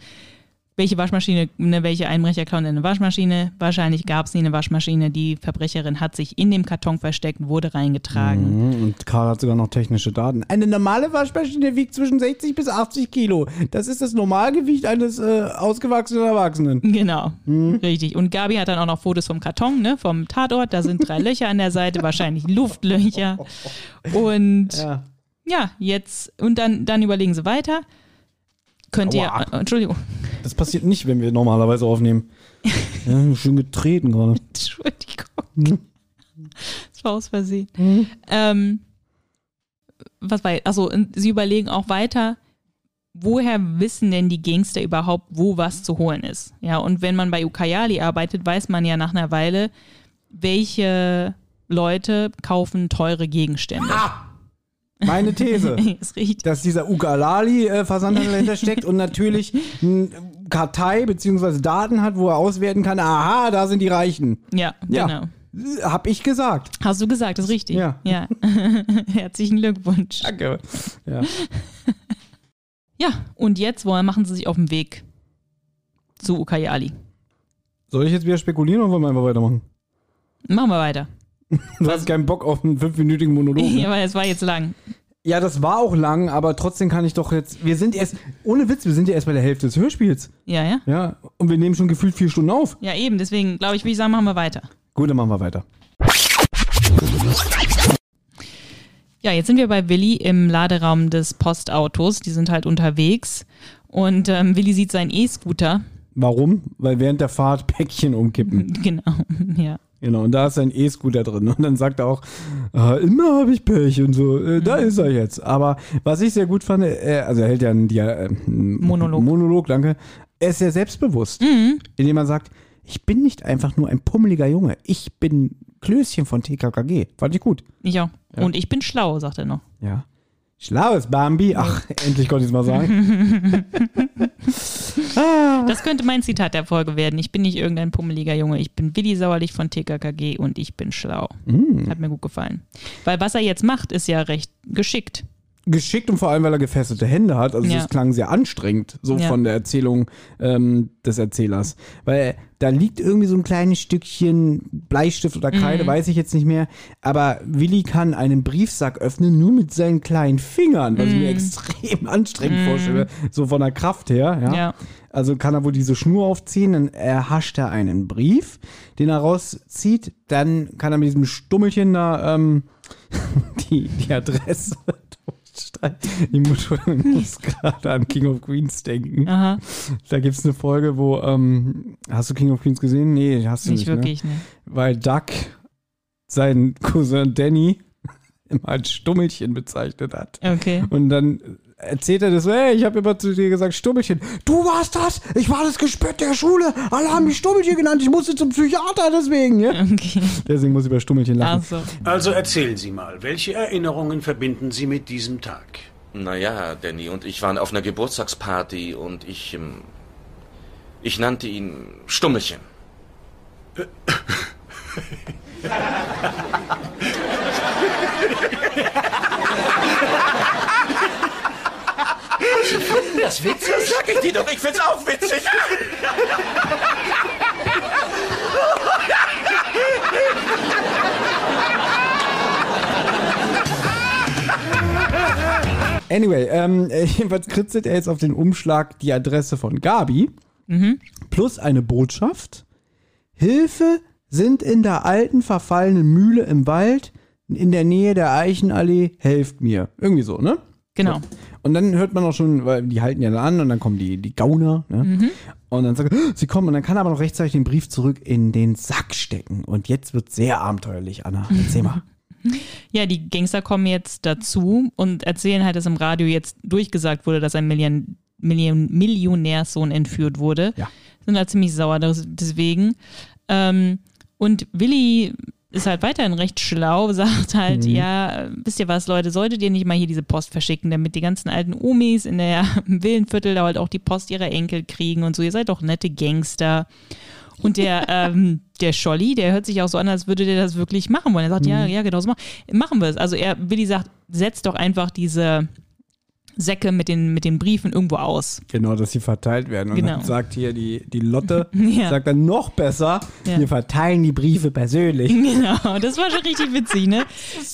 welche Waschmaschine, ne, welche Einbrecher klauen eine Waschmaschine? Wahrscheinlich gab es nie eine Waschmaschine. Die Verbrecherin hat sich in dem Karton versteckt, wurde reingetragen. Mhm, Und Karl hat sogar noch technische Daten. Eine normale Waschmaschine wiegt zwischen 60 bis 80 Kilo. Das ist das Normalgewicht eines äh, ausgewachsenen Erwachsenen. Genau, richtig. Und Gabi hat dann auch noch Fotos vom Karton, ne, vom Tatort. Da sind drei Löcher an der Seite, wahrscheinlich Luftlöcher. Und ja, Ja. jetzt, und dann, dann überlegen sie weiter. Könnt ihr, Aua. äh, Entschuldigung, Das passiert nicht, wenn wir normalerweise aufnehmen. Ja, schön getreten gerade. Entschuldigung. Das war aus Versehen. Ähm, was war, also sie überlegen auch weiter, woher wissen denn die Gangster überhaupt, wo was zu holen ist? Ja, und wenn man bei Ukayali arbeitet, weiß man ja nach einer Weile, welche Leute kaufen teure Gegenstände. Meine These. ist richtig. dass dieser Ugalali-Versandhandel dahinter steckt und natürlich eine Kartei bzw. Daten hat, wo er auswerten kann, aha, da sind die Reichen. Ja, Ja. genau. Hab ich gesagt. Hast du gesagt, das ist richtig. Ja. ja. Herzlichen Glückwunsch. Danke. Ja. Ja, und jetzt wollen, machen sie sich auf den Weg zu Ukayali. Soll ich jetzt wieder spekulieren oder wollen wir einfach weitermachen? Machen wir weiter. Du hast keinen Bock auf einen fünfminütigen Monolog. Ne? Ja, weil es war jetzt lang. Ja, das war auch lang, aber trotzdem kann ich doch jetzt. Wir sind erst, ohne Witz, wir sind ja erst bei der Hälfte des Hörspiels. Ja, ja. Ja, und wir nehmen schon gefühlt vier Stunden auf. Ja, eben. Deswegen, glaube ich, würde ich sagen, machen wir weiter. Gut, dann machen wir weiter. Ja, jetzt sind wir bei Willi im Laderaum des Postautos. Die sind halt unterwegs. Und ähm, Willi sieht seinen E-Scooter. Warum? Weil während der Fahrt Päckchen umkippen. Genau, ja. Genau, und da ist ein E-Scooter drin. Und dann sagt er auch, ah, immer habe ich Pech und so. Äh, da ist er jetzt. Aber was ich sehr gut fand, äh, also er hält ja einen Dia äh, Monolog. Monolog, danke. Er ist sehr selbstbewusst, indem er sagt, ich bin nicht einfach nur ein pummeliger Junge. Ich bin Klößchen von TKKG. Fand ich gut. Ich auch. Und ich bin schlau, sagt er noch. Ja. Schlaues Bambi. Ach, endlich konnte ich es mal sagen. Das könnte mein Zitat der Folge werden. Ich bin nicht irgendein pummeliger Junge. Ich bin Willi Sauerlich von TKKG und ich bin schlau. Hat mir gut gefallen. Weil was er jetzt macht, ist ja recht geschickt. Geschickt und vor allem, weil er gefesselte Hände hat. Also Ja. das klang sehr anstrengend, so Ja. von der Erzählung ähm, des Erzählers. Weil da liegt irgendwie so ein kleines Stückchen Bleistift oder Kreide, Mhm. weiß ich jetzt nicht mehr. Aber Willi kann einen Briefsack öffnen, nur mit seinen kleinen Fingern, was ich mir extrem anstrengend vorstelle, so von der Kraft her. Ja? Mhm. Ja. Also kann er wohl diese Schnur aufziehen, dann erhascht er einen Brief, den er rauszieht, dann kann er mit diesem Stummelchen da ähm, die, die Adresse ich muss, muss gerade an King of Queens denken. Aha, Da gibt es eine Folge, wo, ähm, hast du King of Queens gesehen? Nee, hast du nicht nicht. wirklich, ne? Ne? Weil Duck seinen Cousin Danny immer als Stummelchen bezeichnet hat. Okay. Und dann erzählt er das so, hey, ich habe immer zu dir gesagt, Stummelchen. Du warst das? Ich war das Gespött der Schule. Alle haben mich Stummelchen genannt. Ich musste zum Psychiater deswegen. Ja? Okay. Deswegen muss ich über Stummelchen lachen. Also, Also erzählen Sie mal, welche Erinnerungen verbinden Sie mit diesem Tag? Naja, Danny und ich waren auf einer Geburtstagsparty und ich, ähm, ich nannte ihn Stummelchen. Das witzig? Das sag ich dir doch, ich find's auch witzig. Anyway, ähm, äh, jedenfalls kritzelt er jetzt auf den Umschlag die Adresse von Gabi plus eine Botschaft. Hilfe sind in der alten verfallenen Mühle im Wald in der Nähe der Eichenallee. Helft mir. Irgendwie so, ne? genau. Und dann hört man auch schon, weil die halten ja da an und dann kommen die, die Gauner. Ne? Und dann sagt er, "Oh, sie kommen und dann kann er aber noch rechtzeitig den Brief zurück in den Sack stecken. Und jetzt wird sehr abenteuerlich, Anna. Erzähl mal. Ja, die Gangster kommen jetzt dazu und erzählen halt, dass im Radio jetzt durchgesagt wurde, dass ein Million, Million, Millionärssohn entführt wurde. Ja. Sind halt ziemlich sauer des- deswegen. Ähm, und Willi ist halt weiterhin recht schlau, sagt halt, Mhm. ja, wisst ihr was, Leute, solltet ihr nicht mal hier diese Post verschicken, damit die ganzen alten Omis in der im Villenviertel da halt auch die Post ihrer Enkel kriegen und so, ihr seid doch nette Gangster. Und der, ähm, der Scholli, der hört sich auch so an, als würde der das wirklich machen wollen. Er sagt, Mhm. ja, ja, genau so machen, machen wir es. Also er, Willi sagt, setzt doch einfach diese Säcke mit den, mit den Briefen irgendwo aus. Genau, dass sie verteilt werden. Und Genau. dann sagt hier die, die Lotte, Ja. sagt dann noch besser, Ja. wir verteilen die Briefe persönlich. Genau, das war schon richtig witzig, ne?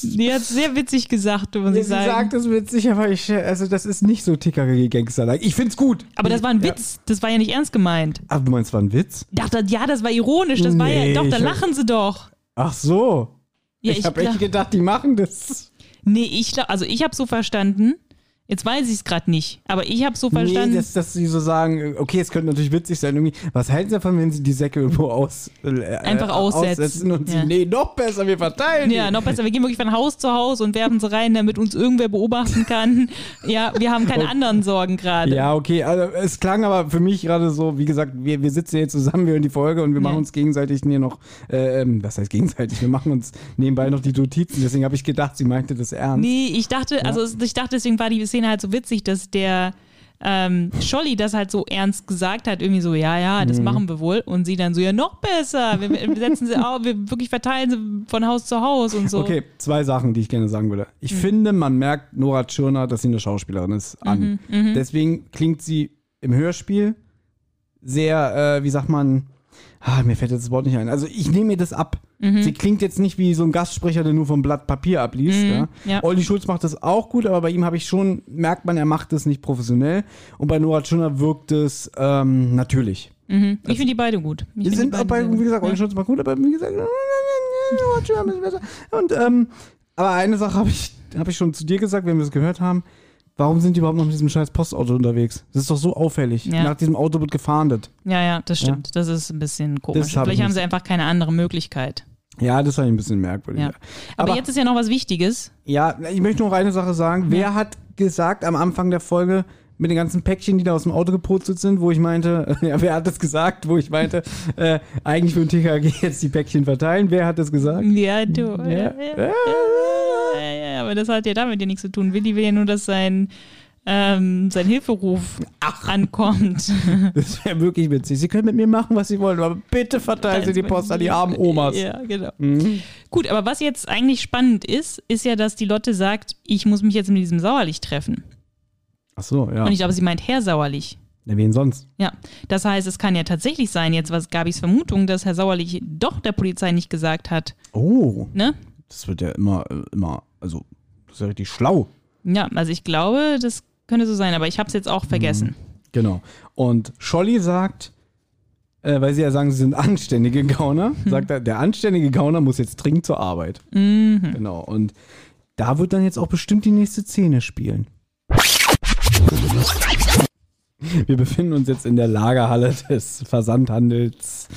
Die hat sehr witzig gesagt, muss Sie ich sagen. sagt es witzig, aber ich, also das ist nicht so TKG-Gangster. Ich find's gut. aber das war ein Witz, das war ja nicht ernst gemeint. Ach, du meinst, war ein Witz? Dachte, ja, das war ironisch, das war Nee, ja, doch, da lachen sie doch. Ach so. Ja, ich ich habe echt gedacht, die machen das. Nee, ich glaub, also ich habe so verstanden, Jetzt weiß ich es gerade nicht, aber ich habe so verstanden. Nee, dass, dass sie so sagen, okay, es könnte natürlich witzig sein, irgendwie. Was halten sie davon, wenn sie die Säcke irgendwo aus, äh, Einfach aussetzen. und sie, Ja. nee, noch besser, wir verteilen ja, die. noch besser, wir gehen wirklich von Haus zu Haus und werfen sie rein, damit uns irgendwer beobachten kann. Ja, wir haben keine anderen Sorgen gerade. Ja, okay, also es klang aber für mich gerade so, wie gesagt, wir, wir sitzen jetzt zusammen, wir hören die Folge und wir machen Ja. uns gegenseitig hier noch, äh, ähm, was heißt gegenseitig, wir machen uns nebenbei noch die Notizen, deswegen habe ich gedacht, sie meinte das ernst. Nee, ich dachte, also es- ich dachte, deswegen war die Szene halt so witzig, dass der ähm, Scholli das halt so ernst gesagt hat, irgendwie so, ja, ja, das machen wir wohl. Und sie dann so, ja, noch besser. Wir, wir setzen sie auf, wir wirklich verteilen sie von Haus zu Haus und so. Okay, zwei Sachen, die ich gerne sagen würde. Ich Mhm. finde, man merkt Nora Tschirner, dass sie eine Schauspielerin ist, an. Mhm, Deswegen klingt sie im Hörspiel sehr, äh, wie sagt man, ah, mir fällt jetzt das Wort nicht ein. Also ich nehme mir das ab. Mhm. Sie klingt jetzt nicht wie so ein Gastsprecher, der nur vom Blatt Papier abliest. Ja. Mhm, ja. Olli Schulz macht das auch gut, aber bei ihm habe ich schon, merkt man, er macht das nicht professionell. Und bei Nora Tschirner wirkt es ähm, natürlich. Mhm. Ich finde die beide gut. Ich Die sind die auch bei, wie gesagt, gut. Olli Schulz macht gut, aber wie gesagt, Nora Tschirner bisschen besser. Und, ähm, aber eine Sache habe ich, hab ich schon zu dir gesagt, wenn wir es gehört haben. Warum sind die überhaupt noch mit diesem scheiß Postauto unterwegs? Das ist doch so auffällig. Ja. Nach diesem Auto wird gefahndet. Ja, ja, das stimmt. Das ist ein bisschen komisch. Hab Vielleicht ich haben sie einfach keine andere Möglichkeit. Ja, das ich ein bisschen merkwürdig. Ja. Aber, Aber- jetzt ist ja noch was Wichtiges. Ja, ich möchte noch eine Sache sagen. Wer hat gesagt am Anfang der Folge mit den ganzen Päckchen, die da aus dem Auto gepurzelt sind, wo ich meinte, ja, wer hat das gesagt, wo ich meinte, äh, eigentlich würde TKG jetzt die Päckchen verteilen. Wer hat das gesagt? Ja, du. Ja. Ja, ja, aber das hat ja damit ja nichts zu tun. Willi will ja nur, dass sein, ähm, sein Hilferuf ankommt. Das wäre wirklich witzig. Sie können mit mir machen, was Sie wollen, aber bitte verteilen Sie die Post an die armen Omas. Ja, genau. Mhm. Gut, aber was jetzt eigentlich spannend ist, ist ja, dass die Lotte sagt, ich muss mich jetzt mit diesem Sauerlich treffen. Ach so, ja. Und ich glaube, sie meint Herr Sauerlich. Na, wen sonst? Ja, das heißt, es kann ja tatsächlich sein, jetzt was Gabis Vermutung, dass Herr Sauerlich doch der Polizei nicht gesagt hat, Oh, ne? das wird ja immer, äh, immer, also, das ist ja richtig schlau. Ja, also ich glaube, das könnte so sein, aber ich habe es jetzt auch vergessen. Genau. Und Scholli sagt, äh, weil sie ja sagen, sie sind anständige Gauner, sagt er, der anständige Gauner muss jetzt dringend zur Arbeit. Genau. Und da wird dann jetzt auch bestimmt die nächste Szene spielen. Wir befinden uns jetzt in der Lagerhalle des Versandhandels.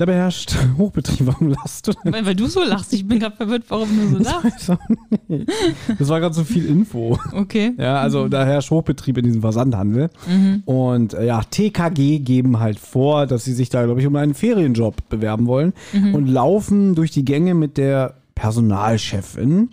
Da beherrscht Hochbetrieb. Warum lachst du denn? Weil, weil du so lachst, ich bin gerade verwirrt, warum du so lachst. Das war gerade so viel Info. Okay. Ja, also da herrscht Hochbetrieb in diesem Versandhandel. Und äh, ja, TKG geben halt vor, dass sie sich da, glaube ich, um einen Ferienjob bewerben wollen und laufen durch die Gänge mit der Personalchefin,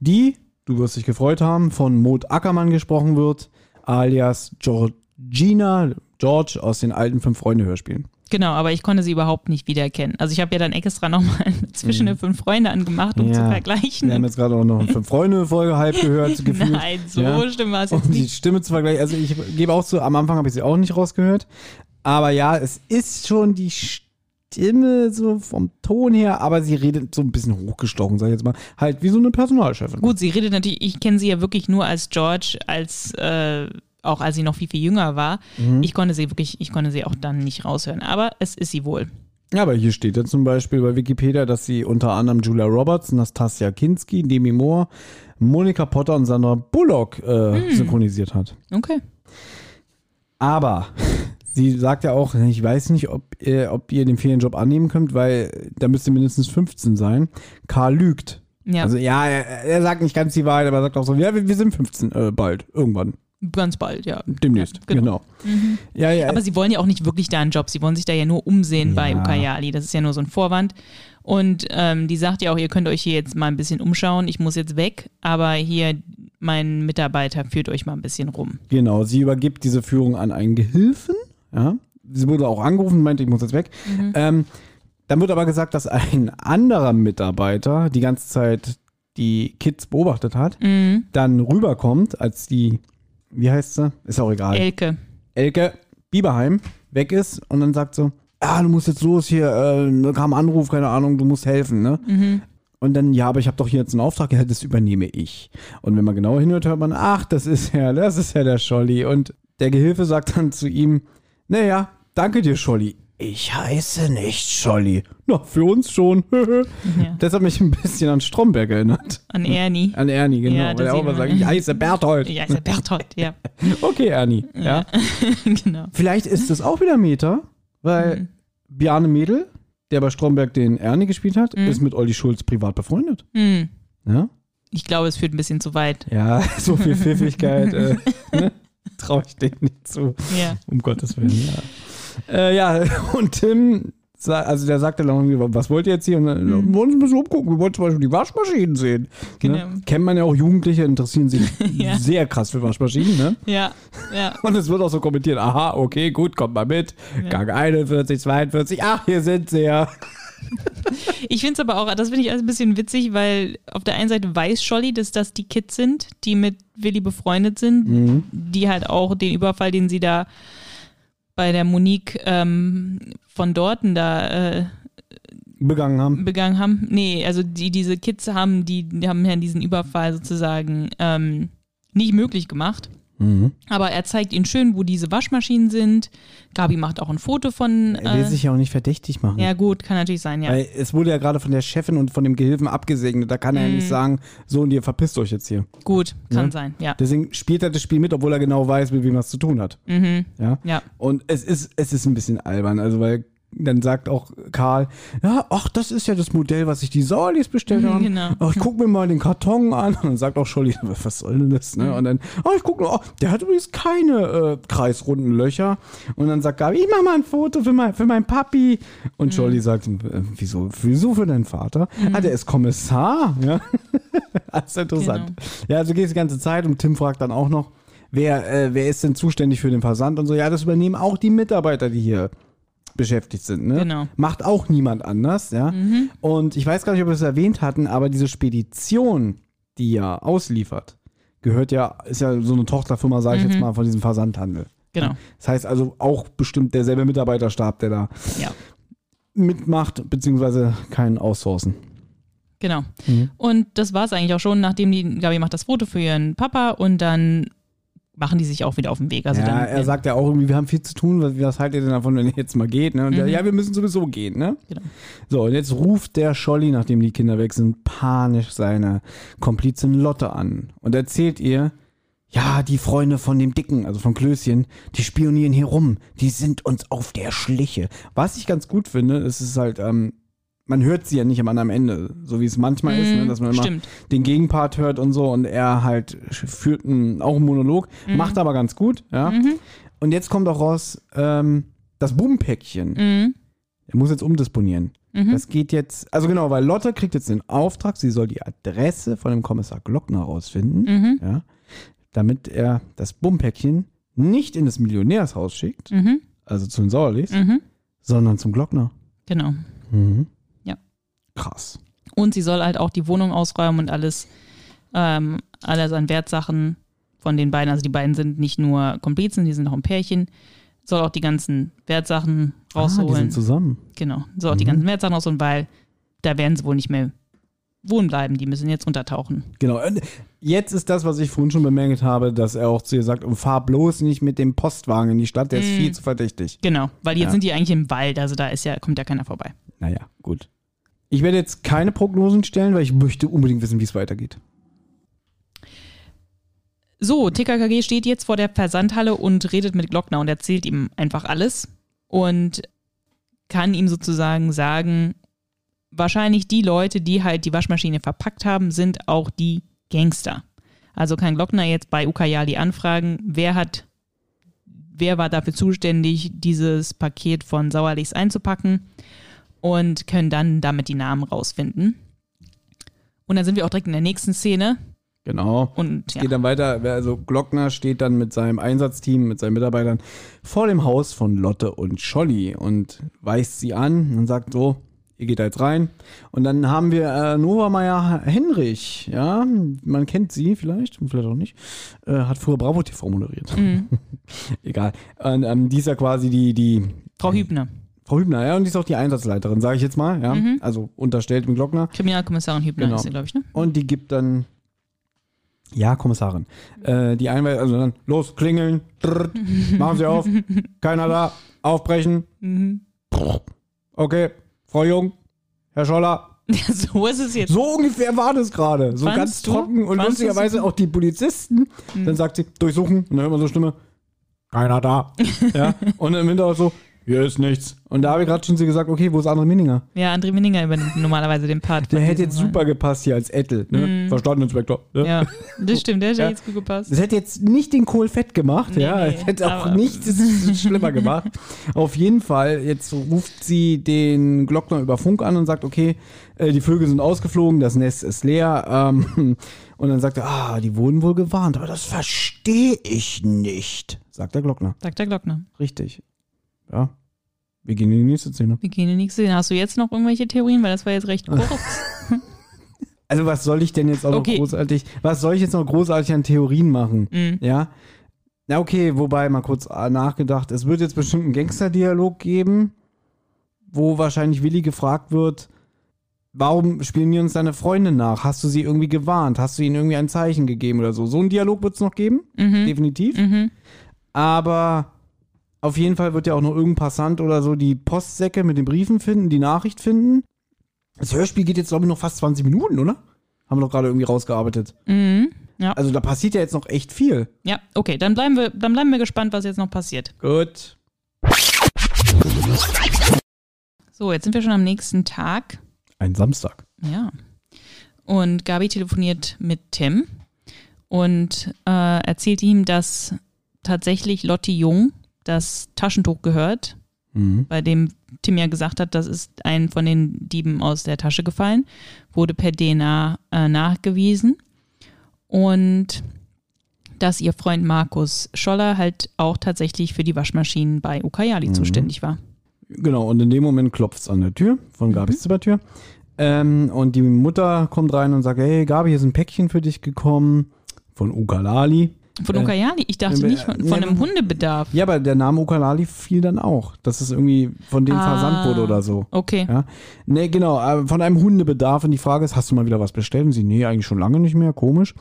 die, du wirst dich gefreut haben, von Maud Ackermann gesprochen wird, alias Georgina George aus den alten Fünf-Freunde-Hörspielen. Genau, aber ich konnte sie überhaupt nicht wiedererkennen. Also ich habe ja dann extra nochmal zwischen den fünf Freunde angemacht, um zu vergleichen. Wir haben jetzt gerade auch noch eine Fünf-Freunde-Folge halb gehört, gefühlt. Nein, so Ja. schlimm war es jetzt Um die nicht. Stimme zu vergleichen. Also ich gebe auch zu, am Anfang habe ich sie auch nicht rausgehört. Aber ja, es ist schon die Stimme so vom Ton her, aber sie redet so ein bisschen hochgestochen, sag ich jetzt mal. Halt wie so eine Personalchefin. Gut, sie redet natürlich, ich kenne sie ja wirklich nur als George, als äh, auch als sie noch viel, viel jünger war. Mhm. Ich konnte sie wirklich, ich konnte sie auch dann nicht raushören. Aber es ist sie wohl. Ja, aber hier steht ja zum Beispiel bei Wikipedia, dass sie unter anderem Julia Roberts, Nastasia Kinski, Demi Moore, Monika Potter und Sandra Bullock äh, Hm. synchronisiert hat. Okay. Aber sie sagt ja auch, ich weiß nicht, ob, äh, ob ihr den Ferienjob annehmen könnt, weil da müsst ihr mindestens 15 sein. K. lügt. Ja, Also ja, er, er sagt nicht ganz die Wahrheit, aber er sagt auch so, ja, wir, wir sind 15, äh, bald, irgendwann, ganz bald, ja. demnächst. Ja, genau. genau. Ja, ja. Aber sie wollen ja auch nicht wirklich da einen Job. Sie wollen sich da ja nur umsehen bei Ja. Ukayali. Das ist ja nur so ein Vorwand. Und ähm, die sagt ja auch, ihr könnt euch hier jetzt mal ein bisschen umschauen. Ich muss jetzt weg, aber hier mein Mitarbeiter führt euch mal ein bisschen rum. Genau, sie übergibt diese Führung an einen Gehilfen. Ja. Sie wurde auch angerufen, meinte, ich muss jetzt weg. Ähm, dann wird aber gesagt, dass ein anderer Mitarbeiter die ganze Zeit die Kids beobachtet hat, dann rüberkommt, als die, wie heißt sie? Ist auch egal. Elke. Elke Bieberheim weg ist und dann sagt so, ah, du musst jetzt los hier, äh, da kam ein Anruf, keine Ahnung, du musst helfen, ne? Und dann, ja, aber ich habe doch hier jetzt einen Auftrag, ja, das übernehme ich. Und wenn man genauer hinhört, hört man, ach, das ist ja, das ist ja der Scholli. Und der Gehilfe sagt dann zu ihm, naja, danke dir, Scholli. Ich heiße nicht Scholli. Na, für uns schon. Ja. Das hat mich ein bisschen an Stromberg erinnert. An Ernie. An Ernie, genau. Ja, weil er auch mal sagt, ich heiße Berthold. Ist der Berthold, ja. Okay, Ernie. Ja. genau. Vielleicht ist das auch wieder Meta, weil Mhm. Bjarne Mädel, der bei Stromberg den Ernie gespielt hat, Mhm. ist mit Olli Schulz privat befreundet. Hm. Ja, Ich glaube, es führt ein bisschen zu weit. ja so viel Pfiffigkeit äh, ne? traue ich denen nicht zu. Ja. Um Gottes Willen, ja. Äh, ja, und Tim, also der sagte dann irgendwie, was wollt ihr jetzt hier? Und dann, wir wollen uns ein bisschen umgucken, wir wollen zum Beispiel die Waschmaschinen sehen. Mhm. Genau. Ne? Kennt man ja auch, Jugendliche interessieren sich Ja. sehr krass für Waschmaschinen, ne? Ja, ja. Und es wird auch so kommentiert, aha, okay, gut, kommt mal mit. Gang 41, 42, ach, hier sind sie ja. Ich finde es aber auch, das finde ich alles ein bisschen witzig, weil auf der einen Seite weiß Scholli, dass das die Kids sind, die mit Willi befreundet sind, Mhm. die halt auch den Überfall, den sie da bei der Monique ähm, von Dorten da äh, Begangen haben. begangen haben. Nee, also die, diese Kids haben, die, die haben ja diesen Überfall sozusagen ähm, nicht möglich gemacht. Mhm. Aber er zeigt ihnen schön, wo diese Waschmaschinen sind. Gabi macht auch ein Foto von. Er will Äh, sich ja auch nicht verdächtig machen. ja, gut, kann natürlich sein, ja. Weil es wurde ja gerade von der Chefin und von dem Gehilfen abgesegnet. Da kann er ja Mhm. nicht sagen, so und ihr verpisst euch jetzt hier. Gut, kann Ja. sein, ja. Deswegen spielt er das Spiel mit, obwohl er genau weiß, mit wem er es zu tun hat. Mhm. Ja. Ja. Und es ist, es ist ein bisschen albern, also weil dann sagt auch Karl, ja, ach, das ist ja das Modell, was sich die Sauerlis bestellt Mhm, haben. genau. Ach, ich guck mir mal den Karton an. Und dann sagt auch Scholli, was soll denn das? Mhm. Ne? Und dann, ach, ich guck nur, oh, der hat übrigens keine äh, kreisrunden Löcher. Und dann sagt Gabi, ich mach mal ein Foto für, mein, für meinen Papi. Und Mhm. Scholli sagt, äh, wieso, wieso für deinen Vater? Ah, der ist Kommissar. Ja. das ist interessant. Genau. Ja, also geht die ganze Zeit und Tim fragt dann auch noch, wer, äh, wer ist denn zuständig für den Versand und so. Ja, das übernehmen auch die Mitarbeiter, die hier beschäftigt sind. Ne? Genau. Macht auch niemand anders, ja. Und ich weiß gar nicht, ob wir das erwähnt hatten, aber diese Spedition, die ja ausliefert, gehört ja, ist ja so eine Tochterfirma, sage ich jetzt mal, von diesem Versandhandel. Genau. Das heißt also auch bestimmt derselbe Mitarbeiterstab, der da Ja. mitmacht, beziehungsweise keinen Outsourcen. Genau. Mhm. Und das war es eigentlich auch schon, nachdem die, Gabi macht das Foto für ihren Papa und dann machen die sich auch wieder auf den Weg. Also ja, dann, er sagt ja auch irgendwie, wir haben viel zu tun, was, was haltet ihr denn davon, wenn ihr jetzt mal geht? Ne? Und der, ja, wir müssen sowieso gehen, ne? Genau. So, und jetzt ruft der Scholli, nachdem die Kinder weg sind, panisch seine Komplizin Lotte an und erzählt ihr, ja, die Freunde von dem Dicken, also von Klößchen, die spionieren hier rum, die sind uns auf der Schliche. Was ich ganz gut finde, ist es halt, ähm, man hört sie ja nicht am anderen Ende, so wie es manchmal ist, ne, dass man immer stimmt. den Gegenpart hört und so und er halt führt einen, auch einen Monolog, Mhm. macht aber ganz gut, ja. Und jetzt kommt auch raus, ähm, das Bubenpäckchen. Mhm. Er muss jetzt umdisponieren. Das geht jetzt, also genau, weil Lotte kriegt jetzt den Auftrag, sie soll die Adresse von dem Kommissar Glockner rausfinden, Mhm. ja, damit er das Bubenpäckchen nicht in das Millionärshaus schickt, Mhm. also zu den Sauerlis, Mhm. sondern zum Glockner. Genau. Mhm. Krass. Und sie soll halt auch die Wohnung ausräumen und alles, ähm, alles an Wertsachen von den beiden. Also die beiden sind nicht nur Komplizen, die sind auch ein Pärchen. Soll auch die ganzen Wertsachen Ah, die rausholen. sind zusammen. genau. Soll auch die ganzen Wertsachen rausholen, weil da werden sie wohl nicht mehr wohnen bleiben. Die müssen jetzt untertauchen. Genau. Und jetzt ist das, was ich vorhin schon bemängelt habe, dass er auch zu ihr sagt, oh, fahr bloß nicht mit dem Postwagen in die Stadt, der ist viel zu verdächtig. Genau. Weil jetzt Ja. sind die eigentlich im Wald. Also da ist ja, kommt ja keiner vorbei. Naja, gut. Ich werde jetzt keine Prognosen stellen, weil ich möchte unbedingt wissen, wie es weitergeht. So, TKKG steht jetzt vor der Versandhalle und redet mit Glockner und erzählt ihm einfach alles und kann ihm sozusagen sagen, wahrscheinlich die Leute, die halt die Waschmaschine verpackt haben, sind auch die Gangster. Also kann Glockner jetzt bei Ukayali anfragen, wer hat, wer war dafür zuständig, dieses Paket von Sauerlichs einzupacken und können dann damit die Namen rausfinden. Und dann sind wir auch direkt in der nächsten Szene Genau. und Es ja. geht dann weiter. Also Glockner steht dann mit seinem Einsatzteam, mit seinen Mitarbeitern vor dem Haus von Lotte und Scholli und weist sie an und sagt so, ihr geht da jetzt rein. Und dann haben wir äh, Nova Meyer Henrich, ja, man kennt sie vielleicht, vielleicht auch nicht, äh, hat früher Bravo TV moderiert. Egal. Und ähm, die ist ja quasi die, die Frau Hübner. Frau Hübner, ja, und die ist auch die Einsatzleiterin, sage ich jetzt mal, ja. Also unterstellt mit Glockner. Kriminalkommissarin Hübner Genau. ist sie, glaube ich, ne? Und die gibt dann, ja, Kommissarin, äh, die Einweisung, also dann, los, klingeln, drrrt, machen Sie auf, keiner da, aufbrechen, Okay, Frau Jung, Herr Scholler, Ja, so ist es jetzt. so ungefähr war das gerade. So Fandst ganz du? trocken und Fandst lustigerweise auch die Polizisten. Dann sagt sie, durchsuchen. Und dann hört man so eine Stimme, keiner da. ja. Und im Hintergrund so, hier ist nichts. Und da habe ich gerade schon sie gesagt, okay, wo ist André Minninger? Ja, André Minninger übernimmt normalerweise den Part. Der hätte jetzt Mal. super gepasst hier als Ettel. Ne? Verstanden, Inspektor. Ja. Ja, das stimmt, der hätte Ja. jetzt gut gepasst. Das hätte jetzt nicht den Kohl fett gemacht, Nee, ja. Es hätte auch nichts schlimmer gemacht. Auf jeden Fall, jetzt ruft sie den Glockner über Funk an und sagt, okay, äh, die Vögel sind ausgeflogen, das Nest ist leer. Ähm, und dann sagt er, ah, die wurden wohl gewarnt, aber das verstehe ich nicht, sagt der Glockner. Sagt der Glockner. Richtig. Ja. Wir gehen in die nächste Szene. Wir gehen in nichts sehen. Hast du jetzt noch irgendwelche Theorien? Weil das war jetzt recht kurz. Also was soll ich denn jetzt auch Okay. noch großartig, was soll ich jetzt noch großartig an Theorien machen? Mhm. Ja. Na okay, wobei mal kurz äh, nachgedacht, es wird jetzt bestimmt einen Gangster-Dialog geben, wo wahrscheinlich Willi gefragt wird, warum spielen die uns deine Freunde nach? Hast du sie irgendwie gewarnt? Hast du ihnen irgendwie ein Zeichen gegeben oder so? So einen Dialog wird es noch geben, definitiv. Mhm. Aber auf jeden Fall wird ja auch noch irgendein Passant oder so die Postsäcke mit den Briefen finden, die Nachricht finden. Das Hörspiel geht jetzt, glaube ich, noch fast 20 Minuten, oder? Haben wir doch gerade irgendwie rausgearbeitet. Mhm. Ja. Also da passiert ja jetzt noch echt viel. ja, okay, dann bleiben, wir, dann bleiben wir gespannt, was jetzt noch passiert. Gut. So, jetzt sind wir schon am nächsten Tag. Ein Samstag. Ja. Und Gabi telefoniert mit Tim und äh, erzählt ihm, dass tatsächlich Lotti Jung das Taschentuch gehört, Mhm. bei dem Tim ja gesagt hat, das ist ein von den Dieben aus der Tasche gefallen, wurde per DNA äh, nachgewiesen und dass ihr Freund Markus Scholler halt auch tatsächlich für die Waschmaschinen bei Ukayali zuständig war. Genau, und in dem Moment klopft es an der Tür von Gabis Zimmertür. Ähm, und die Mutter kommt rein und sagt, hey Gabi, hier ist ein Päckchen für dich gekommen von Ukalali. Von Äh, Ukayali? Ich dachte äh, nicht von, von ne, einem Hundebedarf. Ja, aber der Name Ukalali fiel dann auch, dass es irgendwie von dem Ah. versandt wurde oder so. Okay. Ja. Nee, genau, äh, von einem Hundebedarf. Und die Frage ist, hast du mal wieder was bestellt? Und sie, nee, eigentlich schon lange nicht mehr, komisch.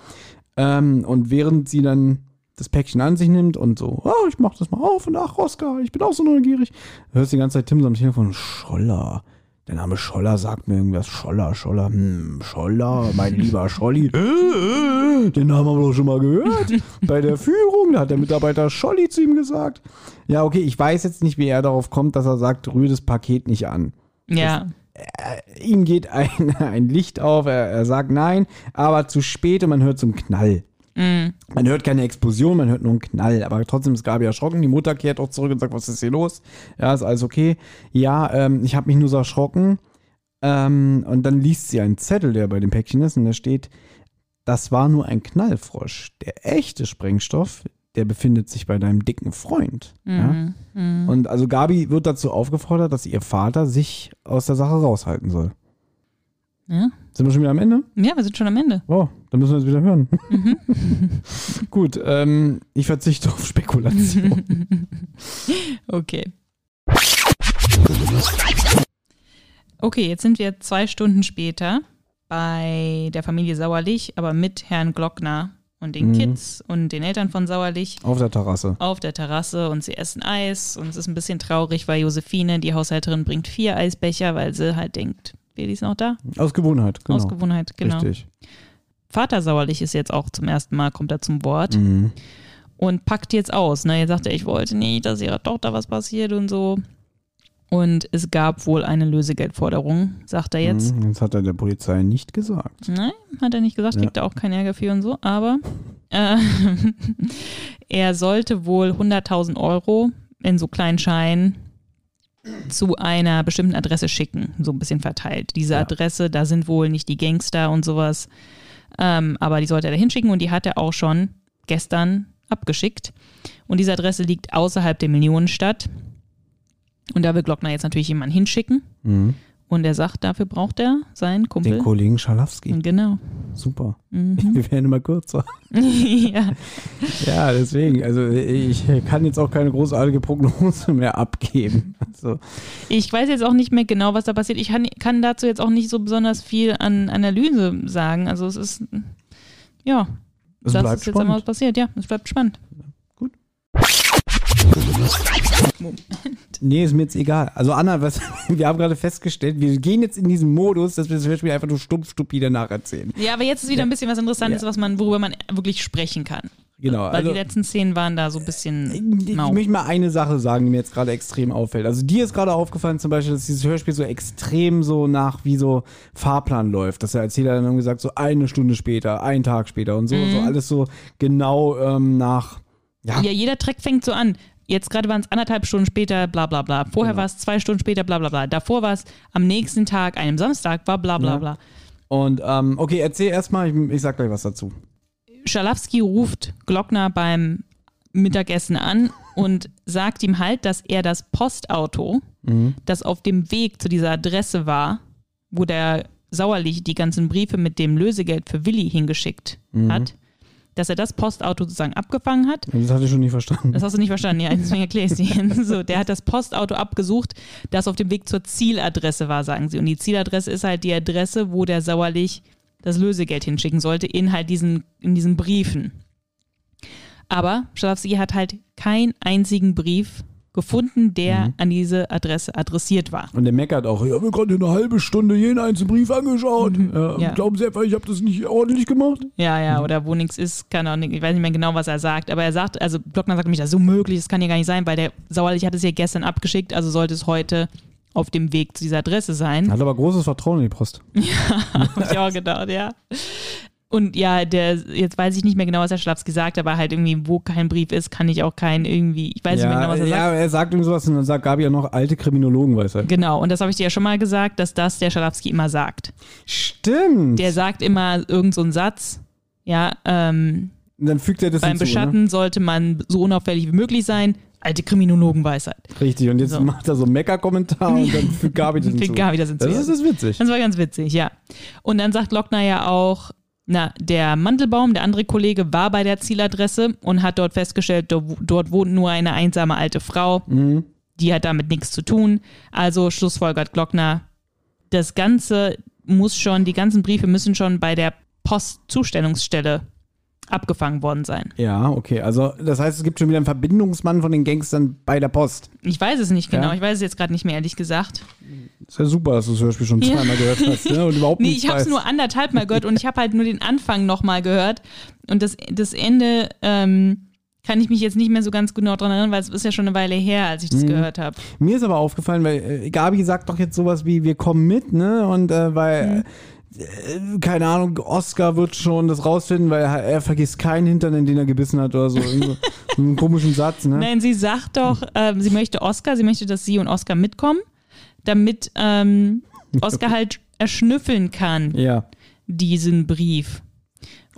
Ähm, und während sie dann das Päckchen an sich nimmt und so, oh, ich mach das mal auf und ach, Oskar, ich bin auch so neugierig, hörst die ganze Zeit Tim so am Telefon, Scholler. Der Name Scholler sagt mir irgendwas. Scholler, Scholler, hm, Scholler, mein lieber Scholli. Äh, äh, Den Namen haben wir doch schon mal gehört. Bei der Führung, da hat der Mitarbeiter Scholli zu ihm gesagt. Ja, okay, ich weiß jetzt nicht, wie er darauf kommt, dass er sagt, rühr das Paket nicht an Ja. ihm geht ein, ein Licht auf, er, er sagt nein, aber zu spät und man hört so einen Knall. Man hört keine Explosion, man hört nur einen Knall, aber trotzdem ist Gabi erschrocken. Die Mutter kehrt auch zurück und sagt, was ist hier los? Ja, ist alles okay. Ja, ähm, ich habe mich nur so erschrocken. Ähm, und dann liest sie einen Zettel, der bei dem Päckchen ist, und da steht, das war nur ein Knallfrosch. Der echte Sprengstoff, der befindet sich bei deinem dicken Freund. Ja? Und also Gabi wird dazu aufgefordert, dass ihr Vater sich aus der Sache raushalten soll. Ja. Sind wir schon wieder am Ende? ja, wir sind schon am Ende. Oh, dann müssen wir es wieder hören. Gut, ähm, ich verzichte auf Spekulation. Okay. Okay, jetzt sind wir zwei Stunden später bei der Familie Sauerlich, aber mit Herrn Glockner und den Mhm. Kids und den Eltern von Sauerlich auf der Terrasse. auf der Terrasse und sie essen Eis und es ist ein bisschen traurig, weil Josephine, die Haushälterin, bringt vier Eisbecher, weil sie halt denkt, Baby ist noch da. Aus Gewohnheit, genau. Aus Gewohnheit, genau. Richtig. Vater Sauerlich ist jetzt auch zum ersten Mal, kommt er zum Wort Mhm. und packt jetzt aus. Ne? Jetzt sagt er, ich wollte nicht, dass ihrer Tochter was passiert und so. Und es gab wohl eine Lösegeldforderung, sagt er jetzt. Mhm, Das hat er der Polizei nicht gesagt. Nein, hat er nicht gesagt, Ja. kriegt er auch keinen Ärger für und so, aber äh, er sollte wohl 100.000 Euro in so kleinen Scheinen zu einer bestimmten Adresse schicken, so ein bisschen verteilt. Diese Ja. Adresse, da sind wohl nicht die Gangster und sowas, ähm, aber die sollte er da hinschicken und die hat er auch schon gestern abgeschickt. Und diese Adresse liegt außerhalb der Millionenstadt. Und da will Glockner jetzt natürlich jemanden hinschicken. Mhm. Und er sagt, dafür braucht er seinen Kumpel. Den Kollegen Schalowski. Genau. Super. Mhm. Wir werden immer kürzer. ja. Ja, deswegen. Also ich kann jetzt auch keine großartige Prognose mehr abgeben. Also, Ich weiß jetzt auch nicht mehr genau, was da passiert. Ich kann, dazu jetzt auch nicht so besonders viel an Analyse sagen. Also es ist, ja, es das ist jetzt einmal was passiert. Ja, es bleibt spannend. Gut. Moment. Nee, ist mir jetzt egal. Also Anna, was, wir haben gerade festgestellt, wir gehen jetzt in diesen Modus, dass wir das Hörspiel einfach nur stumpf stupide nacherzählen. Ja, aber jetzt ist wieder ein bisschen was Interessantes, was man, worüber man wirklich sprechen kann. Genau. Weil also, die letzten Szenen waren da so ein bisschen ich mau. möchte mal eine Sache sagen, die mir jetzt gerade extrem auffällt. Also dir ist gerade aufgefallen zum Beispiel, dass dieses Hörspiel so extrem so nach wie so Fahrplan läuft. Dass der Erzähler dann irgendwie sagt, so eine Stunde später, einen Tag später und so. Mhm. So alles so genau ähm, nach, ja, Ja, jeder Track fängt so an. Jetzt gerade waren es anderthalb Stunden später, bla bla bla. Vorher Genau. war es zwei Stunden später, bla bla bla. Davor war es am nächsten Tag, einem Samstag, war bla bla Ja. bla. Und ähm, okay, erzähl erstmal, ich, ich sag gleich was dazu. Schalowski ruft Glockner beim Mittagessen an und sagt ihm halt, dass er das Postauto, das auf dem Weg zu dieser Adresse war, wo der Sauerlich die ganzen Briefe mit dem Lösegeld für Willi hingeschickt hat, dass er das Postauto sozusagen abgefangen hat. Das hatte ich schon nie verstanden. Das hast du nicht verstanden, ja, deswegen erkläre ich es dir. So, der hat das Postauto abgesucht, das auf dem Weg zur Zieladresse war, sagen sie. Und die Zieladresse ist halt die Adresse, wo der Sauerlich das Lösegeld hinschicken sollte, in halt diesen, in diesen Briefen. Aber Schalowski hat halt keinen einzigen Brief gefunden, der an diese Adresse adressiert war. Und der meckert auch, ich habe mir gerade eine halbe Stunde jeden einzelnen Brief angeschaut. Ja, Mhm. Ja. Glauben Sie einfach, ich habe das nicht ordentlich gemacht? Ja, ja, oder wo nichts ist, kann auch nicht, ich weiß nicht mehr genau, was er sagt, aber er sagt, also Blockner sagt nämlich, das ist so möglich, das kann ja gar nicht sein, weil der Sauerlich hat es ja gestern abgeschickt, also sollte es heute auf dem Weg zu dieser Adresse sein. Hat aber großes Vertrauen in die Post. Hab ich auch gedacht, ja. Und ja, der, jetzt weiß ich nicht mehr genau, was der Schlafs gesagt hat, aber halt irgendwie, wo kein Brief ist, kann ich auch keinen irgendwie, ich weiß nicht mehr genau, was er ja, sagt. er sagt irgendwie sowas und dann sagt Gabi ja noch alte Kriminologenweisheit. Genau, und das habe ich dir ja schon mal gesagt, dass das der Schalowski immer sagt. Stimmt. Der sagt immer irgend so einen Satz, ja, ähm, Und dann fügt er das beim hinzu, Beschatten sollte man so unauffällig wie möglich sein. Alte Kriminologenweisheit. Ne? Richtig, und jetzt So. macht er so einen Mecker-Kommentar und dann fügt Gabi das hinzu. Fügt Gabi das hinzu, Das ja. ist, das ist witzig. Das war ganz witzig, ja. Und dann sagt Lockner ja auch, na, der Mandelbaum, der andere Kollege, war bei der Zieladresse und hat dort festgestellt, do- dort wohnt nur eine einsame alte Frau. Die hat damit nichts zu tun. Also schlussfolgert Glockner, das Ganze muss schon, die ganzen Briefe müssen schon bei der Postzustellungsstelle abgefangen worden sein. Ja, okay. Also, das heißt, es gibt schon wieder einen Verbindungsmann von den Gangstern bei der Post. Ich weiß es nicht genau, Ja. ich weiß es jetzt gerade nicht mehr, ehrlich gesagt. Ist ja super, dass du das Hörspiel schon Ja. zweimal gehört hast ne? und überhaupt Nee, ich habe es nur anderthalb Mal gehört und ich habe halt nur den Anfang nochmal gehört. Und das, das Ende ähm, kann ich mich jetzt nicht mehr so ganz genau dran erinnern, weil es ist ja schon eine Weile her, als ich Mhm. das gehört habe. Mir ist aber aufgefallen, weil äh, Gabi sagt doch jetzt sowas wie, wir kommen mit, ne? Und äh, weil, äh, keine Ahnung, Oscar wird schon das rausfinden, weil er, er vergisst keinen Hintern, in den er gebissen hat oder so. Einen komischen Satz, ne? Nein, sie sagt doch, ähm, sie möchte Oscar, sie möchte, dass sie und Oscar mitkommen, damit ähm, Oscar halt erschnüffeln kann, Ja. diesen Brief.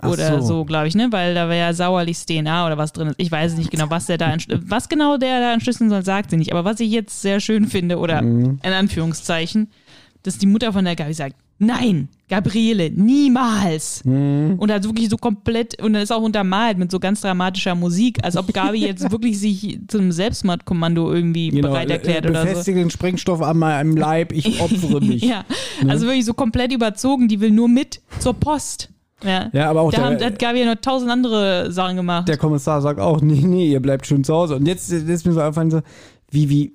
Oder so. so, glaube ich, ne? Weil da wäre ja sauerlichs DNA oder was drin ist. Ich weiß nicht genau, was der da was genau der da entschlüsseln soll, sagt sie nicht. Aber was ich jetzt sehr schön finde, oder Mhm. in Anführungszeichen, dass die Mutter von der Gabi sagt, nein, Gabriele, niemals. Mhm. Und hat wirklich so komplett, und dann ist auch untermalt mit so ganz dramatischer Musik, als ob Gabi jetzt wirklich sich zum Selbstmordkommando irgendwie bereit erklärt äh, oder so. befestige den Sprengstoff an meinem Leib, ich opfere mich. Ja, also wirklich so komplett überzogen, die will nur mit zur Post. Ja, Ja, aber auch da der- haben, hat Gabi ja noch tausend andere Sachen gemacht. Der Kommissar sagt auch, nee, nee, ihr bleibt schön zu Hause. Und jetzt ist mir so einfallen so, wie, wie,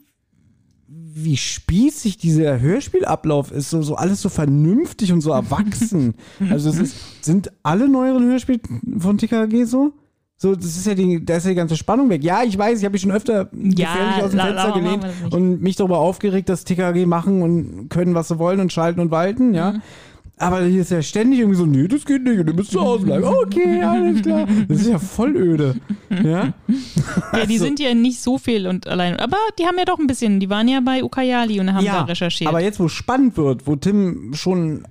wie spießig dieser Hörspielablauf ist, so, so alles so vernünftig und so erwachsen. also es ist, sind alle neueren Hörspiele von TKG so? So, das ist ja die, da ist ja die ganze Spannung weg. Ja, ich weiß, ich habe mich schon öfter gefährlich aus dem Fenster gelehnt und mich darüber aufgeregt, dass TKG machen und können, was sie wollen und schalten und walten, Mhm. Ja. Aber hier ist ja ständig irgendwie so, nee, das geht nicht, und du müsst zu Hause bleiben. Okay, alles klar. Das ist ja voll öde. Ja? ja, die sind ja nicht so viel und allein. Aber die haben ja doch ein bisschen, die waren ja bei Ukayali und haben da recherchiert. Aber jetzt, wo es spannend wird, wo Tim schon,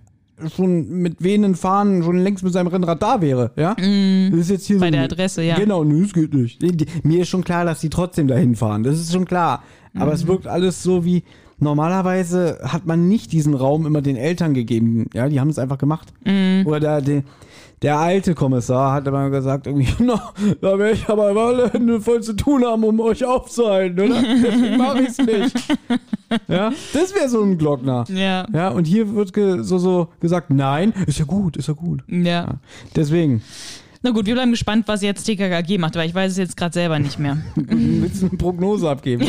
schon mit wehenden Fahnen schon längst mit seinem Rennrad da wäre, ja? Das ist jetzt hier Mhm. bei so der Adresse, ja. Genau, nö, das geht nicht. Mir ist schon klar, dass die trotzdem dahin fahren. Das ist schon klar. Aber Mhm. es wirkt alles so wie, normalerweise hat man nicht diesen Raum immer den Eltern gegeben. Ja, die haben es einfach gemacht. Mhm. Oder der, der, der alte Kommissar hat aber gesagt, irgendwie, na, da werde ich aber alle Hände voll zu tun haben, um euch aufzuhalten, oder? Deswegen mache ich es nicht. Ja, das wäre so ein Glockner. ja. Ja, und hier wird so, so gesagt, nein, ist ja gut, ist ja gut. ja. Deswegen, Na gut, wir bleiben gespannt, was jetzt TKKG macht, weil ich weiß es jetzt gerade selber nicht mehr. willst du eine Prognose abgeben?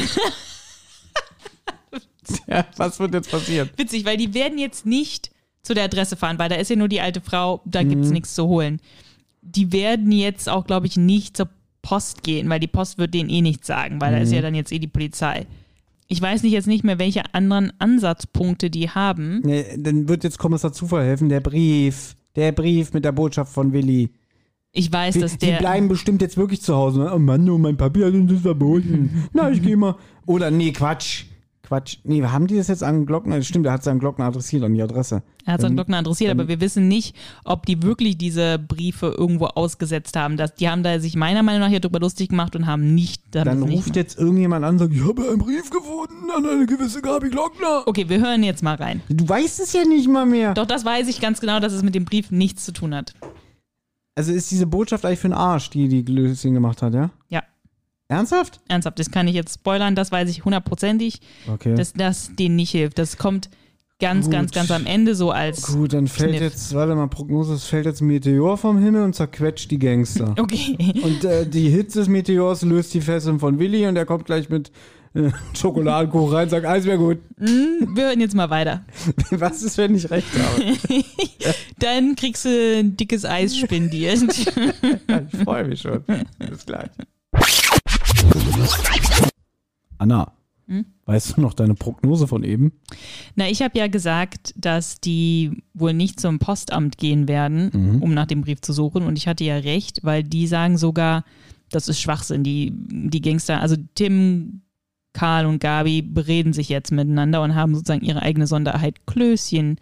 Ja, was wird jetzt passieren? Witzig, weil die werden jetzt nicht zu der Adresse fahren, weil da ist ja nur die alte Frau, da gibt's Mhm. nichts zu holen. Die werden jetzt auch, glaube ich, nicht zur Post gehen, weil die Post wird denen eh nichts sagen, weil da ist Mhm. ja dann jetzt eh die Polizei. Ich weiß nicht jetzt nicht mehr, welche anderen Ansatzpunkte die haben. Nee, dann wird jetzt Kommissar Zufall helfen, der Brief. Der Brief mit der Botschaft von Willi. Ich weiß, Die, dass die der. bleiben bestimmt jetzt wirklich zu Hause. ne? Oh Mann, oh, mein Papi hat uns das verboten. Na, ich geh mal. Oder nee, Quatsch. Quatsch. Nee, haben die das jetzt an Glockner? Stimmt, er hat an Glockner adressiert, an die Adresse. Er hat seinen Ähm, Glockner adressiert, aber wir wissen nicht, ob die wirklich diese Briefe irgendwo ausgesetzt haben. Das, die haben da sich meiner Meinung nach hier drüber lustig gemacht und haben nicht. haben Dann es nicht ruft jetzt irgendjemand an und sagt, ich habe einen Brief gefunden an eine gewisse Gabi Glockner. Okay, wir hören jetzt mal rein. Du weißt es ja nicht mal mehr. Doch, das weiß ich ganz genau, dass es mit dem Brief nichts zu tun hat. Also ist diese Botschaft eigentlich für den Arsch, die die Glöschen gemacht hat, ja? Ja, Ernsthaft? ernsthaft, das kann ich jetzt spoilern, das weiß ich hundertprozentig, Okay. dass das denen nicht hilft. Das kommt ganz, Gut. ganz, ganz am Ende so als. Gut, dann fällt Kniff. jetzt, warte mal, Prognose, es fällt jetzt ein Meteor vom Himmel und zerquetscht die Gangster. Okay. Und äh, die Hitze des Meteors löst die Fesseln von Willi und er kommt gleich mit äh, Schokoladenkuchen rein und sagt, alles wäre gut. Wir hören jetzt mal weiter. Was ist, wenn ich recht habe? Dann kriegst du ein dickes Eis spendiert. Ich freue mich schon. Bis gleich. Anna, Hm? weißt du noch deine Prognose von eben? Na, ich habe ja gesagt, dass die wohl nicht zum Postamt gehen werden, Mhm. um nach dem Brief zu suchen. Und ich hatte ja recht, weil die sagen sogar, das ist Schwachsinn. Die, die Gangster, also Tim, Karl und Gabi bereden sich jetzt miteinander und haben sozusagen ihre eigene Sonderheit Klößchen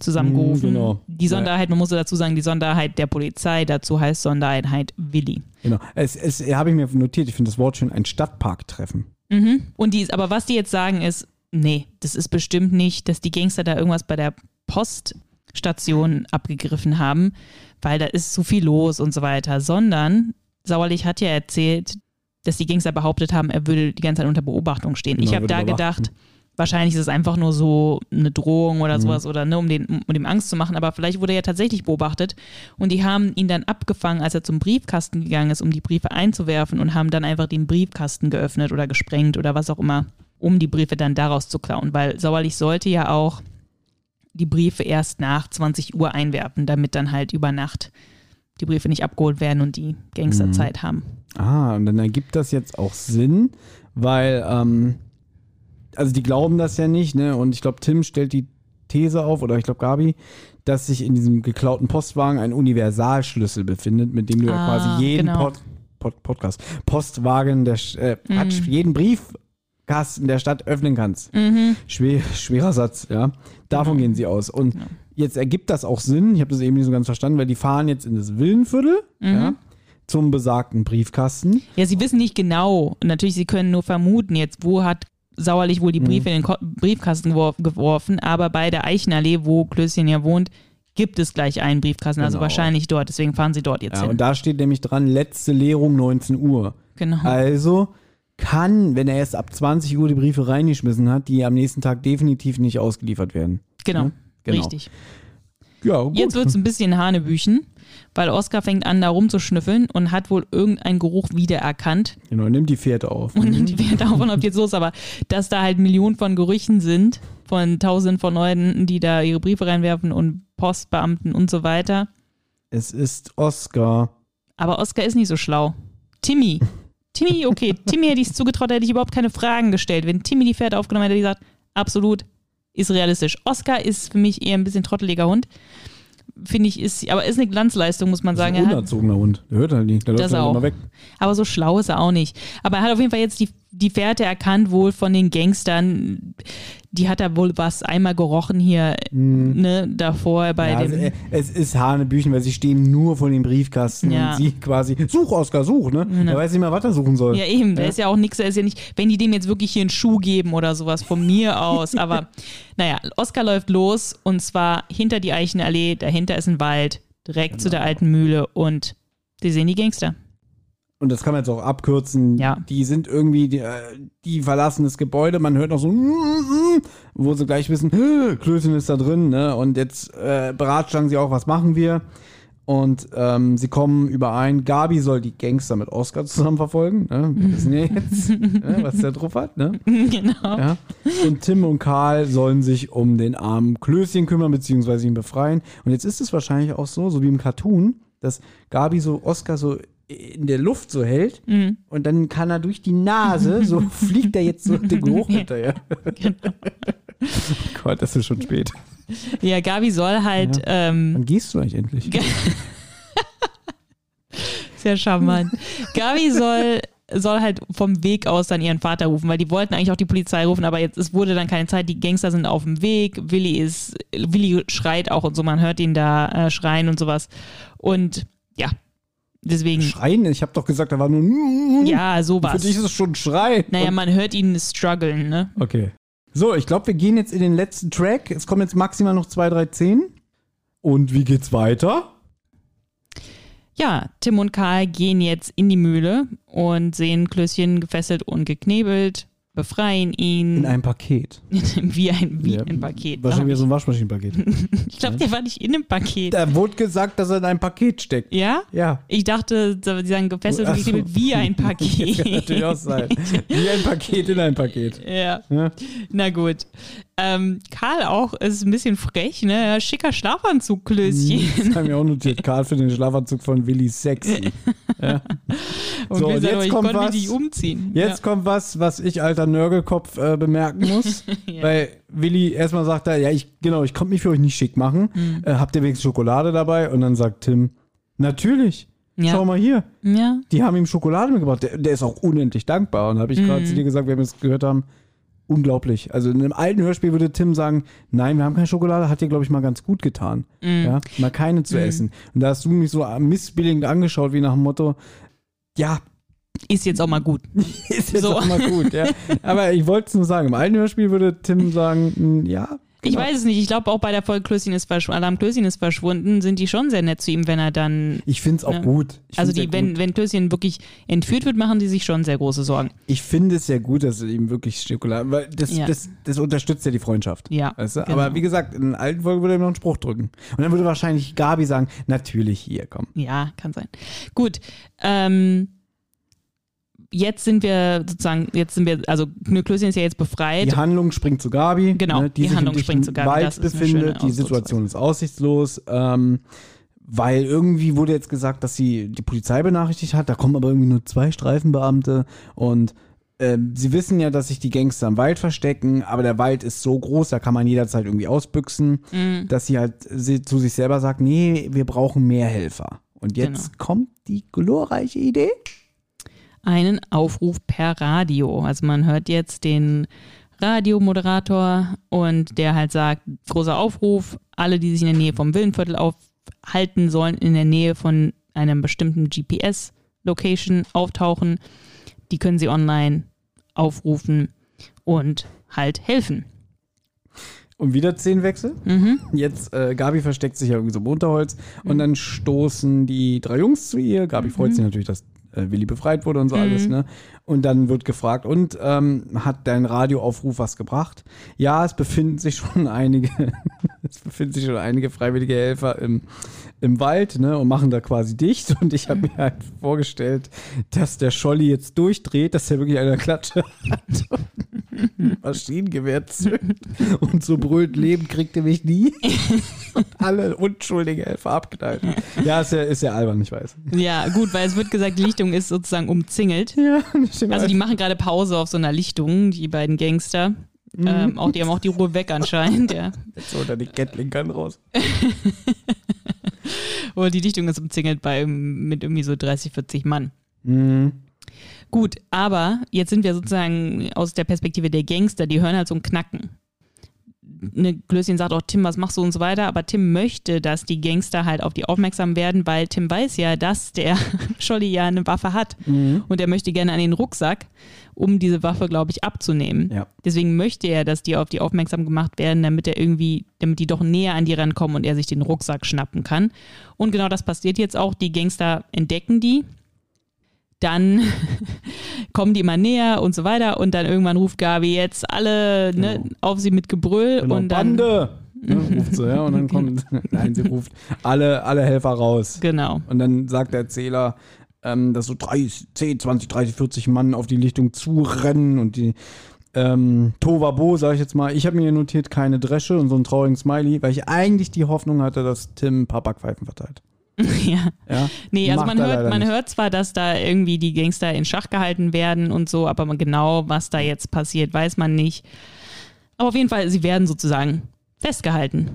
zusammengerufen. Mhm, genau. Die Sonderheit, man muss dazu sagen, die Sonderheit der Polizei, dazu heißt Sondereinheit Willi. Genau. Es, es habe ich mir notiert, ich finde das Wort schön, ein Stadtparktreffen. Mhm. Und die, aber was die jetzt sagen ist, nee, das ist bestimmt nicht, dass die Gangster da irgendwas bei der Poststation abgegriffen haben, weil da ist zu viel los und so weiter, sondern Sauerlich hat ja erzählt, dass die Gangster behauptet haben, er würde die ganze Zeit unter Beobachtung stehen. Genau, ich habe da gedacht, wahrscheinlich ist es einfach nur so eine Drohung oder Mhm. sowas oder ne, um, den, um dem Angst zu machen, aber vielleicht wurde er ja tatsächlich beobachtet und die haben ihn dann abgefangen, als er zum Briefkasten gegangen ist, um die Briefe einzuwerfen und haben dann einfach den Briefkasten geöffnet oder gesprengt oder was auch immer, um die Briefe dann daraus zu klauen, weil Sauerlich sollte ja auch die Briefe erst nach 20 Uhr einwerfen, damit dann halt über Nacht die Briefe nicht abgeholt werden und die Gangster Mhm. Haben. Ah, und dann ergibt das jetzt auch Sinn, weil, ähm, also die glauben das ja nicht, ne? Und ich glaube, Tim stellt die These auf, oder ich glaube Gabi, dass sich in diesem geklauten Postwagen ein Universalschlüssel befindet, mit dem du ja Ah, quasi jeden genau. Pod, Pod, Podcast, Postwagen, der, äh, Mhm. jeden Briefkasten der Stadt öffnen kannst. Mhm. Schwer, schwerer Satz, ja. Davon gehen sie aus. Und jetzt ergibt das auch Sinn, ich habe das eben nicht so ganz verstanden, weil die fahren jetzt in das Villenviertel, Mhm. ja, zum besagten Briefkasten. Ja, sie wissen nicht genau. Und natürlich, sie können nur vermuten jetzt, wo hat Sauerlich wohl die Briefe in den Ko Briefkasten gewor geworfen. Aber bei der Eichenallee, wo Klößchen ja wohnt, gibt es gleich einen Briefkasten. Also Genau. wahrscheinlich dort. Deswegen fahren sie dort jetzt Ja, hin. und da steht nämlich dran, letzte Leerung 19 Uhr. Genau. Also kann, wenn er erst ab 20 Uhr die Briefe reingeschmissen hat, die am nächsten Tag definitiv nicht ausgeliefert werden. genau. ne? Genau. Richtig. Ja, gut. Jetzt wird es ein bisschen Hanebüchen, weil Oskar fängt an, da rumzuschnüffeln und hat wohl irgendeinen Geruch wiedererkannt. Genau, nimmt die Fährte auf. Und nimmt die Werte auf und ob jetzt los, aber dass da halt Millionen von Gerüchen sind, von tausenden von Leuten, die da ihre Briefe reinwerfen und Postbeamten und so weiter. Es ist Oscar. Aber Oskar ist nicht so schlau. Timmy. Timmy, okay, Timmy hätte ich es zugetraut, da hätte ich überhaupt keine Fragen gestellt. Wenn Timmy die Pferde aufgenommen hätte, hätte ich gesagt, absolut, ist realistisch. Oskar ist für mich eher ein bisschen trotteliger Hund. Finde ich, ist, aber ist eine Glanzleistung, muss man Das ist sagen. ein Er unerzogener Hund. Der hört halt nicht. Der läuft Das halt auch. immer weg. aber so schlau ist er auch nicht. Aber er hat auf jeden Fall jetzt die, die Fährte erkannt, wohl von den Gangstern. Die hat er wohl was einmal gerochen hier, ne, davor bei. Ja, dem. äh, es ist Hanebüchen, weil sie stehen nur vor dem Briefkasten Ja. und sie quasi, such Oscar, such, ne? Er weiß nicht mehr, was er suchen soll. Ja, eben, da Ja. ist ja auch nichts, da ist ja nicht, wenn die dem jetzt wirklich hier einen Schuh geben oder sowas von mir aus, aber naja, Oskar läuft los und zwar hinter die Eichenallee, dahinter ist ein Wald, direkt zu der alten Mühle und die sehen die Gangster. Und das kann man jetzt auch abkürzen. Ja. Die sind irgendwie, die, äh, die verlassen das Gebäude, man hört noch so, wo sie gleich wissen, Klößchen ist da drin, ne? Und jetzt äh, beratschlagen sie auch, was machen wir? Und ähm, sie kommen überein, Gabi soll die Gangster mit Oscar zusammen verfolgen. Ne? Wir wissen ja jetzt, ne, was der drauf hat. Ne? genau. Ja. Und Tim und Karl sollen sich um den armen Klößchen kümmern, beziehungsweise ihn befreien. Und jetzt ist es wahrscheinlich auch so, so wie im Cartoon, dass Gabi so Oscar so in der Luft so hält Mhm. und dann kann er durch die Nase, so fliegt er jetzt so den Geruch hinterher. Genau. Gott, das ist schon spät. Ja, Gabi soll halt, ähm, Wann gehst du eigentlich endlich? sehr charmant. Gabi soll, soll halt vom Weg aus dann ihren Vater rufen, weil die wollten eigentlich auch die Polizei rufen, aber jetzt es wurde dann keine Zeit, die Gangster sind auf dem Weg, Willi ist, Willi schreit auch und so, man hört ihn da äh, schreien und sowas. Und ja, deswegen, Schreien? Ich habe doch gesagt, da war nur. ja, Für sowas. dich ist es schon Schreien. Naja, man hört ihn strugglen, ne? Okay. So, ich glaube, wir gehen jetzt in den letzten Track. Es kommen jetzt maximal noch zwei, drei Szenen. Und wie geht's weiter? Ja, Tim und Karl gehen jetzt in die Mühle und sehen Klößchen gefesselt und geknebelt, befreien ihn In einem Paket. wie ein, wie Ja, ein Paket. Wahrscheinlich wie so ein Waschmaschinenpaket. Ich glaube, der war nicht in einem Paket. da wurde gesagt, dass er in einem Paket steckt. Ja? Ja. Ich dachte, sie sagen gefesselt und so. wie ein Das kann natürlich Paket. auch sein. Wie ein Paket in ein Paket. ja. Ja. Na gut. Ähm, Karl auch ist ein bisschen frech, ne? Schicker Schlafanzug, Klößchen. Das haben wir auch notiert. Karl für den Schlafanzug von Willi sexy. Und So, und jetzt kommt was-. Jetzt kommt was, was ich alter Nörgelkopf äh, bemerken muss. Ja. Weil Willi erstmal sagt er, ja, ich, genau, ich konnte mich für euch nicht schick machen. Mhm. Äh, habt ihr wenigstens Schokolade dabei? Und dann sagt Tim, natürlich. Ja. Schau mal hier. ja. ja. Die haben ihm Schokolade mitgebracht. Der, der ist auch unendlich dankbar. Und habe ich gerade Mhm. zu dir gesagt, wenn wir es gehört haben, unglaublich. Also in einem alten Hörspiel würde Tim sagen, nein, wir haben keine Schokolade, hat dir, glaube ich, mal ganz gut getan. Mhm. Ja, mal keine zu essen. Und da hast du mich so missbilligend angeschaut, wie nach dem Motto, ja, Ist jetzt auch mal gut. ist jetzt So. auch mal gut, ja. Aber ich wollte es nur sagen, im alten Hörspiel würde Tim sagen, mm, ja. Ich genau. weiß es nicht. Ich glaube auch bei der Folge Klößchen ist verschwunden, Alarm Klößchen ist verschwunden, sind die schon sehr nett zu ihm, wenn er dann. Ich finde es auch Ja. gut. Ich also die, wenn, gut. wenn Klößchen wirklich entführt wird, machen die sich schon sehr große Sorgen. Ich finde es sehr gut, dass er ihm wirklich Schokolade, weil das, Ja. das, das unterstützt ja die Freundschaft. Ja, Weißt du? genau. Aber wie gesagt, in der alten Folge würde er ihm noch einen Spruch drücken. Und dann würde wahrscheinlich Gabi sagen, natürlich hier, komm. Ja, kann sein. Gut. Ähm, jetzt sind wir sozusagen, jetzt sind wir, also Knö- Klößchen ist ja jetzt befreit. Die Handlung springt zu Gabi. Genau, ne, die, die Handlung springt zu Gabi, Wald das ist eine befindet. Die Situation ist aussichtslos. Ähm, weil irgendwie wurde jetzt gesagt, dass sie die Polizei benachrichtigt hat. Da kommen aber irgendwie nur zwei Streifenbeamte und ähm, sie wissen ja, dass sich die Gangster im Wald verstecken, aber der Wald ist so groß, da kann man jederzeit irgendwie ausbüchsen, Mhm. dass sie halt sie, zu sich selber sagt, nee, wir brauchen mehr Helfer. Und jetzt Genau. kommt die glorreiche Idee. Einen Aufruf per Radio. Also man hört jetzt den Radiomoderator und der halt sagt, großer Aufruf, alle, die sich in der Nähe vom Villenviertel aufhalten sollen, in der Nähe von einem bestimmten GPS-Location auftauchen. Die können sie online aufrufen und halt helfen. Und wieder Szenenwechsel. Mhm. Jetzt, äh, Gabi versteckt sich ja irgendwie so im Unterholz und dann stoßen die drei Jungs zu ihr. Gabi Mhm. freut sich natürlich, dass äh, Willi befreit wurde und so alles, ne? Und dann wird gefragt, und ähm, hat dein Radioaufruf was gebracht? Ja, es befinden sich schon einige, es befinden sich schon einige freiwillige Helfer im, im Wald, ne? Und machen da quasi dicht. Und ich habe mir halt vorgestellt, dass der Scholli jetzt durchdreht, dass er wirklich eine Klatsche hat. und Maschinengewehr zückt und so brüllt, Leben kriegt ihr mich nie. und alle unschuldige Helfer abknallt. Ja, ist ja, ist ja albern, ich weiß. Ja, gut, weil es wird gesagt, die Lichtung ist sozusagen umzingelt. Ja, das stimmt. Also die machen gerade Pause auf so einer Lichtung, die beiden Gangster. Mhm. Ähm, auch, die haben auch die Ruhe weg anscheinend, ja. so unter die Gatling Gun raus. Oder die Lichtung ist umzingelt bei mit irgendwie so 30, 40 Mann. Mhm. Gut, aber jetzt sind wir sozusagen aus der Perspektive der Gangster, die hören halt so ein Knacken. Ne, Klößchen sagt auch, Tim, was machst du und so weiter, aber Tim möchte, dass die Gangster halt auf die aufmerksam werden, weil Tim weiß ja, dass der Scholli ja eine Waffe hat und er möchte gerne an den Rucksack, um diese Waffe, glaube ich, abzunehmen. Ja. Deswegen möchte er, dass die auf die aufmerksam gemacht werden, damit er irgendwie, damit die doch näher an die rankommen und er sich den Rucksack schnappen kann. Und genau das passiert jetzt auch. Die Gangster entdecken die. Dann kommen die immer näher und so weiter und dann irgendwann ruft Gabi jetzt alle ne, Genau. auf sie mit Gebrüll Genau, und dann Bande! Ne, ruft sie, ja, und dann kommt, nein, sie ruft alle, alle Helfer raus. Genau. Und dann sagt der Erzähler, ähm, dass so 30, 10, 20, 30, 40 Mann auf die Lichtung zurennen und die ähm, Tovabo, sag ich jetzt mal. Ich habe mir hier notiert, keine Dresche und so einen traurigen Smiley, weil ich eigentlich die Hoffnung hatte, dass Tim ein paar Backpfeifen verteilt. ja. Ja? Nee, also Macht man hört, man nicht. hört zwar, dass da irgendwie die Gangster in Schach gehalten werden und so, aber genau, was da jetzt passiert, weiß man nicht. Aber auf jeden Fall, sie werden sozusagen festgehalten.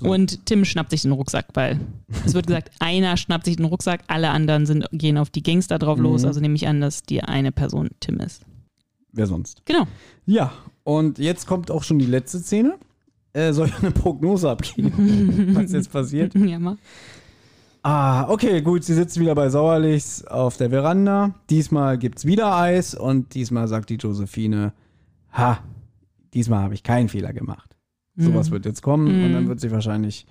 Und Tim schnappt sich den Rucksack, weil es wird gesagt, einer schnappt sich den Rucksack, alle anderen sind, gehen auf die Gangster drauf Mhm. los. Also nehme ich an, dass die eine Person Tim ist. Wer sonst? Genau. Ja, und jetzt kommt auch schon die letzte Szene. Äh, soll ich eine Prognose abgeben, was jetzt passiert? Ja, mal. Ah, okay, gut, sie sitzen wieder bei Sauerlichs auf der Veranda. Diesmal gibt's wieder Eis und diesmal sagt die Josephine, ha, diesmal habe ich keinen Fehler gemacht. Sowas wird jetzt kommen und dann wird sich wahrscheinlich,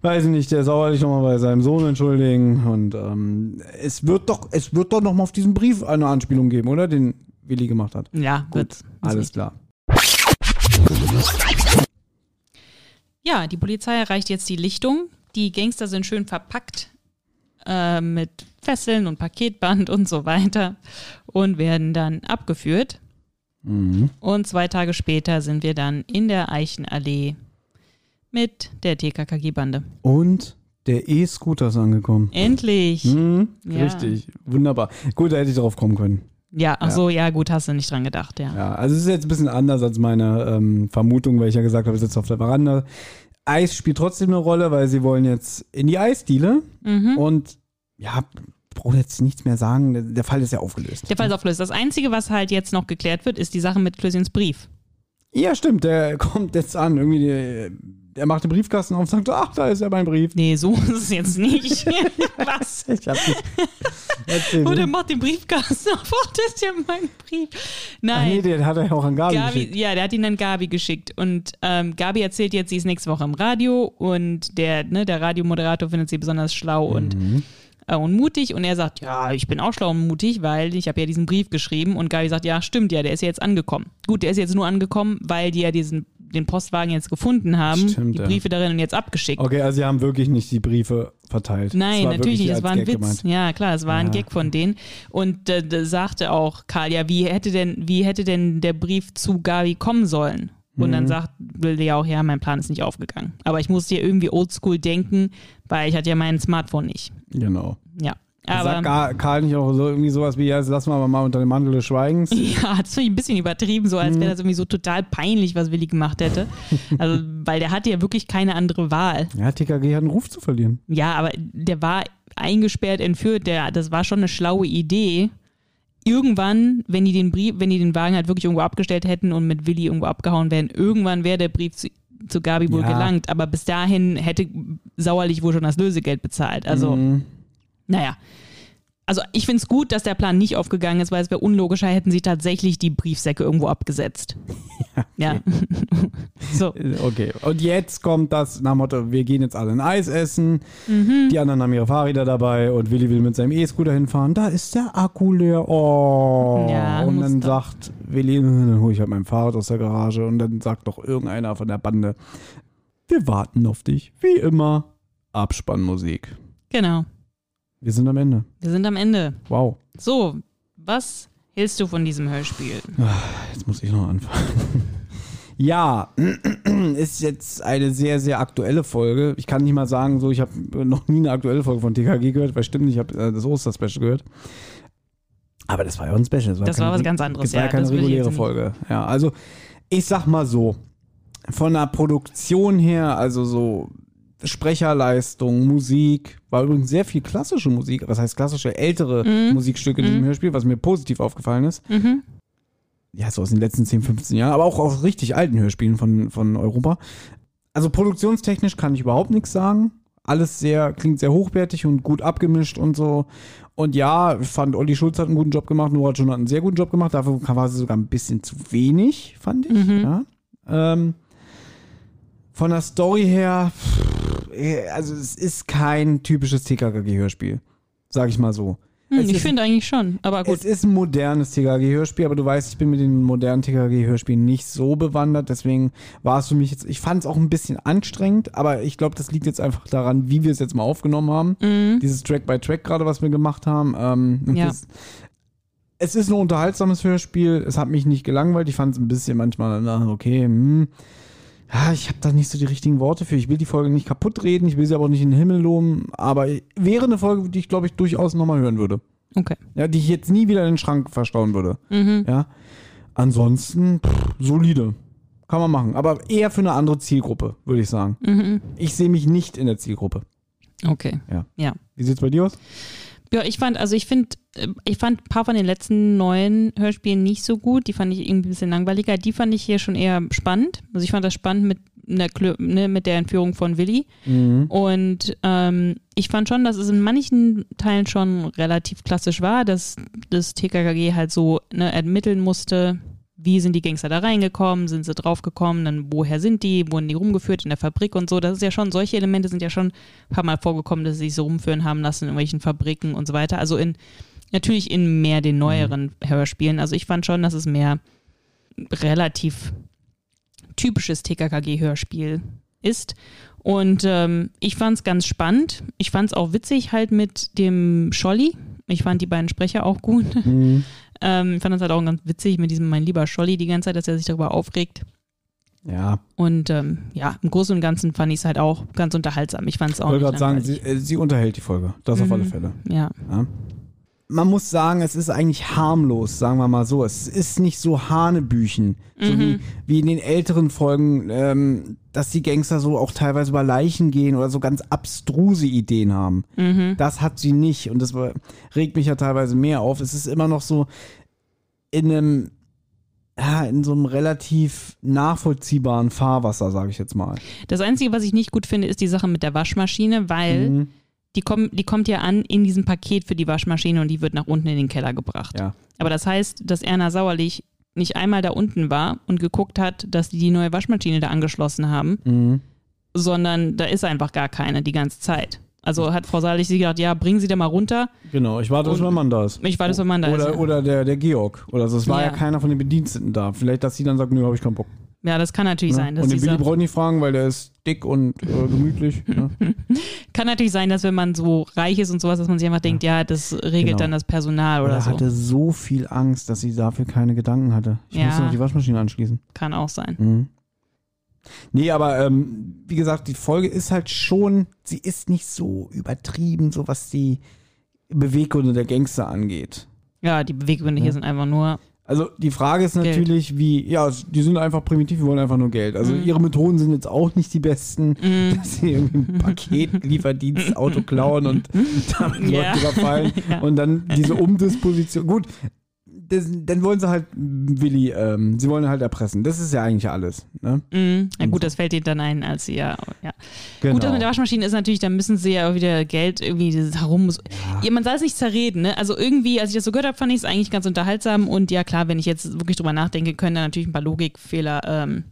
weiß ich nicht, der Sauerlich nochmal bei seinem Sohn entschuldigen und ähm, es wird doch, es wird doch nochmal auf diesen Brief eine Anspielung geben, oder? Den Willi gemacht hat. Ja, Gut, gut. alles klar. Ja, die Polizei erreicht jetzt die Lichtung. Die Gangster sind schön verpackt äh, mit Fesseln und Paketband und so weiter und werden dann abgeführt. Und zwei Tage später sind wir dann in der Eichenallee mit der TKKG-Bande. Und der E-Scooter ist angekommen. Endlich! Hm, Ja. Richtig, wunderbar. Gut, da hätte ich drauf kommen können. Ja, ach so, ja, gut, hast du nicht dran gedacht, ja. Ja, also es ist jetzt ein bisschen anders als meine ähm, Vermutung, weil ich ja gesagt habe, ich sitze auf der Veranda. Eis spielt trotzdem eine Rolle, weil sie wollen jetzt in die Eisdiele Mhm. und ja, brauche jetzt nichts mehr sagen, der, Fall ist ja aufgelöst. Der Fall ist aufgelöst. Das Einzige, was halt jetzt noch geklärt wird, ist die Sache mit Klösiens Brief. Ja, stimmt, der kommt jetzt an, irgendwie, der macht den Briefkasten auf und sagt, ach, da ist ja mein Brief. Nee, so ist es jetzt nicht. was? Ich hab nicht. Erzähl, Oh, der du. macht den Briefkasten auf. Oh, das ist ja mein Brief. Ach Nein. nee, den hat er ja auch an Gabi, Gabi, geschickt. ja, der hat ihn an Gabi geschickt. Und ähm, Gabi erzählt jetzt, sie ist nächste Woche im Radio und der, ne, der Radiomoderator findet sie besonders schlau und, Mhm. äh, und mutig. Und er sagt, ja, ich bin auch schlau und mutig, weil ich habe ja diesen Brief geschrieben. Und Gabi sagt, ja, stimmt, ja, der ist ja jetzt angekommen. Gut, der ist jetzt nur angekommen, weil die ja diesen, den Postwagen jetzt gefunden haben, Stimmt, die ja. Briefe darin und jetzt abgeschickt. Okay, also sie haben wirklich nicht die Briefe verteilt. Nein, natürlich nicht. Das war ein Gag Witz. gemeint. Ja, klar, es war ein Ja. Gag von denen. Und äh, da sagte auch Karl, ja, wie hätte denn, wie hätte denn der Brief zu Gabi kommen sollen? Und Mhm. dann sagt ja auch, ja, mein Plan ist nicht aufgegangen. Aber ich musste ja irgendwie oldschool denken, weil ich hatte ja mein Smartphone nicht. Genau. Ja. Sagt Aber Gar- Karl nicht auch so irgendwie sowas wie, ja, jetzt lassen wir aber mal unter dem Mantel des Schweigens? ja, das finde ich ein bisschen übertrieben, so als Mhm. wäre das irgendwie so total peinlich, was Willi gemacht hätte. Also, weil der hatte ja wirklich keine andere Wahl. Ja, TKG hat einen Ruf zu verlieren. Ja, aber der war eingesperrt, entführt, der, das war schon eine schlaue Idee. Irgendwann, wenn die den Brief, wenn die den Wagen halt wirklich irgendwo abgestellt hätten und mit Willi irgendwo abgehauen wären, irgendwann wäre der Brief zu, zu Gabi wohl Ja. gelangt. Aber bis dahin hätte Sauerlich wohl schon das Lösegeld bezahlt. Also, Mhm. Naja. Also ich finde es gut, dass der Plan nicht aufgegangen ist, weil es wäre unlogischer, hätten sie tatsächlich die Briefsäcke irgendwo abgesetzt. Ja. so. Okay, und jetzt kommt das nach dem Motto, wir gehen jetzt alle ein Eis essen, Mhm. die anderen haben ihre Fahrräder dabei und Willi will mit seinem E-Scooter hinfahren, da ist der Akku leer, oh. Ja, und dann doch. sagt Willi, dann hole ich halt mein Fahrrad aus der Garage und dann sagt doch irgendeiner von der Bande, wir warten auf dich, wie immer, Abspannmusik. Genau. Wir sind am Ende. Wir sind am Ende. Wow, So, was hältst du von diesem Hörspiel? jetzt muss ich noch anfangen. Ja, ist jetzt eine sehr, sehr aktuelle Folge. Ich kann nicht mal sagen, so ich habe noch nie eine aktuelle Folge von TKG gehört, weil stimmt, ich habe äh, das Osterspecial gehört. Aber das war ja auch ein Special. Das war, Das keine war was ganz anderes, Das war ja keine reguläre Folge. Ja, also ich sag mal so, von der Produktion her, also so Sprecherleistung, Musik, war übrigens sehr viel klassische Musik, was heißt klassische, ältere Mhm. Musikstücke in diesem Hörspiel, was mir positiv aufgefallen ist ja, so aus den letzten 10, 15 Jahren, aber auch aus richtig alten Hörspielen von, von Europa. Also produktionstechnisch kann ich überhaupt nichts sagen. Alles sehr, klingt sehr hochwertig und gut abgemischt und so. Und ja, ich fand, Olli Schulz hat einen guten Job gemacht, Nora John hat einen sehr guten Job gemacht. Dafür war sie sogar ein bisschen zu wenig, fand ich. Ja. Ähm, von der Story her, pff, also es ist kein typisches TKKG-Hörspiel. Sag ich mal so. Hm, ich finde eigentlich schon, aber gut. Es ist ein modernes TKG-Hörspiel, aber du weißt, ich bin mit den modernen TKG-Hörspielen nicht so bewandert, deswegen war es für mich jetzt, ich fand es auch ein bisschen anstrengend, aber ich glaube, das liegt jetzt einfach daran, wie wir es jetzt mal aufgenommen haben. Dieses Track-by-Track gerade, was wir gemacht haben. Ähm, Mhm. Ja. das, es ist ein unterhaltsames Hörspiel, es hat mich nicht gelangweilt, ich fand es ein bisschen manchmal, na, okay, hm. Ja, ich habe da nicht so die richtigen Worte für. Ich will die Folge nicht kaputt reden, ich will sie aber auch nicht in den Himmel loben, aber wäre eine Folge, die ich, glaube ich, durchaus nochmal hören würde. Okay. Ja, die ich jetzt nie wieder in den Schrank verstauen würde. Mhm. Ja. Ansonsten, pff, solide. Kann man machen. Aber eher für eine andere Zielgruppe, würde ich sagen. Mhm. Ich sehe mich nicht in der Zielgruppe. Okay. Ja. Ja. Wie sieht's bei dir aus? Ja, ich fand, also ich finde, äh, ich fand ein paar von den letzten neuen Hörspielen nicht so gut. Die fand ich irgendwie ein bisschen langweiliger. Die fand ich hier schon eher spannend. Also ich fand das spannend mit, einer, ne, mit der Entführung von Willi. Und ähm, ich fand schon, dass es in manchen Teilen schon relativ klassisch war, dass das TKKG halt so ne, ermitteln musste, wie sind die Gangster da reingekommen, sind sie draufgekommen, dann woher sind die, wurden die rumgeführt in der Fabrik und so. Das ist ja schon, solche Elemente sind ja schon ein paar Mal vorgekommen, dass sie sich so rumführen haben lassen in irgendwelchen Fabriken und so weiter. Also in, natürlich in mehr den neueren Hörspielen. Also ich fand schon, dass es mehr relativ typisches TKKG-Hörspiel ist. Und ähm, ich fand es ganz spannend. Ich fand es auch witzig halt mit dem Scholli. Ich fand die beiden Sprecher auch gut. Ähm, ich fand das halt auch ganz witzig mit diesem mein lieber Scholli die ganze Zeit, dass er sich darüber aufregt. Ja, Und ähm, ja, im Großen und Ganzen fand ich es halt auch ganz unterhaltsam. Ich fand es ich auch wollte nicht gerade sagen, sie, äh, sie unterhält die Folge. Das auf Mhm. alle Fälle. Ja. Ja. Man muss sagen, es ist eigentlich harmlos, sagen wir mal so. Es ist nicht so Hanebüchen, so Mhm. wie, wie in den älteren Folgen, ähm, dass die Gangster so auch teilweise über Leichen gehen oder so ganz abstruse Ideen haben. Mhm. Das hat sie nicht und das regt mich ja teilweise mehr auf. Es ist immer noch so in einem, ja, in so einem relativ nachvollziehbaren Fahrwasser, sage ich jetzt mal. Das Einzige, was ich nicht gut finde, ist die Sache mit der Waschmaschine, weil Mhm. Die, komm, die kommt ja an in diesem Paket für die Waschmaschine und die wird nach unten in den Keller gebracht. Ja. Aber das heißt, dass Erna Sauerlich nicht einmal da unten war und geguckt hat, dass die die neue Waschmaschine da angeschlossen haben, Mhm. sondern da ist einfach gar keine die ganze Zeit. Also hat Frau Sauerlich sie gedacht, ja, bringen Sie da mal runter. Genau, ich warte, bis mein Mann da ist. Ich warte, bis mein Mann da ist, Oder, oder der, der Georg. Oder so. Es war ja. Ja. keiner von den Bediensteten da. Vielleicht, dass sie dann sagt, nö, habe ich keinen Bock. Ja, das kann natürlich Ne? sein. Dass und den Willi ich nicht fragen, weil der ist dick und äh, gemütlich. ne? kann natürlich sein, dass wenn man so reich ist und sowas, dass man sich einfach denkt, ja, das regelt Genau. dann das Personal Oder oder er so. hatte so viel Angst, dass sie dafür keine Gedanken hatte. Ich Ja. musste noch die Waschmaschine anschließen. Kann auch sein. Mhm. Nee, aber ähm, wie gesagt, die Folge ist halt schon, sie ist nicht so übertrieben, so was die Beweggründe der Gangster angeht. Ja, die Beweggründe hier sind einfach nur Also die Frage ist Geld. natürlich, wie, ja, die sind einfach primitiv, die wollen einfach nur Geld. Also Mhm. ihre Methoden sind jetzt auch nicht die besten, dass sie irgendwie ein Paket, Lieferdienst, Auto klauen und damit Ja. Leute überfallen Ja. und dann diese Umdisposition. Gut, dann wollen sie halt Willi, ähm, sie wollen halt erpressen. Das ist ja eigentlich alles. Ne? Mhm. Ja gut, das fällt ihnen dann ein, als sie ja, ja. Genau. Gut, das mit der Waschmaschine ist natürlich, dann müssen sie ja auch wieder Geld irgendwie dieses herum. Ja. man soll es nicht zerreden, ne? Also irgendwie, als ich das so gehört habe, fand ich es eigentlich ganz unterhaltsam und ja klar, wenn ich jetzt wirklich drüber nachdenke, können da natürlich ein paar Logikfehler. Ähm,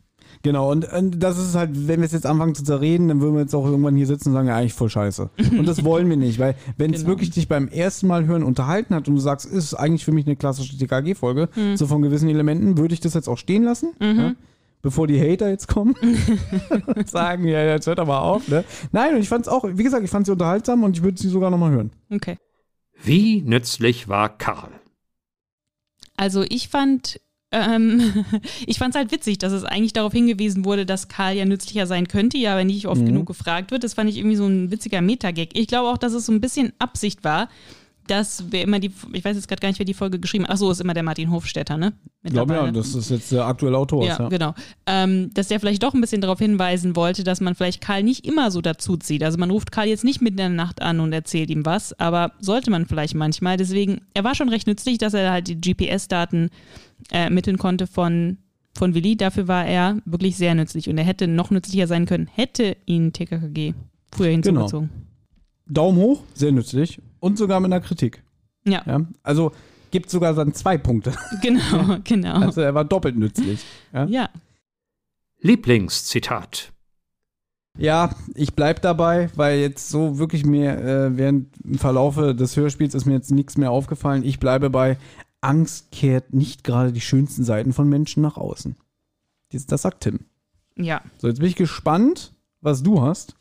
Genau, und, und das ist halt, wenn wir es jetzt anfangen zu zerreden, dann würden wir jetzt auch irgendwann hier sitzen und sagen, ja, eigentlich voll scheiße. Und das wollen wir nicht, weil wenn es Genau. wirklich dich beim ersten Mal hören unterhalten hat und du sagst, ist eigentlich für mich eine klassische TKG-Folge, Hm. so von gewissen Elementen, würde ich das jetzt auch stehen lassen, Mhm. ja, bevor die Hater jetzt kommen und sagen, ja, jetzt hört aber auf. Ne? Nein, und ich fand es auch, wie gesagt, ich fand sie unterhaltsam und ich würde sie sogar nochmal hören. okay. Wie nützlich war Karl? Also ich fand, ähm, ich fand es halt witzig, dass es eigentlich darauf hingewiesen wurde, dass Karl ja nützlicher sein könnte, ja, aber nicht oft Mhm. genug gefragt wird. Das fand ich irgendwie so ein witziger Metagag. Ich glaube auch, dass es so ein bisschen Absicht war, dass wer immer die, ich weiß jetzt gerade gar nicht, wer die Folge geschrieben hat. Achso, ist immer der Martin Hofstetter, ne? Ich glaube ja, das ist jetzt der aktuelle Autor. Ja, genau. Ähm, dass der vielleicht doch ein bisschen darauf hinweisen wollte, dass man vielleicht Karl nicht immer so dazu zieht. Also man ruft Karl jetzt nicht mitten in der Nacht an und erzählt ihm was, aber sollte man vielleicht manchmal. Deswegen, er war schon recht nützlich, dass er halt die GPS-Daten äh, ermitteln konnte von, von Willi. Dafür war er wirklich sehr nützlich und er hätte noch nützlicher sein können, hätte ihn TKKG früher hinzugezogen. Daumen hoch, sehr nützlich und sogar mit einer Kritik. Ja, Ja? Also gibt sogar dann zwei Punkte. genau, genau. Also er war doppelt nützlich. Ja? ja. Lieblingszitat. Ja, ich bleib dabei, weil jetzt so wirklich mir äh, während im Verlaufe des Hörspiels ist mir jetzt nichts mehr aufgefallen. Ich bleibe bei Angst kehrt nicht gerade die schönsten Seiten von Menschen nach außen. Das, das sagt Tim. Ja. So, jetzt bin ich gespannt, was du hast.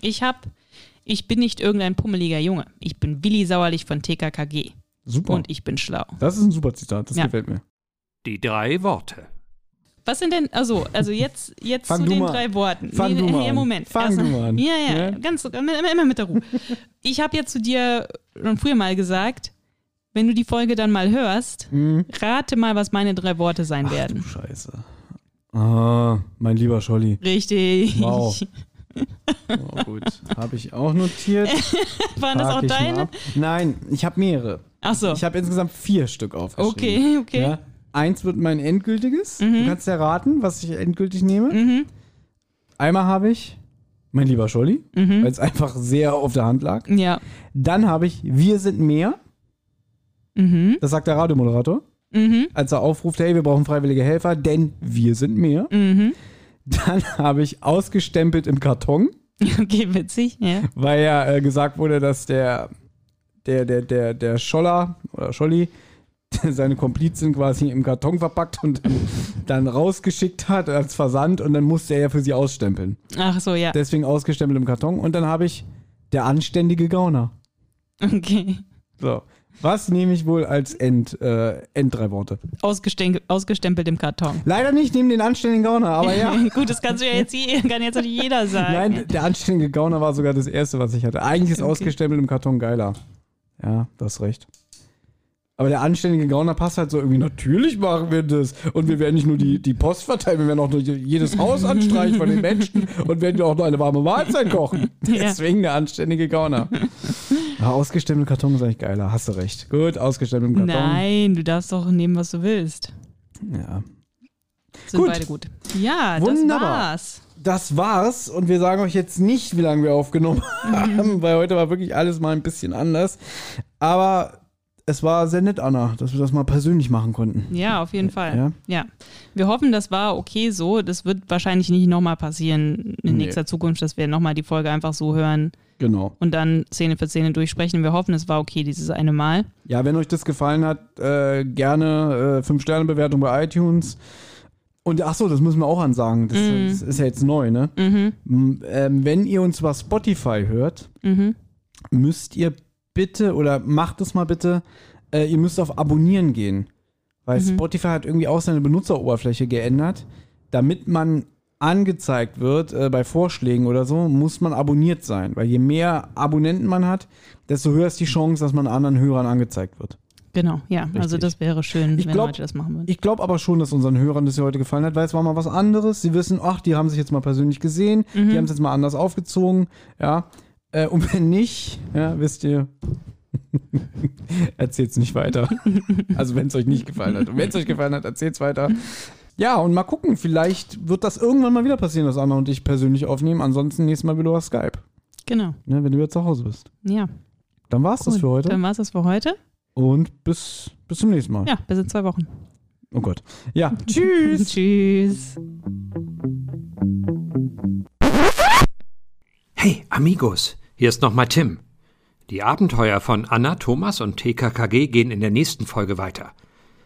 Ich hab, ich bin nicht irgendein pummeliger Junge. Ich bin Willi Sauerlich von TKKG. Super. Und ich bin schlau. das ist ein super Zitat, das Ja. gefällt mir. Die drei Worte. Was sind denn, also, also jetzt, jetzt zu du den mal drei Worten. Fang du mal an. Moment. Fang Erst- du mal an. Ja, ja, Ja. ganz, immer, immer mit der Ruhe. Ich habe ja zu dir schon früher mal gesagt, wenn du die Folge dann mal hörst, Mhm. rate mal, was meine drei Worte sein werden. Scheiße. Ah, mein lieber Scholli. Richtig. Wow. Oh, gut. Habe ich auch notiert. Waren das auch deine? Nein, ich habe mehrere. Ach so. Ich habe insgesamt vier Stück aufgeschrieben. Okay, okay. Ja. Eins wird mein endgültiges. Mhm. Du kannst ja raten, was ich endgültig nehme. Einmal habe ich mein lieber Scholli, Mhm. weil es einfach sehr auf der Hand lag. Ja. Dann habe ich Wir sind mehr. Mhm. Das sagt der Radiomoderator. Mhm. Als er aufruft, hey, wir brauchen freiwillige Helfer, denn wir sind mehr. Mhm. Dann habe ich ausgestempelt im Karton, Okay, witzig. Ja. weil ja äh, gesagt wurde, dass der, der, der, der, der Scholler oder Scholli seine Komplizen quasi im Karton verpackt und dann, dann rausgeschickt hat als Versand und dann musste er ja für sie ausstempeln. Ach so, ja. Deswegen ausgestempelt im Karton. Und dann habe ich der anständige Gauner. Okay. So. Was nehme ich wohl als End, äh, End drei Worte? Ausgestempelt, ausgestempelt im Karton. Leider nicht neben den anständigen Gauner, aber ja. Gut, das kannst du ja jetzt, je- kann jetzt nicht jeder sagen. Nein, der anständige Gauner war sogar das erste, was ich hatte. Eigentlich ist Okay. ausgestempelt im Karton geiler. Ja, du hast recht. Aber der anständige Gauner passt halt so irgendwie, natürlich machen wir das. Und wir werden nicht nur die, die Post verteilen, wir werden auch nur jedes Haus anstreichen von den Menschen und werden auch noch eine warme Mahlzeit kochen. Deswegen der anständige Gauner. Ja, ausgestempelt im Karton ist eigentlich geiler, hast du recht. Gut, ausgestempelt im Karton. Nein, du darfst doch nehmen, was du willst. Ja. Sind Gut. beide gut. Ja, Wunderbar. das war's. Das war's und wir sagen euch jetzt nicht, wie lange wir aufgenommen haben, weil heute war wirklich alles mal ein bisschen anders. Aber es war sehr nett, Anna, dass wir das mal persönlich machen konnten. Ja, auf jeden Fall. Ja. Ja. Wir hoffen, das war okay so. Das wird wahrscheinlich nicht nochmal passieren in Nee. nächster Zukunft, dass wir nochmal die Folge einfach so hören Genau. und dann Szene für Szene durchsprechen. Wir hoffen, es war okay dieses eine Mal. Ja, wenn euch das gefallen hat, äh, gerne äh, 5-Sterne-Bewertung bei iTunes. Und ach so, das müssen wir auch ansagen. Das, das ist ja jetzt neu, ne? Mhm. Ähm, wenn ihr uns über Spotify hört, Mhm. müsst ihr bitte oder macht es mal bitte, äh, ihr müsst auf Abonnieren gehen. Weil Mhm. Spotify hat irgendwie auch seine Benutzeroberfläche geändert. Damit man angezeigt wird äh, bei Vorschlägen oder so, muss man abonniert sein. Weil je mehr Abonnenten man hat, desto höher ist die Chance, dass man anderen Hörern angezeigt wird. Genau, ja. Also Richtig. das wäre schön, Ich wenn glaub- Leute das machen würden. Ich glaube aber schon, dass unseren Hörern das hier heute gefallen hat, weil es war mal was anderes. Sie wissen, ach, die haben sich jetzt mal persönlich gesehen, Mhm. die haben es jetzt mal anders aufgezogen, ja. Äh, und wenn nicht, ja, wisst ihr, erzählt es nicht weiter. also wenn es euch nicht gefallen hat. Und wenn es euch gefallen hat, erzählt es weiter. Ja, und mal gucken, vielleicht wird das irgendwann mal wieder passieren, dass Anna und ich persönlich aufnehmen. Ansonsten nächstes Mal wieder über Skype, Genau. ne, wenn du wieder zu Hause bist. Ja. Dann war's das Cool. für heute. Dann war es das für heute. Und bis, bis zum nächsten Mal. Ja, bis in zwei Wochen. Oh Gott. Ja, tschüss. Tschüss. Hey, Amigos, hier ist nochmal Tim. Die Abenteuer von Anna, Thomas und TKKG gehen in der nächsten Folge weiter.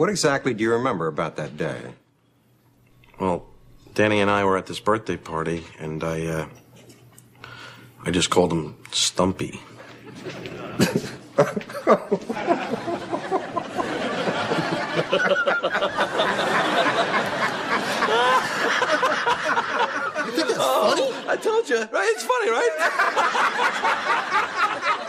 What exactly do you remember about that day? Well, Danny and I were at this birthday party, and I, uh, I just called him Stumpy. Oh, I told you, right? It's funny, right?